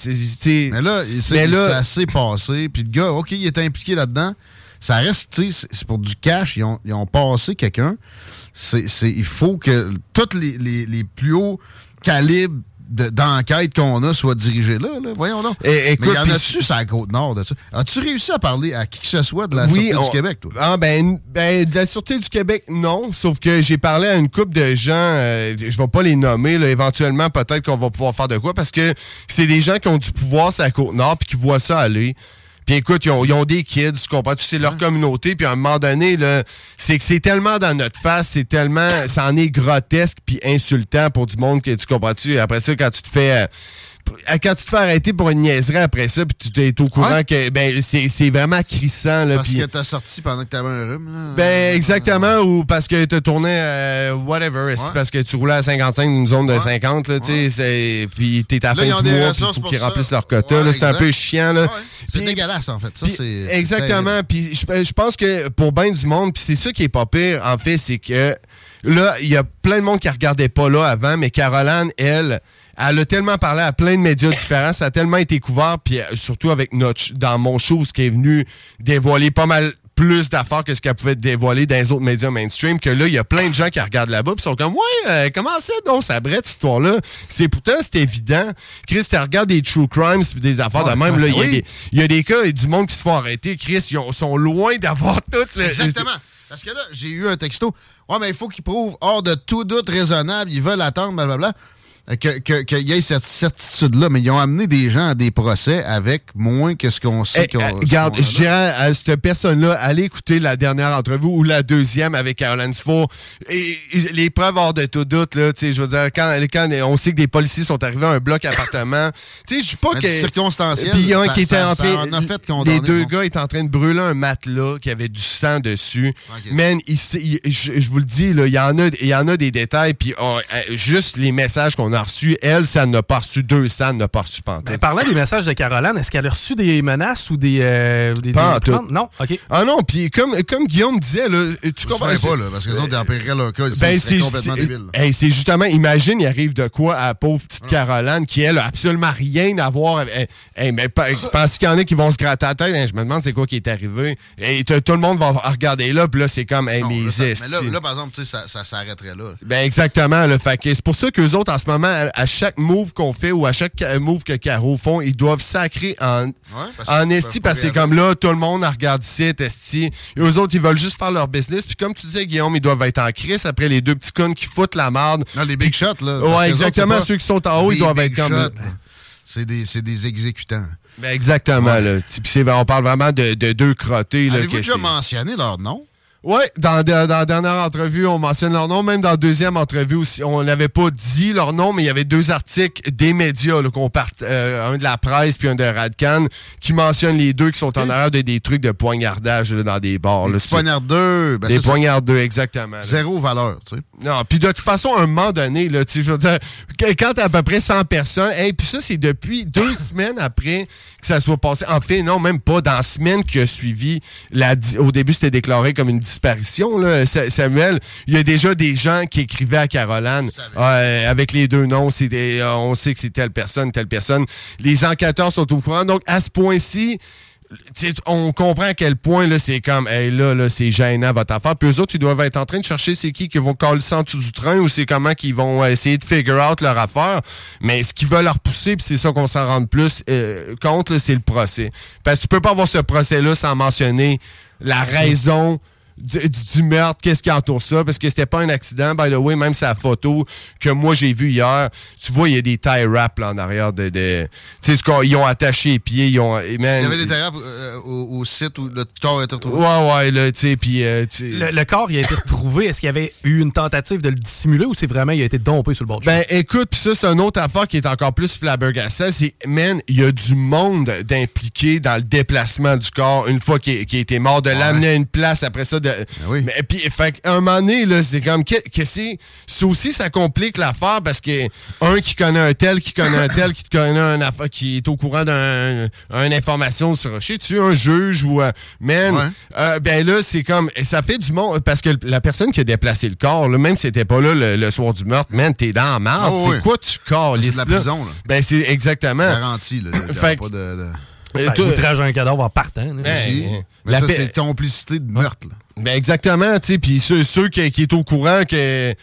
Mais là, Mais là- ça s'est passé. Puis le gars, OK, il est impliqué là-dedans. Ça reste, tu sais, c'est- pour du cash. Ils ont, ils ont passé quelqu'un. C'est, il faut que tous les, les- les plus hauts calibres de- d'enquête qu'on a soient dirigés là. là. Voyons donc. Et- écoute, Mais y en a-tu sur la Côte-Nord de ça? As-tu réussi à parler à qui que ce soit de la Sûreté on- du Québec, toi? Ah ben, ben, de la Sûreté du Québec, non. Sauf que j'ai parlé à une couple de gens, euh, je vais pas les nommer, là, éventuellement, peut-être qu'on va pouvoir faire de quoi, parce que c'est des gens qui ont du pouvoir sur la Côte-Nord, puis qui voient ça aller. Puis écoute, ils ont, ils ont des kids, tu comprends? C'est leur communauté, puis à un moment donné, là, c'est que c'est tellement dans notre face, c'est tellement, ça en est grotesque puis insultant pour du monde que tu comprends-tu? Après ça, quand tu te fais... euh, quand tu te fais arrêter pour une niaiserie après ça, puis tu es au courant que ben c'est vraiment crissant. Là, Parce puis- que t'as sorti pendant que t'avais un rhume, là. ben, exactement, ou parce que tu tourné euh, whatever, parce que tu roulais à 55 dans une zone de 50, là, puis t'es à la fin du mois, il faut pour qu'ils remplissent leur quota, c'est un peu chiant, là. C'est dégueulasse, en fait. Ça, Exactement, puis je, je pense que pour bien du monde, puis c'est ça qui est pas pire, en fait, c'est que là, il y a plein de monde qui regardait pas là avant, mais Caroline, elle, elle a tellement parlé à plein de médias différents, ça a tellement été couvert, puis euh, surtout avec notre, dans mon show, ce qui est venu dévoiler pas mal plus d'affaires que ce qu'elle pouvait dévoiler dans les autres médias mainstream, que là, il y a plein de gens qui regardent là-bas, puis sont comme, ouais, euh, comment ça, donc, ça brette, cette histoire-là? C'est pourtant, c'est évident. Chris, tu regardes des true crimes, puis des affaires de Ouais, même, là, il y oui. y, a des cas et du monde qui se font arrêter. Chris, ils ont- sont loin d'avoir toutes les. Exactement. Parce que là, j'ai eu un texto. Ouais, mais il faut qu'ils prouvent hors de tout doute raisonnable. Ils veulent attendre, blablabla. Euh, que- que- Qu'il y ait cette certitude-là. Mais ils ont amené des gens à des procès avec moins que ce qu'on sait Eh, qu'on. euh, ce regarde, je dirais à cette personne-là, allez écouter la dernière entrevue ou la deuxième avec Caroline Dufour. Et, et les preuves hors de tout doute, là, tu sais, je veux dire, quand, quand on sait que des policiers sont arrivés à un bloc appartement, tu sais, je dis pas Mais que... circonstanciel, Puis il y a un qui était en train... en a fait Les deux gars étaient en train de brûler un matelas qui avait du sang dessus. Man, s- il- je, vous le dis, là, il y en a, y en a des détails, puis oh, euh, juste les messages qu'on qu'on a reçu. Elle, ça n'a pas reçu 200, elle n'a pas reçu pantoute. Ben, parlant des messages de Caroline, est-ce qu'elle a reçu des menaces ou des. euh, des- Pas en des- tout. Non, OK. Ah non, puis comme, comme Guillaume disait, là, tu comprends Je pas, là, parce que les autres, ils empireraient leur cas. Ben, c'est complètement c'est- débile. Hey, c'est justement, imagine, il arrive de quoi à la pauvre petite Caroline qui, elle, a absolument rien à voir avec. Hey, hey, mais pense qu'il y en a qui vont se gratter la tête. Hein, je me demande c'est quoi qui est arrivé. Et tout le monde va regarder là, puis là, c'est comme, hey, Non, mes là, ça- mais là, là, par exemple, tu sais, ça, ça s'arrêterait là. Ben exactement. Là, fait c'est pour ça qu'eux autres, en ce moment, à, à chaque move qu'on fait ou à chaque move que Caro font, ils doivent sacrer en, parce en esti parce que comme là, tout le monde regarde ici, esti. Et eux autres, ils veulent juste faire leur business. Puis comme tu disais, Guillaume, ils doivent être en crise après les deux petits cons qui foutent la merde. Non, les big shots, là. Ouais, exactement. autres, Ceux qui sont en haut, ils doivent être comme. là. C'est des, des exécutants. Ben exactement, là. On parle vraiment de, de deux crottés. Avez-vous que déjà mentionné leur nom? Oui, dans, dans, dans la dernière entrevue, on mentionne leur nom. Même dans la deuxième entrevue aussi, on n'avait pas dit leur nom, mais il y avait deux articles des médias, là, qu'on part, euh, un de la presse puis un de Radcan, qui mentionnent les deux qui sont en arrière de des trucs de poignardage là, dans des bars. Des poignardeux. ben, des poignardeux, exactement. là. Zéro valeur, tu sais. Non, puis de toute façon, à un moment donné, là, tu sais, je veux dire, quand t'as à peu près 100 personnes, et puis ça, c'est depuis deux semaines après que ça soit passé. En fait, non, même pas. Dans la semaine qui a suivi, la, au début, c'était déclaré comme une disparition, là, Samuel. Il y a déjà des gens qui écrivaient à Caroline euh, avec les deux noms. des- euh, on sait que c'est telle personne, telle personne. Les enquêteurs sont au courant. Donc, à ce point-ci, on comprend à quel point là, c'est comme hey, là, là c'est gênant votre affaire. Puis eux autres, ils doivent être en train de chercher c'est qui qui vont coller ça en dessous du train ou c'est comment qu'ils vont essayer de figure out leur affaire. Mais ce qui va leur pousser, puis c'est ça qu'on s'en rend plus euh, compte, c'est le procès. Parce que tu peux pas avoir ce procès-là sans mentionner la raison du, du- du meurtre, qu'est-ce qui entoure ça, parce que c'était pas un accident, by the way, même sa photo que moi j'ai vue hier, tu vois, il y a des tie wraps là, en arrière de... de tu sais, ils ont attaché les pieds, ils ont... et man, Il y avait des terrains euh, au, au site où le corps a été retrouvé. Ouais, ouais, là, tu sais, puis... euh, Le, le corps, il a été retrouvé. Est-ce qu'il y avait eu une tentative de le dissimuler ou c'est vraiment, il a été dompé sur le bord du Ben écoute, puis ça c'est une autre affaire qui est encore plus flabbergastant, c'est man, il y a du monde d'impliqué dans le déplacement du corps une fois qu'il qu'il a été mort, de l'amener à une place après ça. De, Ben Mais puis fait un moment donné là, c'est comme que, que c'est, ça aussi ça complique l'affaire parce que un qui connaît un tel, qui connaît un tel, qui te connaît un affaire, qui est au courant d'un une information sur, je sais-tu, un juge ou un man, euh, ben là c'est comme, et ça fait du monde parce que la personne qui a déplacé le corps, là, même si c'était pas là le, le soir du meurtre, man, t'es dans la merde. Oh, c'est oui. quoi tu corps C'est de la prison, là. Ben c'est exactement. Garanti, là. Fait pas de... de- Euh, Ben, toi- outrage à un cadavre en partant. là. Ben, Aussi. euh, Mais la ça, c'est complicité de meurtre, là. Ben exactement, tu sais, puis ceux, ceux qui, qui est au courant que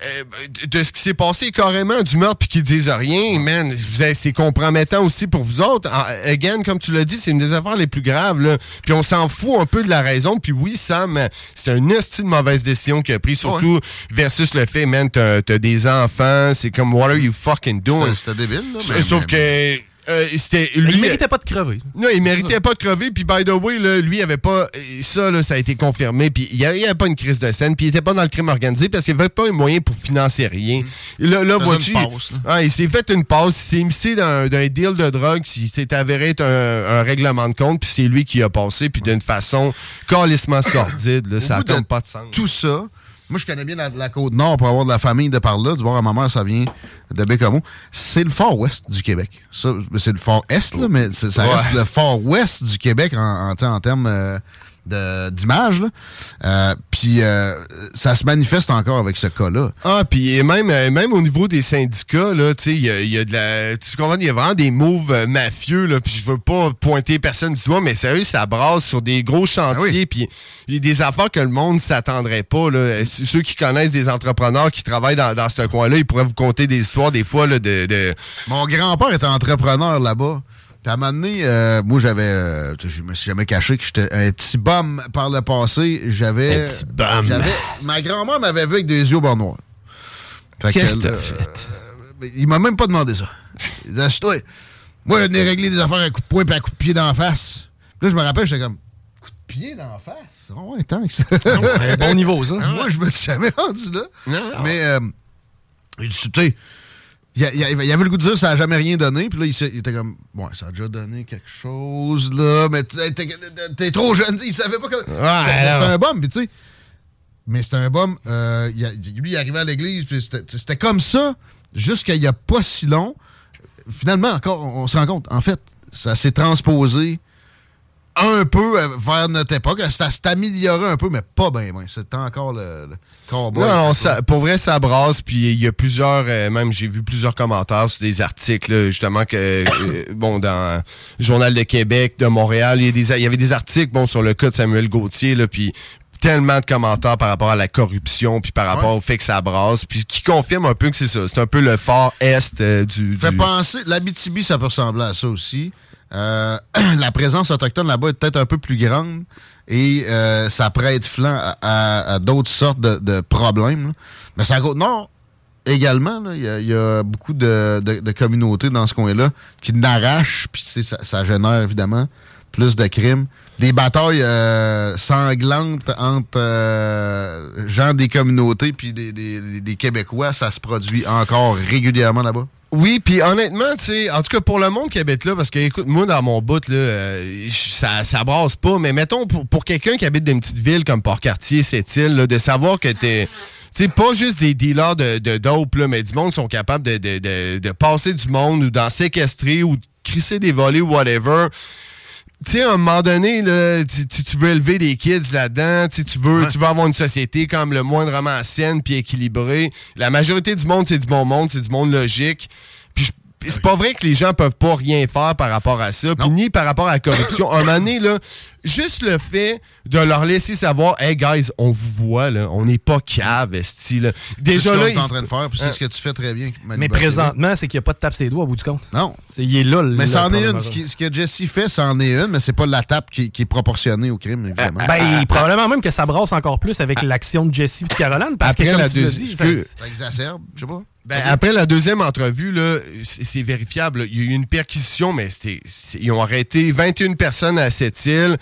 euh, de ce qui s'est passé carrément du meurtre puis qui disent rien, man, c'est compromettant aussi pour vous autres. En- Again, comme tu l'as dit, c'est une des affaires les plus graves, là. Puis on s'en fout un peu de la raison. Puis oui, Sam, c'est un esti de mauvaise décision qu'il a pris, surtout versus le fait, man, t'as des enfants, c'est comme, what are you fucking doing? C'était- débile, là. Sauf mais- sauf mais- que euh, c'était Mais lui. il méritait pas de crever. Non, il méritait pas de crever. Puis, by the way, là, lui, il avait pas. Ça, là, ça a été confirmé. Puis, il n'y avait, pas une crise de scène. Puis, il était pas dans le crime organisé parce qu'il avait pas un moyen pour financer rien. Là, là Faisait vois-tu. là. Ah, il s'est fait une passe. Il s'est immiscé d'un deal de drogue. Il s'est avéré être un, un règlement de compte. Puis, c'est lui qui a passé. Puis, d'une façon calissement sordide. Là, ça n'a pas de sens. Tout ça, moi, je connais bien la, la Côte-Nord pour avoir de la famille de par là. Du bord à ma mère, ça vient de Bécamo. C'est le fort ouest du Québec. Ça, c'est le fort est, là, mais ça Ouais. reste le fort ouest du Québec en, en, en termes euh, de- d'image. là. Euh, Puis euh, ça se manifeste encore avec ce cas-là. Ah, puis même, euh, même au niveau des syndicats, là, tu sais, il y a, y a de la. Tu comprends, il y a vraiment des moves euh, mafieux, là, puis je veux pas pointer personne du doigt, mais sérieux, ça brasse sur des gros chantiers, puis il y a des affaires que le monde s'attendrait pas, là. Ceux qui connaissent des entrepreneurs qui travaillent dans, dans ce coin-là, ils pourraient vous conter des histoires, des fois, là, de. de- Mon grand-père était entrepreneur là-bas. Puis à un moment donné, euh, moi, j'avais... euh, je me suis jamais caché que j'étais un petit bum par le passé. J'avais... Un petit bum. j'avais- Ma grand-mère m'avait vu avec des yeux au bord noir. Fait Qu'est-ce que t'as euh, fait? euh, il m'a même pas demandé ça. Il disait, Assis-toi. Moi, je venais régler des affaires à coup de poing et à coup de pied d'en face. Puis là, je me rappelle, j'étais comme... Coup de pied d'en face? Ah ouais, tant que ça. Ouais, bon niveau, ça. Moi, je me suis jamais rendu là. Mais... euh, tu sais, il, il il avait le goût de dire ça n'a jamais rien donné. Puis là, il, il était comme, ouais, ça a déjà donné quelque chose, là, mais t'es- trop jeune. Il savait pas que. C'était un bum. Puis tu sais, mais c'était un bum. euh, il lui, il arrivait à l'église, puis c'était comme ça jusqu'il n'y a pas si long. Finalement, encore, on, on se rend compte, en fait, ça s'est transposé un peu euh, vers notre époque. Ça s'est amélioré un peu, mais pas bien. Ben. C'était encore le, le cowboy. Non, non, ça- pour vrai, ça brasse. Puis il y a plusieurs, euh, même j'ai vu plusieurs commentaires sur des articles, là, justement, que, euh, bon, dans le Journal de Québec, de Montréal, il y, avait des articles, bon, sur le cas de Samuel Gauthier, là, puis tellement de commentaires par rapport à la corruption, puis par rapport au fait que ça brasse, puis qui confirme un peu que c'est ça. C'est un peu le fort est euh, du... fait du- penser, l'Abitibi, ça peut ressembler à ça aussi. Euh, la présence autochtone là-bas est peut-être un peu plus grande et euh, ça prête flanc à, à- d'autres sortes de, problèmes. Mais c'est à Côte-Nord également. Il y, a- beaucoup de, communautés dans ce coin-là qui n'arrachent, puis ça, ça génère évidemment plus de crimes. Des batailles euh, sanglantes entre euh, gens des communautés puis des, des- des Québécois, ça se produit encore régulièrement là-bas? Oui, puis honnêtement, tu sais, en tout cas pour le monde qui habite là, parce que écoute, moi dans mon bout, là, euh, ça, ça brasse pas, mais mettons pour, pour quelqu'un qui habite dans une petite ville comme Port-Cartier, cette île, là, de savoir que t'es. Sais, pas juste des dealers de, de dope, là, mais du monde sont capables de, de, de, de passer du monde ou d'en séquestrer ou de crisser des volets ou whatever. Tu sais, à un moment donné, là, tu, tu- veux élever des kids là-dedans, tu tu veux, tu veux avoir une société comme le moindrement saine puis équilibrée. La majorité du monde, c'est du bon monde, c'est du monde logique. Puis c'est pas vrai que les gens peuvent pas rien faire par rapport à ça, puis ni par rapport à la corruption. un moment donné, là, juste le fait de leur laisser savoir, hey guys, on vous voit, là, on n'est pas cave, esti, là. Déjà c'est ce là, qu'on est ils en train de faire, puis c'est ce que tu fais très bien. Manu Mais présentement, c'est qu'il n'y a pas de tape ses doigts au bout du compte. Non. C'est, il est là, le Mais c'en est une. Ce, majeur. qui- ce que Jesse fait, c'en est une, mais c'est pas la tape qui, qui est proportionnée au crime, évidemment. Ben, probablement même que ça brasse encore plus avec l'action de Jesse et de Caroline, parce Après que comme la tu dit, ça- exacerbe, je sais pas. Ben, après la deuxième entrevue, c'est c'est vérifiable. là. Il y a eu une perquisition, mais c'était, c'est- ils ont arrêté 21 personnes à cette île.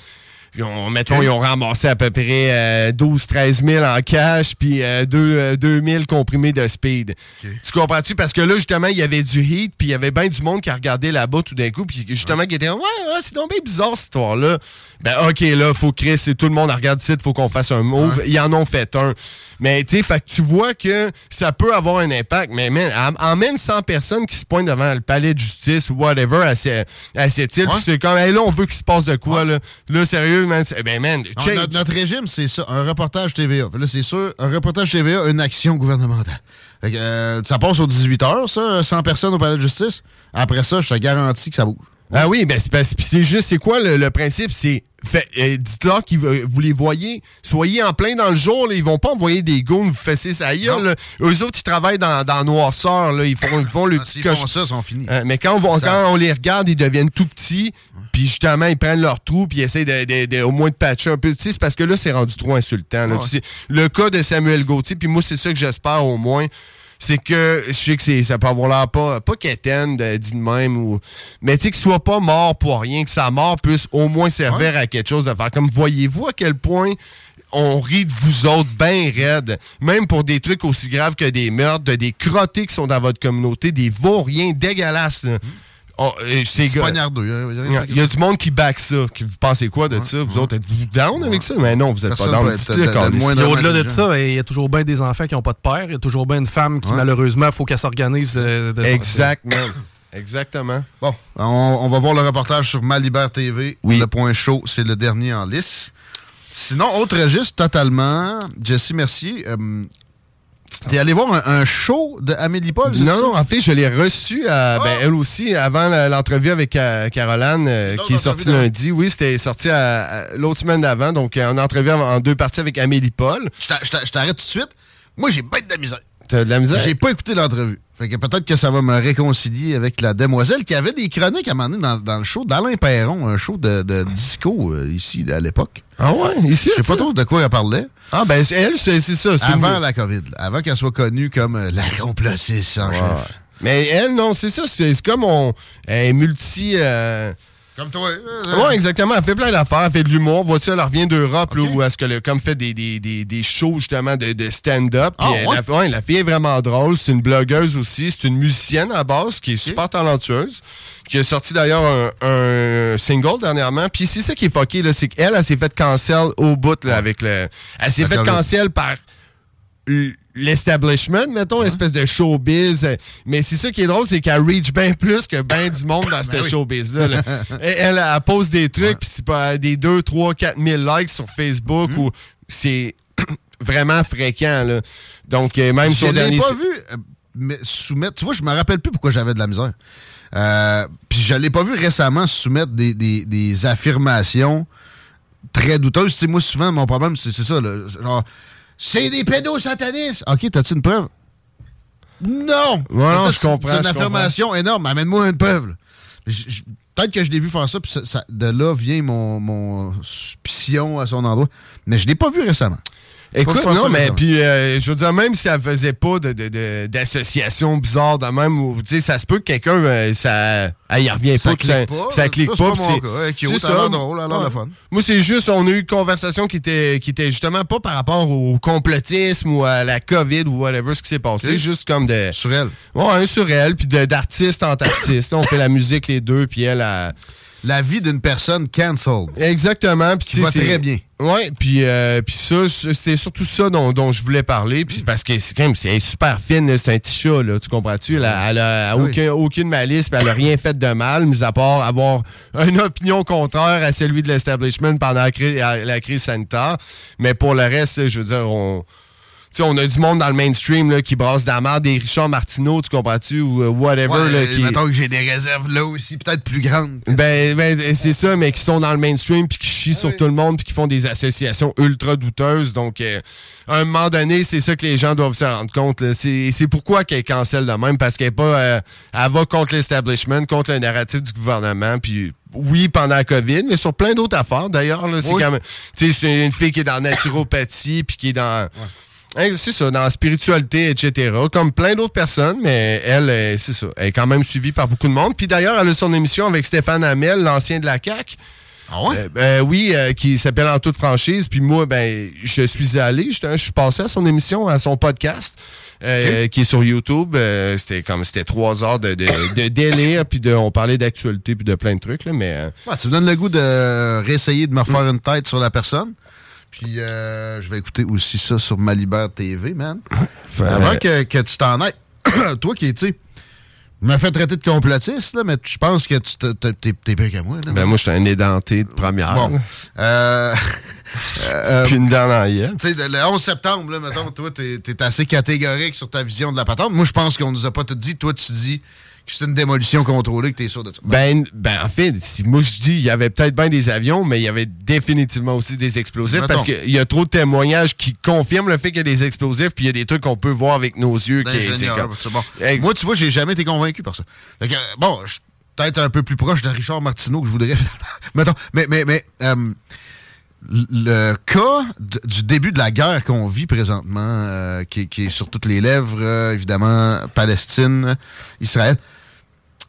Puis on- mettons, ils ont ramassé à peu près euh, 12-13 000 en cash, puis euh, 2, euh, 2 000 comprimés de speed. Tu comprends-tu? Parce que là, justement, il y avait du heat, puis il y avait bien du monde qui regardait là-bas tout d'un coup, puis justement, qui était Ouais, ouais, c'est donc bien bizarre cette histoire-là. Ben, OK, là, faut que Chris et tout le monde regarde ici, faut qu'on fasse un move. Ils en ont fait un. Mais, tu sais, tu vois que ça peut avoir un impact. Mais, man, emmène 100 personnes qui se pointent devant le palais de justice ou whatever à, ce- à cette île, c'est comme, hey, là, on veut qu'il se passe de quoi, là? Là, sérieux, man? Ben, man, Non, notre, notre régime, c'est ça, un reportage TVA. Là, c'est sûr, un reportage TVA, une action gouvernementale. Fait que, euh, ça passe aux 18 heures, ça, 100 personnes au palais de justice. Après ça, je te garantis que ça bouge. Ah oui, ben c'est parce- puis c'est juste, c'est quoi le, le principe? C'est, fait- euh, dites-leur que vous les voyez, soyez en plein dans le jour, là, ils vont pas envoyer des goons vous sa gueule. là. Eux autres, ils travaillent dans, dans noirceur, là, ils font, ils font le petit Ah, font coche- ça, sont finis. Euh, mais quand on, va- Ça- quand on les regarde, ils deviennent tout petits, puis justement, ils prennent leur trou, puis ils essayent de, de- de- au moins de patcher un peu. Tu sais, c'est parce que là, c'est rendu trop insultant. là. Ouais. Le cas de Samuel Gauthier, puis moi, c'est ça que j'espère au moins. C'est que je sais que c'est, ça peut avoir l'air pas, pas quétaine de- dit de même, ou, mais tu sais, qu'il soit pas mort pour rien, que sa mort puisse au moins servir à quelque chose de faire. Comme voyez-vous à quel point on rit de vous autres bien raides, même pour des trucs aussi graves que des meurtres, de des crottés qui sont dans votre communauté, des vauriens dégueulasses. Oh, euh, ces C'est hein, il y a, du monde qui back ça. Qui, vous pensez quoi de ça? Vous autres, êtes-vous down avec ça? Mais non, vous êtes pas down. au-delà de ça, ben, il y a toujours bien des enfants qui n'ont pas de père. Il y a toujours bien une femme qui, Ouais. malheureusement, il faut qu'elle s'organise. euh, Exactement. Exactement. Bon, on, on va voir le reportage sur Malibert TV. Oui. Le point chaud, c'est le dernier en lice. Sinon, autre registre totalement. Jessie Mercier, euh, t'es allé voir un, un show de Amélie Paul? Non, ça? non, en fait, je l'ai reçu, à, ben, elle aussi, avant l'entrevue avec euh, Caroline, euh, qui est sortie lundi. Oui, c'était sorti l'autre semaine d'avant, donc euh, en entrevue en, en deux parties avec Amélie Paul. Je t'a- je t'a- je t'arrête tout de suite. Moi, j'ai bête de la misère. T'as de la misère? J'ai pas écouté l'entrevue. Fait que peut-être que ça va me réconcilier avec la demoiselle qui avait des chroniques à un moment donné dans, dans le show d'Alain Perron, un show de, de disco euh, ici à l'époque. Ah ouais, ici? Je sais pas trop de quoi elle parlait. Ah ben, elle, c'est ça. Avant la COVID, là. avant qu'elle soit connue comme euh, la complotiste en chef. Mais elle, non, c'est ça. C'est c'est comme on elle est multi. euh, Comme toi. Ouais, exactement. Elle fait plein d'affaires. Elle fait de l'humour. Vois-tu, elle revient d'Europe, là, où est-ce que le, comme fait des, des, des, des shows, justement, de, de stand-up. Euh, ouais? la, ouais, la fille est vraiment drôle. C'est une blogueuse aussi. C'est une musicienne à base qui est super talentueuse. Qui a sorti d'ailleurs un, un single dernièrement. Puis c'est ça qui est fucké, là. C'est qu'elle, elle, s'est fait cancel au bout, là, avec le. Elle s'est La fait COVID. cancel par l- l'establishment, mettons, espèce de showbiz. Mais c'est ça qui est drôle, c'est qu'elle reach bien plus que bien du monde dans ce Ben oui. showbiz-là. là. Elle, elle, pose des trucs, puis c'est pas des 2, 3, 4 000 likes sur Facebook, Hmm. ou c'est vraiment fréquent. Là. Donc, euh, même Je sur l'ai dernier... pas vu euh, mais soumettre. Tu vois, je me rappelle plus pourquoi j'avais de la misère. Euh, Puis je l'ai pas vu récemment soumettre des, des- des affirmations très douteuses. Tu sais, moi, souvent, mon problème, c'est c'est ça. là. Genre, c'est des pédos satanistes. OK, t'as-tu une preuve? Non! Non, je comprends, C'est une affirmation énorme. Amène-moi une preuve. Peut-être que je l'ai vu faire ça, puis de là vient mon, mon suspicion à son endroit. Mais je l'ai pas vu récemment. Pas Écoute, ça non, mais puis euh, je veux dire, même si elle faisait pas de, de, de- d'association bizarre de même, ou, tu sais, ça se peut que quelqu'un, euh, ça, elle y revient Ça pas, clique pas. ça clique Ça, c'est pas. pas c'est- ça drôle, fun. Moi, c'est juste, on a eu une conversation qui était, qui était justement pas par rapport au complotisme ou à la COVID ou whatever ce qui s'est passé, juste comme de... Sur elle. Ouais, un sur elle, puis d'artiste en artiste. on fait la musique les deux, puis elle a... La vie d'une personne cancelled. Exactement. Puis Qui va c'est- très bien. Puis euh, puis ça, c'est surtout ça dont, dont je voulais parler, puis parce que c'est quand même c'est super fine, c'est un petit chat là, tu comprends-tu? Elle a, elle a Oui. aucun- aucune malice, puis elle a rien fait de mal, mis à part avoir une opinion contraire à celui de l'establishment pendant la, la crise sanitaire. Mais pour le reste, je veux dire, on on a du monde dans le mainstream là, qui brasse de la merde, des Richard Martineau, tu comprends-tu, ou euh, whatever. Ouais, là, qui... Mettons que j'ai des réserves là aussi, peut-être plus grandes. Ben, ben, c'est ça, mais qui sont dans le mainstream puis qui chient sur tout le monde puis qui font des associations ultra douteuses. Donc, euh, à un moment donné, c'est ça que les gens doivent se rendre compte. C'est pourquoi qu'elle cancelle de même, parce qu'elle pas, euh, elle va contre l'establishment, contre le narratif du gouvernement, puis oui, pendant la COVID, mais sur plein d'autres affaires. D'ailleurs, c'est Oui. quand même, tu sais, c'est une fille qui est dans la naturopathie puis qui est dans... c'est ça, dans la spiritualité, etc. Comme plein d'autres personnes, mais elle, euh, c'est ça. Elle est quand même suivie par beaucoup de monde. Puis d'ailleurs, elle a son émission avec Stéphane Hamel, l'ancien de la CAQ. Ah ouais? Euh, ben oui, euh, qui s'appelle En toute franchise. Puis moi, ben, je suis allé, je suis passé à son émission, à son podcast, euh, qui est sur YouTube. C'était comme c'était trois heures de, de, de délire, puis de, on parlait d'actualité, puis de plein de trucs, là, mais. Ouais, tu me donnes le goût de réessayer de me refaire une tête sur la personne. Puis euh, je vais écouter aussi ça sur Malibert TV, man. Avant que, que tu t'en ailles, toi qui es, tu sais, je me fais traiter de complotiste, là, mais je pense que tu te- te- t'es pire que moi. Là, ben moi, j'étais un édenté de première. Bon. Euh, euh, puis une gueule. Tu sais, le 11 septembre, là, mettons, toi, t'es es assez catégorique sur ta vision de la patente. Moi, je pense qu'on nous a pas tout dit. Toi, tu dis c'est une démolition contrôlée, que t'es sûr de ça. Ben, ben, en fait, si moi je dis, il y avait peut-être bien des avions, mais il y avait définitivement aussi des explosifs Mettons. parce qu'il y a trop de témoignages qui confirment le fait qu'il y a des explosifs, puis il y a des trucs qu'on peut voir avec nos yeux. qui- c'est D'ingénieur, comme- bon. Hey, Moi, tu vois, j'ai jamais été convaincu par ça. Fait que, bon, je suis peut-être un peu plus proche de Richard Martineau que je voudrais. Mettons, mais, mais, mais euh, le cas du début de la guerre qu'on vit présentement, euh, qui, est- qui est sur toutes les lèvres, euh, évidemment, Palestine, Israël,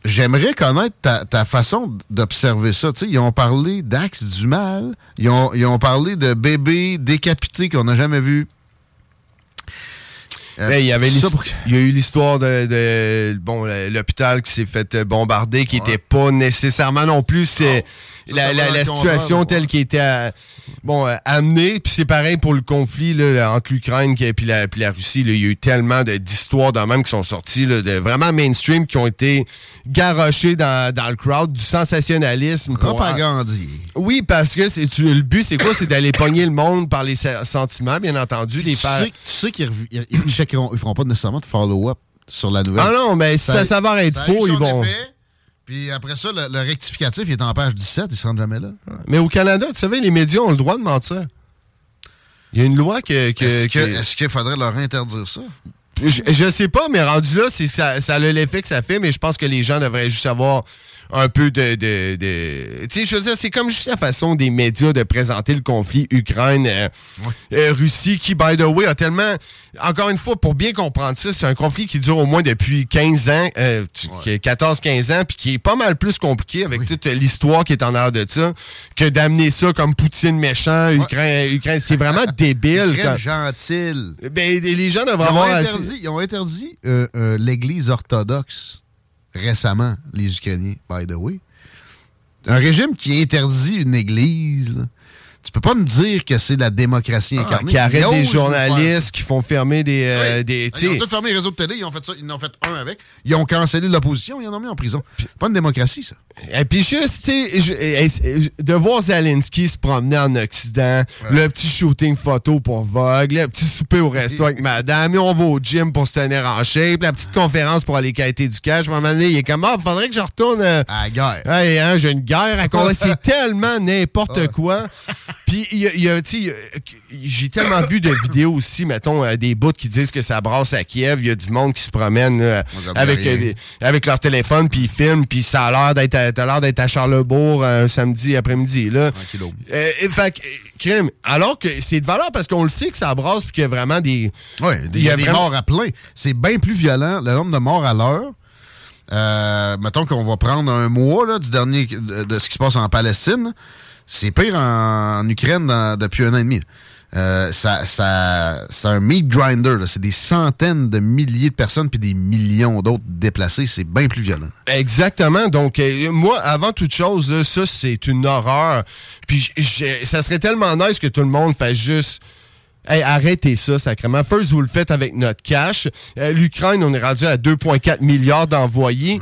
j'aimerais connaître ta, ta façon d'observer ça. Ils ont parlé d'axe du mal, ils ont, ils ont parlé de bébés décapités qu'on n'a jamais vus. Euh, ben, il y avait pour- il y a eu l'histoire de, de- bon le- l'hôpital qui s'est fait euh, bombarder, qui était pas nécessairement non plus c'est la, ça la- va la dans situation telle qui était euh, bon euh, amenée. Puis c'est pareil pour le conflit là, entre l'Ukraine et puis la, puis la Russie. là. Il y a eu tellement d'histoires de même qui sont sorties, là, de vraiment mainstream, qui ont été garochées dans, dans le crowd, du sensationnalisme. pour- Propagandie. Oui, parce que c'est tu- le but, c'est quoi? C'est d'aller pogner le monde par les sentiments, bien entendu. Les Tu sais, tu sais qu'ils ils, ils feront pas nécessairement de follow-up sur la nouvelle. Ah non, mais si ça être ça a faux, eu ils vont- effet, puis après ça, le, le rectificatif, il est en page 17, il se rend jamais là. Mais au Canada, tu savais, les médias ont le droit de mentir. Il y a une loi que. que- Est-ce qu'il faudrait leur interdire ça? je, je sais pas, mais rendu là, ça, ça a l'effet que ça fait, mais je pense que les gens devraient juste avoir un peu de... de, de- tu sais, je veux dire, c'est comme juste la façon des médias de présenter le conflit Ukraine-Russie qui, by the way, a tellement... Encore une fois, pour bien comprendre ça, c'est un conflit qui dure au moins depuis 15 ans, euh, est 14-15 ans, puis qui est pas mal plus compliqué avec toute l'histoire qui est en arrière de ça, que d'amener ça comme Poutine méchant, Ukraine... Ukraine c'est vraiment débile. Quand- gentil. Ben, les gens devraient Ils ont avoir... assez- interdit, ils ont interdit euh, euh, l'Église orthodoxe récemment, les Ukrainiens, by the way. Un régime qui interdit une Église, là, tu peux pas me dire que c'est la démocratie Ah, incarnée. qui arrête des journalistes, qui font fermer des... euh, Oui. des Ils ont tous fermé les réseaux de télé, ils ont fait ça, ils en ont fait un avec. Ils ont cancellé l'opposition, ils en ont mis en prison. Pas une démocratie, ça. Et puis juste, tu sais, de voir Zelensky se promener en Occident, le petit shooting photo pour Vogue, le petit souper au resto avec madame, et on va au gym pour se tenir en shape, la petite conférence pour aller quêter du cash. À un moment donné, il est comme, ah, faudrait que je retourne... euh, à la guerre. Hey, hein, j'ai une guerre à. C'est tellement n'importe quoi. Puis, il y a- y a, tu j'ai tellement vu de vidéos aussi, mettons, euh, des bouts qui disent que ça brasse à Kiev. Il y a du monde qui se promène me avec, euh, avec leur téléphone, puis ils filment, puis ça a l'air d'être à, l'air d'être à Charlebourg euh, samedi après-midi. Là. Euh, et fait que, euh, crime, alors que c'est de valeur parce qu'on le sait que ça brasse, puis qu'il y a vraiment des. Oui, il y a des vraiment- morts à plein. C'est bien plus violent, le nombre de morts à l'heure. Euh, mettons qu'on va prendre un mois là, du dernier de, de ce qui se passe en Palestine. C'est pire en, Ukraine depuis un an et demi. Euh, ça, ça, c'est un meat grinder. C'est des centaines de milliers de personnes puis des millions d'autres déplacés. C'est bien plus violent. Exactement. Donc, euh, moi, avant toute chose, ça, c'est une horreur. Puis, ça serait tellement nice que tout le monde fasse juste. Hey, arrêtez ça, sacrément. First, vous le faites avec notre cash. Euh, L'Ukraine, on est rendu à 2,4 milliards d'envoyés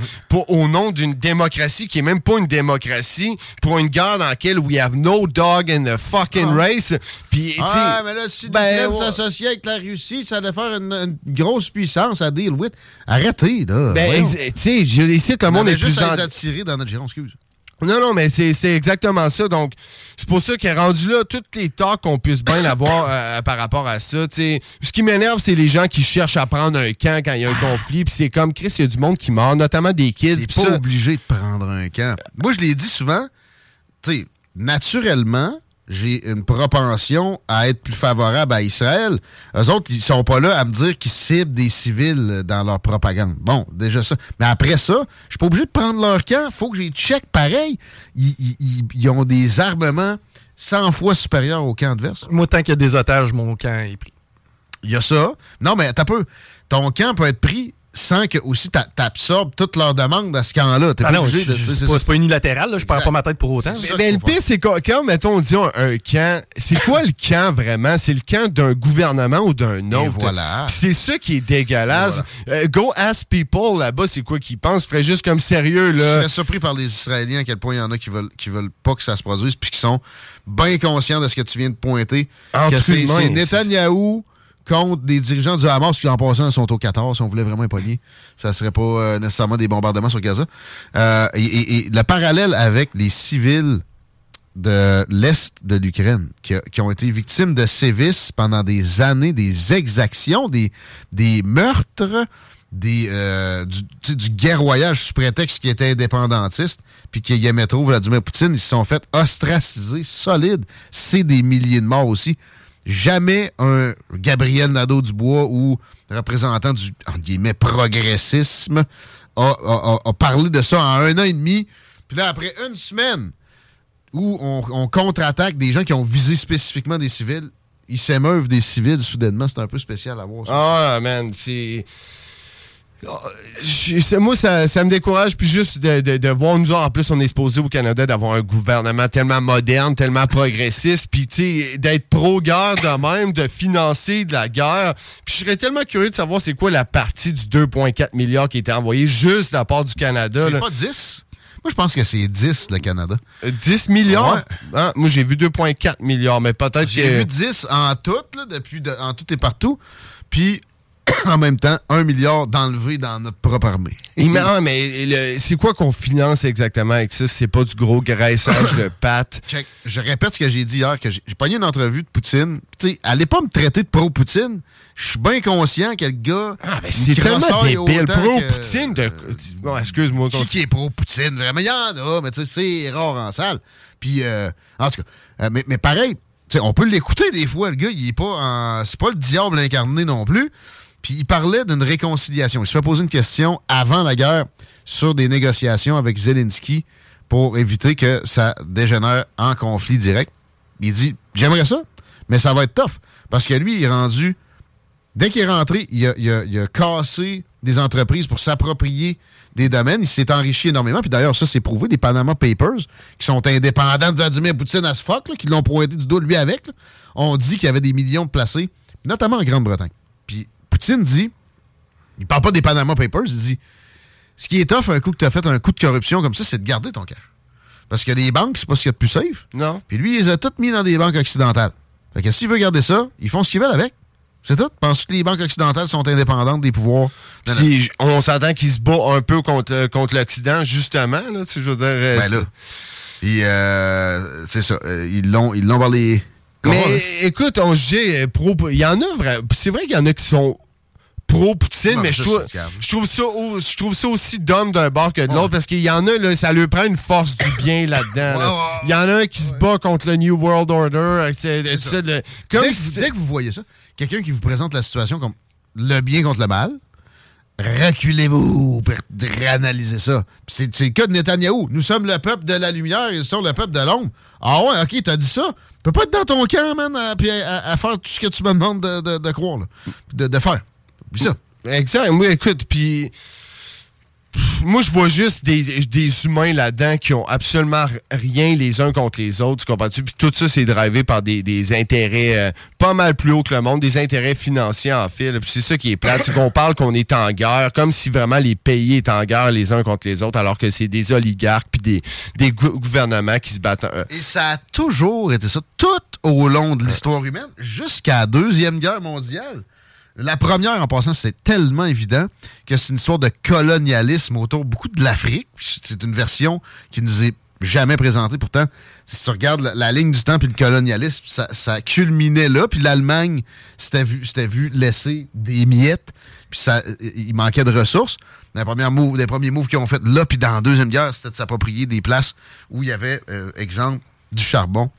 au nom d'une démocratie qui est même pas une démocratie, pour une guerre dans laquelle we have no dog in the fucking race. Puis, Ah, mais là, si ben, ouais. s'associait avec la Russie, ça allait faire une, une grosse puissance à deal with. Arrêtez, là. ben, tu sais, je- ici, le On monde est juste plus à en- les attirer dans notre giron, excuse. Non, non, mais c'est c'est exactement ça. Donc, c'est pour ça qu'est rendu là, toutes les talks qu'on puisse bien avoir euh, par rapport à ça. tu sais. Ce qui m'énerve, c'est les gens qui cherchent à prendre un camp quand il y a un conflit. Puis c'est comme, Chris, il y a du monde qui meurt, notamment des kids. T'es pas ça- obligé de prendre un camp. Moi, je l'ai dit souvent, tu sais, naturellement, j'ai une propension à être plus favorable à Israël. Eux autres, ils sont pas là à me dire qu'ils ciblent des civils dans leur propagande. Bon, déjà ça. Mais après ça, je suis pas obligé de prendre leur camp. faut que j'y check pareil. Ils, ils- ils- ils ont des armements 100 fois supérieurs au camp adverse. Moi, tant qu'il y a des otages, mon camp est pris. Il y a ça. Non, mais t'as peu. Ton camp peut être pris sans que aussi t'a- t'absorbes toutes leurs demandes à ce camp-là. T'es Ah non, je- je- c'est pas, unilatéral, là, je perds pas ma tête pour autant. Mais, le pire, c'est quand, quand, mettons, on dit un, un camp, c'est quoi le camp vraiment? C'est le camp d'un gouvernement ou d'un autre? voilà. C'est ça qui est dégueulasse. Euh, go ask people là-bas, c'est quoi qu'ils pensent? Ferait juste comme sérieux, Je là. serais surpris par les Israéliens à quel point il y en a qui veulent, qui veulent pas que ça se produise puis qui sont bien conscients de ce que tu viens de pointer. En que c'est Netanyahou contre des dirigeants du Hamas qui en passant sont au 14 si on voulait vraiment pogner. Ça serait pas euh, nécessairement des bombardements sur Gaza. Euh, et, le parallèle avec les civils de l'Est de l'Ukraine qui, ont été victimes de sévices pendant des années, des exactions, des, meurtres, des, euh, du, guerroyage sous prétexte qui était indépendantiste, puis aimait trop Vladimir Poutine, ils se sont fait ostraciser solide. C'est des milliers de morts aussi. Jamais un Gabriel Nadeau-Dubois ou représentant du entre guillemets, progressisme a, parlé de ça en un an et demi. Puis là, après une semaine où on, on contre-attaque des gens qui ont visé spécifiquement des civils, ils s'émeuvent des civils soudainement. C'est un peu spécial à voir. ça. Ah, man, c'est. Je- c'est- Moi, ça, ça me décourage. Puis juste de, de- de voir, nous, en plus, on est supposé au Canada d'avoir un gouvernement tellement moderne, tellement progressiste. Puis, tu sais, d'être pro-guerre de même, de financer de la guerre. Puis, je serais tellement curieux de savoir c'est quoi la partie du 2,4 milliards qui a été envoyé juste de la part du Canada. C'est pas 10? Moi, je pense que c'est 10, le Canada. Euh, 10 milliards? Ouais. Ah, moi, j'ai vu 2,4 milliards, mais peut-être J'ai que. vu 10 en tout, là, depuis de- en tout et partout. Puis, en même temps, un milliard d'enlever dans notre propre armée. Met- ah, mais c'est quoi qu'on finance exactement avec ça? C'est pas du gros graissage de pattes. Check. Je répète ce que j'ai dit hier, que j'ai pogné une entrevue de Poutine. Tu sais, allez pas me traiter de pro-Poutine. Je suis bien conscient que le gars... Ah, ben, C'est tellement débile. Pro-Poutine de. Bon, excuse-moi. Qui, qui est pro-Poutine? Vraiment, il y en a, mais tu sais, c'est rare en salle. Puis, euh, en tout cas, euh, mais, mais pareil, tu sais, on peut l'écouter des fois, le gars, il est pas en... C'est pas le diable incarné non plus. Puis il parlait d'une réconciliation. Il se fait poser une question avant la guerre sur des négociations avec Zelensky pour éviter que ça dégénère en conflit direct. Il dit J'aimerais ça, mais ça va être tough. Parce que lui, il est rendu. Dès qu'il est rentré, il a, cassé des entreprises pour s'approprier des domaines. Il s'est enrichi énormément. Puis d'ailleurs, ça, c'est prouvé. Les Panama Papers, qui sont indépendants de Vladimir Poutine as fuck, là, qui l'ont pointé du doigt lui avec, là, ont dit qu'il y avait des millions de placés, notamment en Grande-Bretagne. Puis Poutine dit il parle pas des Panama Papers, il dit ce qui est tough un coup que tu as fait un coup de corruption comme ça, c'est de garder ton cash. Parce que les banques, c'est pas ce qu'il y a de plus safe. Non. Puis lui, il les a toutes mis dans des banques occidentales. Fait que s'il veut garder ça, ils font ce qu'ils veulent avec. C'est tout. Penses-tu que les banques occidentales sont indépendantes des pouvoirs? Non, non. Puis on s'entend qu'il se bat un peu contre, euh, contre l'Occident, justement. Là, tu sais, je veux dire. euh, Ben là. Puis, euh, c'est ça. ils l'ont ils l'ont par les. Mais écoute, on se dit. Il y en a vrai. C'est vrai qu'il y en a qui sont pro-Poutine, Ouais, mais je trouve, je, trouve ça, je trouve ça aussi d'homme d'un bord que de l'autre parce qu'il y en a, là, ça lui prend une force du bien là-dedans. là. Il y en a un qui se bat contre le New World Order. c'est- C'est ça, ça. le- comme dès, que, si- dès que vous voyez ça, quelqu'un qui vous présente la situation comme le bien contre le mal, reculez-vous pour réanalyser ça. Puis C'est c'est le cas de Netanyahou. Nous sommes le peuple de la lumière, ils sont le peuple de l'ombre. Ah ouais, ok, t'as dit ça. Tu peux pas être dans ton camp, man, à, puis à, à faire tout ce que tu me demandes de, de- de croire, là. de, de faire. Exact. Moi, écoute, puis. Moi, je vois juste des, humains là-dedans qui ont absolument rien les uns contre les autres, tu comprends-tu? Puis tout ça, c'est drivé par des, intérêts euh, pas mal plus hauts que le monde, des intérêts financiers en fait. là. Puis c'est ça qui est plate, c'est qu'on parle qu'on est en guerre, comme si vraiment les pays étaient en guerre les uns contre les autres, alors que c'est des oligarques puis des, des gou- gouvernements qui se battent. Et ça a toujours été ça, tout au long de l'histoire humaine, jusqu'à la Deuxième Guerre mondiale. La première, en passant, c'est tellement évident que c'est une histoire de colonialisme autour beaucoup de l'Afrique. C'est une version qui nous est jamais présentée. Pourtant, si tu regardes la, ligne du temps puis le colonialisme, ça, culminait là. Puis l'Allemagne s'était vu, vu laisser des miettes. Puis ça, il manquait de ressources. Les premiers moves, les premiers moves qu'ils ont fait là, puis dans la Deuxième Guerre, c'était de s'approprier des places où il y avait, euh, exemple, du charbon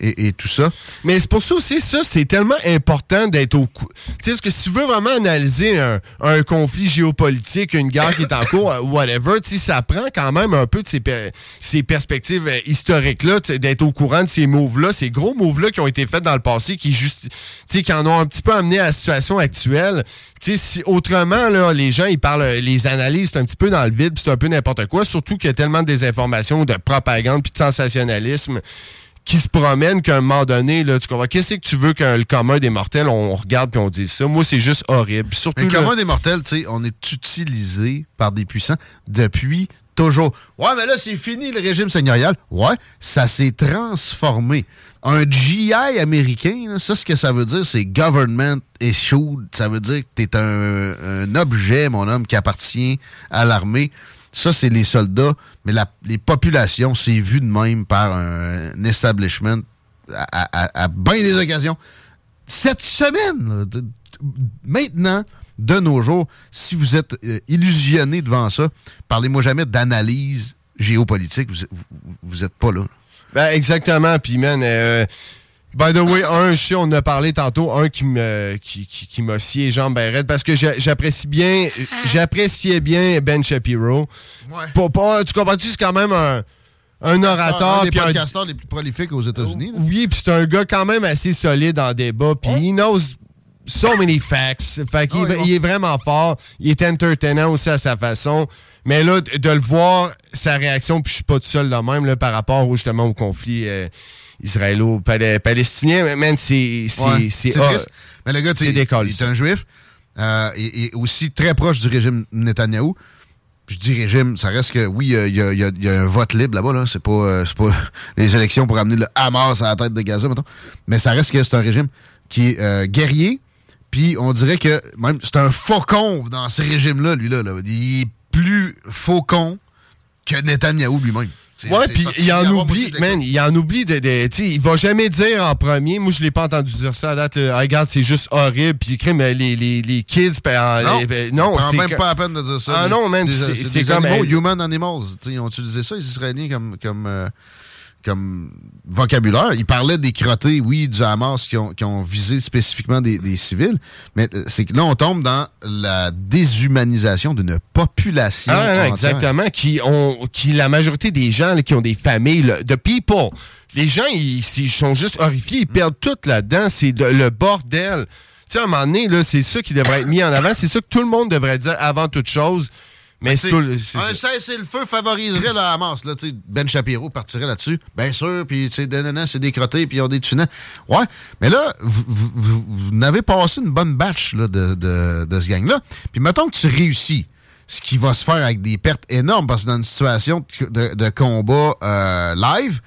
et, et tout ça. Mais c'est pour ça aussi, ça, c'est tellement important d'être au cou. Tu sais, parce que si tu veux vraiment analyser un, un conflit géopolitique, une guerre qui est en cours, euh, whatever, tu ça prend quand même un peu de ces, ces perspectives euh, historiques-là, d'être au courant de ces moves-là, ces gros moves-là qui ont été faits dans le passé, qui juste, qui en ont un petit peu amené à la situation actuelle. Si autrement, là, les gens, ils parlent, euh, les analysent c'est un petit peu dans le vide, c'est un peu n'importe quoi, surtout qu'il y a tellement de désinformation, de propagande, puis de sensationnalisme qui se promène qu'à un moment donné, là, tu comprends, qu'est-ce que tu veux que le commun des mortels, on regarde puis on dit ça? Moi, c'est juste horrible. Surtout le commun des mortels, tu sais, on est utilisé par des puissants depuis toujours. Ouais, mais là, c'est fini le régime seigneurial. Ouais, ça s'est transformé. Un GI américain, là, ça, ce que ça veut dire, c'est government issued. Ça veut dire que t'es un, un objet, mon homme, qui appartient à l'armée. Ça, c'est les soldats, mais les populations, c'est vu de même par un establishment à, à- bien des occasions. Cette semaine, maintenant, de nos jours, si vous êtes euh, illusionné devant ça, parlez-moi jamais d'analyse géopolitique. Vous, vous, vous êtes pas là. Ben, exactement. Puis, man, euh, by the way, un, je sais, on a parlé tantôt, un qui me qui, qui, qui m'a scié les jambes ben parce que j'a- j'apprécie bien, j'appréciais bien Ben Shapiro. Pas- pas- tu comprends-tu, c'est quand même un, un orateur. Un des un- podcasteurs les plus prolifiques aux États-Unis. Oui, puis c'est un gars quand même assez solide en débat, puis he knows so many facts. Fait qu'il Ah, est- il vraiment fort. Il est entertainant aussi à sa façon. Mais là, de le voir, sa réaction, puis je suis pas tout seul là même, là, par rapport justement au conflit euh, israélo-palestinien, man, c'est Ouais, c'est ah. Mais le gars, tu il est un juif euh, et, et aussi très proche du régime Netanyahou. Je dis régime, ça reste que oui, il y, a, y y un vote libre là-bas. Là. C'est pas, euh, c'est pas les élections pour amener le Hamas à la tête de Gaza, mettons. Mais ça reste que c'est un régime qui est euh, guerrier, Puis on dirait que même c'est un faucon dans ce régime-là, lui-là. là. Il est plus faucon que Netanyahou lui-même. Ouais, puis il en oublie, man, il en oublie de, de- tu sais, il va jamais dire en premier, moi je l'ai pas entendu dire ça à date, là, regarde, c'est juste horrible, puis crime, les, les, les kids, ben, Non, les- ben, non, c'est même pas la peine de dire ça. Ah non, man, c'est- comme, animaux, euh, human animals. Tu ils ont utilisé ça, les Israéliens, comme, comme, euh, comme vocabulaire. Ils parlaient des crottés, oui, du Hamas, qui ont, qui ont visé spécifiquement des, des civils. Mais euh, c'est que là, on tombe dans la déshumanisation d'une population. Ah, exactement. Qui ont, qui la majorité des gens là, qui ont des familles, de people. Les gens, ils, ils sont juste horrifiés, ils perdent tout là-dedans. C'est le bordel. Tu sais, à un moment donné, là, c'est ça qui devrait être mis en avant. C'est ça que tout le monde devrait dire avant toute chose. Mais c'est tout. c'est un cessez-le-feu favoriserait le Hamas. Là, ben Shapiro partirait là-dessus. Bien sûr, puis tu sais, nanana, c'est des crottés, puis ils ont des tunants. Ouais, mais là, vous, vous, vous- vous n'avez passé une bonne batch là, de, de, de ce gang-là. Puis mettons que tu réussis, ce qui va se faire avec des pertes énormes, parce que dans une situation de, de combat euh, live,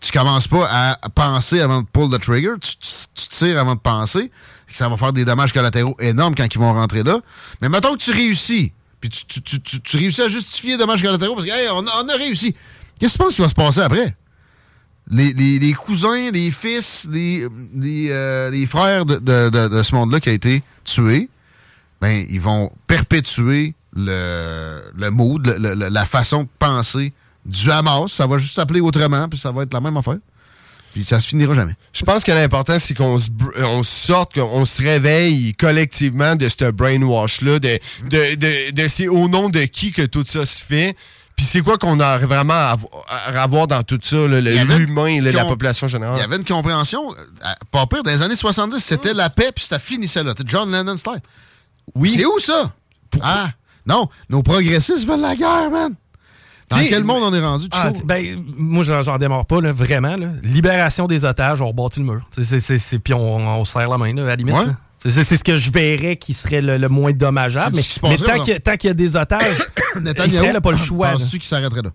tu commences pas à penser avant de pull the trigger, tu, tu- tu tires avant de penser, ça va faire des dommages collatéraux énormes quand ils vont rentrer là. Mais mettons que tu réussis, puis tu, tu- tu- tu- réussis à justifier les dommages collatéraux parce que hey, on, a, réussi. Qu'est-ce que tu penses qui va se passer après? Les, les- les cousins, les fils, les, les, euh, les frères de, de- de- ce monde-là qui a été tué, ben, ils vont perpétuer le, le mood, la façon de penser du Hamas. Ça va juste s'appeler autrement, puis ça va être la même affaire. Puis ça se finira jamais. Je pense que l'important, c'est qu'on se, br- on sorte, qu'on se réveille collectivement de ce brainwash-là, de, de, de, de c'est au nom de qui que tout ça se fait. Puis c'est quoi qu'on a vraiment à, avo- à avoir dans tout ça, l'humain, la population générale? Il y avait une compréhension, euh, pas pire, dans les années 70, c'était la paix, puis ça finissait là. John Lennon style. Oui. C'est où ça? Ah, non, nos progressistes veulent la guerre, man. Dans quel monde on est rendu, tu Ah, ben, moi, j'en démarre pas, là, vraiment. là. Libération des otages, on rebâtit le mur. C'est- Puis on, on serre la main, là, à la limite. Ouais. C'est- ce que je verrais qui serait le, le moins dommageable. Mais, tant qu'il y a- y des otages, Israël n'a pas le choix. Penses-tu qu'il s'arrêterait là?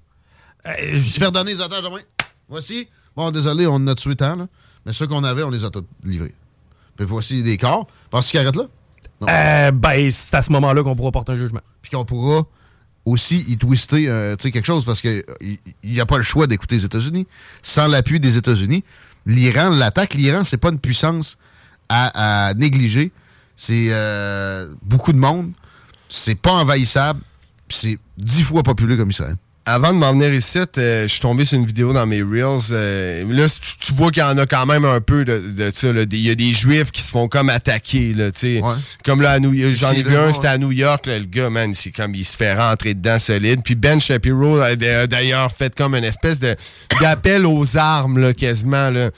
Euh, Se faire donner les otages demain? Voici. Bon, désolé, on en a tué tant, là. Mais ceux qu'on avait, on les a tous livrés. Puis voici les corps. Penses-tu qu'il arrête là? Non. Euh, ben, c'est à ce moment-là qu'on pourra porter un jugement. Puis qu'on pourra aussi y twister euh, quelque chose parce qu'il n'y a pas le choix d'écouter les États-Unis. Sans l'appui des États-Unis, l'Iran l'attaque. L'Iran, c'est pas une puissance à, négliger. C'est euh, beaucoup de monde. C'est pas envahissable. C'est dix fois populaire comme Israël. Avant de m'en venir ici, euh, je suis tombé sur une vidéo dans mes Reels. euh, là, tu, tu vois qu'il y en a quand même un peu de, de ça. Il y a des Juifs qui se font comme attaquer. Là. Comme là, à New- j'en ai vu un, c'était à New York. là, le gars, man, c'est comme il se fait rentrer dedans solide. Puis Ben Shapiro a d'ailleurs fait comme une espèce de d'appel aux armes, là, quasiment. Là.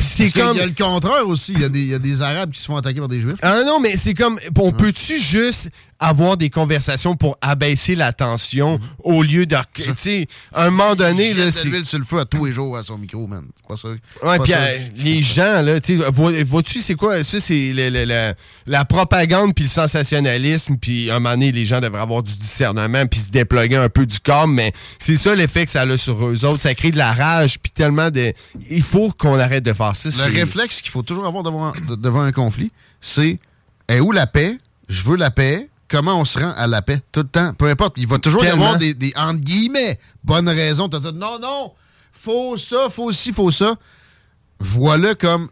C'est comme. y a le contraire aussi. Il y, a des- il y a des Arabes qui se font attaquer par des Juifs. Ah non, mais c'est comme. On peut-tu juste avoir des conversations pour abaisser la tension au lieu de. Tu sais, un moment donné, Il là, jette de l'huile sur le feu à tous les jours à son micro, man. C'est pas ça. Ouais, puis euh, les gens, là, tu sais, vois- vois-tu, c'est quoi? Ça, c'est le- la propagande puis le sensationnalisme, puis à un moment donné, les gens devraient avoir du discernement puis se déployer un peu du corps, mais c'est ça l'effet que ça a sur eux autres. Ça crée de la rage puis tellement de... Il faut qu'on arrête de faire ça. Le réflexe qu'il faut toujours avoir devant, de- devant un conflit, c'est est où la paix? Je veux la paix. Comment on se rend à la paix? Tout le temps. Peu importe. Il va toujours y Tellement. avoir des, des, entre guillemets, bonnes raisons de dire non, non, faut ça, faut ci, faut ça. Voilà comme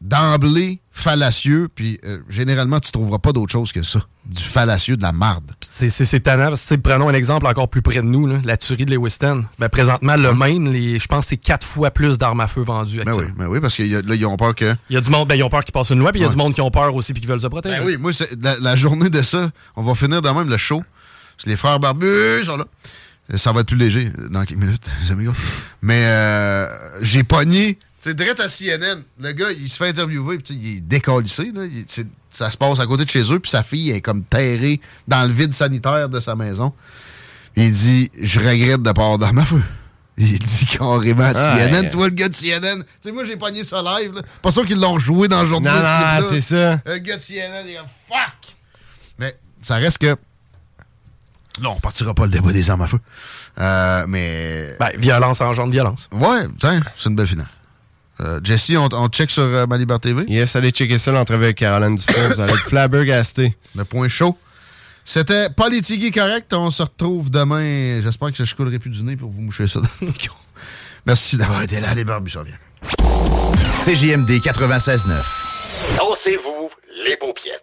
d'emblée fallacieux, puis euh, généralement, tu trouveras pas d'autre chose que ça. Du fallacieux, de la marde. C'est- tannant. Parce que, prenons un exemple encore plus près de nous, là, la tuerie de Lewiston. Ben, présentement, le Maine, les- je pense que c'est quatre fois plus d'armes à feu vendues. Ben oui, ben oui, parce que là, ils ont peur que. Il y a du monde, ben, ils ont peur qu'ils passent une loi, puis il y a du monde qui ont peur aussi, puis qui veulent se protéger. Ben oui, moi, la, la journée de ça, on va finir dans même le show. C'est les frères barbus sont là. Ça va être plus léger dans quelques minutes, les amigos. Mais euh, j'ai pogné, sais, direct à CNN, le gars, il se fait interviewer, puis il est décalissé, là. Il- c'est- ça se passe à côté de chez eux, puis sa fille est comme terrée dans le vide sanitaire de sa maison. Il dit, je regrette de pas avoir d'armes à feu. Il dit carrément à Ah, CNN. ouais. Tu vois le gars de CNN. Tu sais, moi, j'ai pogné ça live. Là. Pas sûr qu'ils l'ont joué dans le journal. Non, non, c'est ça. Le gars de CNN, il est comme fuck! Mais ça reste que. Non, on partira pas le débat des armes à feu. Euh, mais. Ben, violence engendre violence. Ouais, tiens, c'est une belle finale. Euh, Jesse, on, on check sur euh, Malibar TV. Yes, allez checker ça l'entrevue avec Caroline Dufour. Vous allez être flabbergasté. Le point chaud. C'était Politigui correct. On se retrouve demain. J'espère que je coulerai plus du nez pour vous moucher ça dans le micro. Merci d'avoir été là. Les barbus, ça vient. CJMD 96.9. Dansez-vous les paupiètes.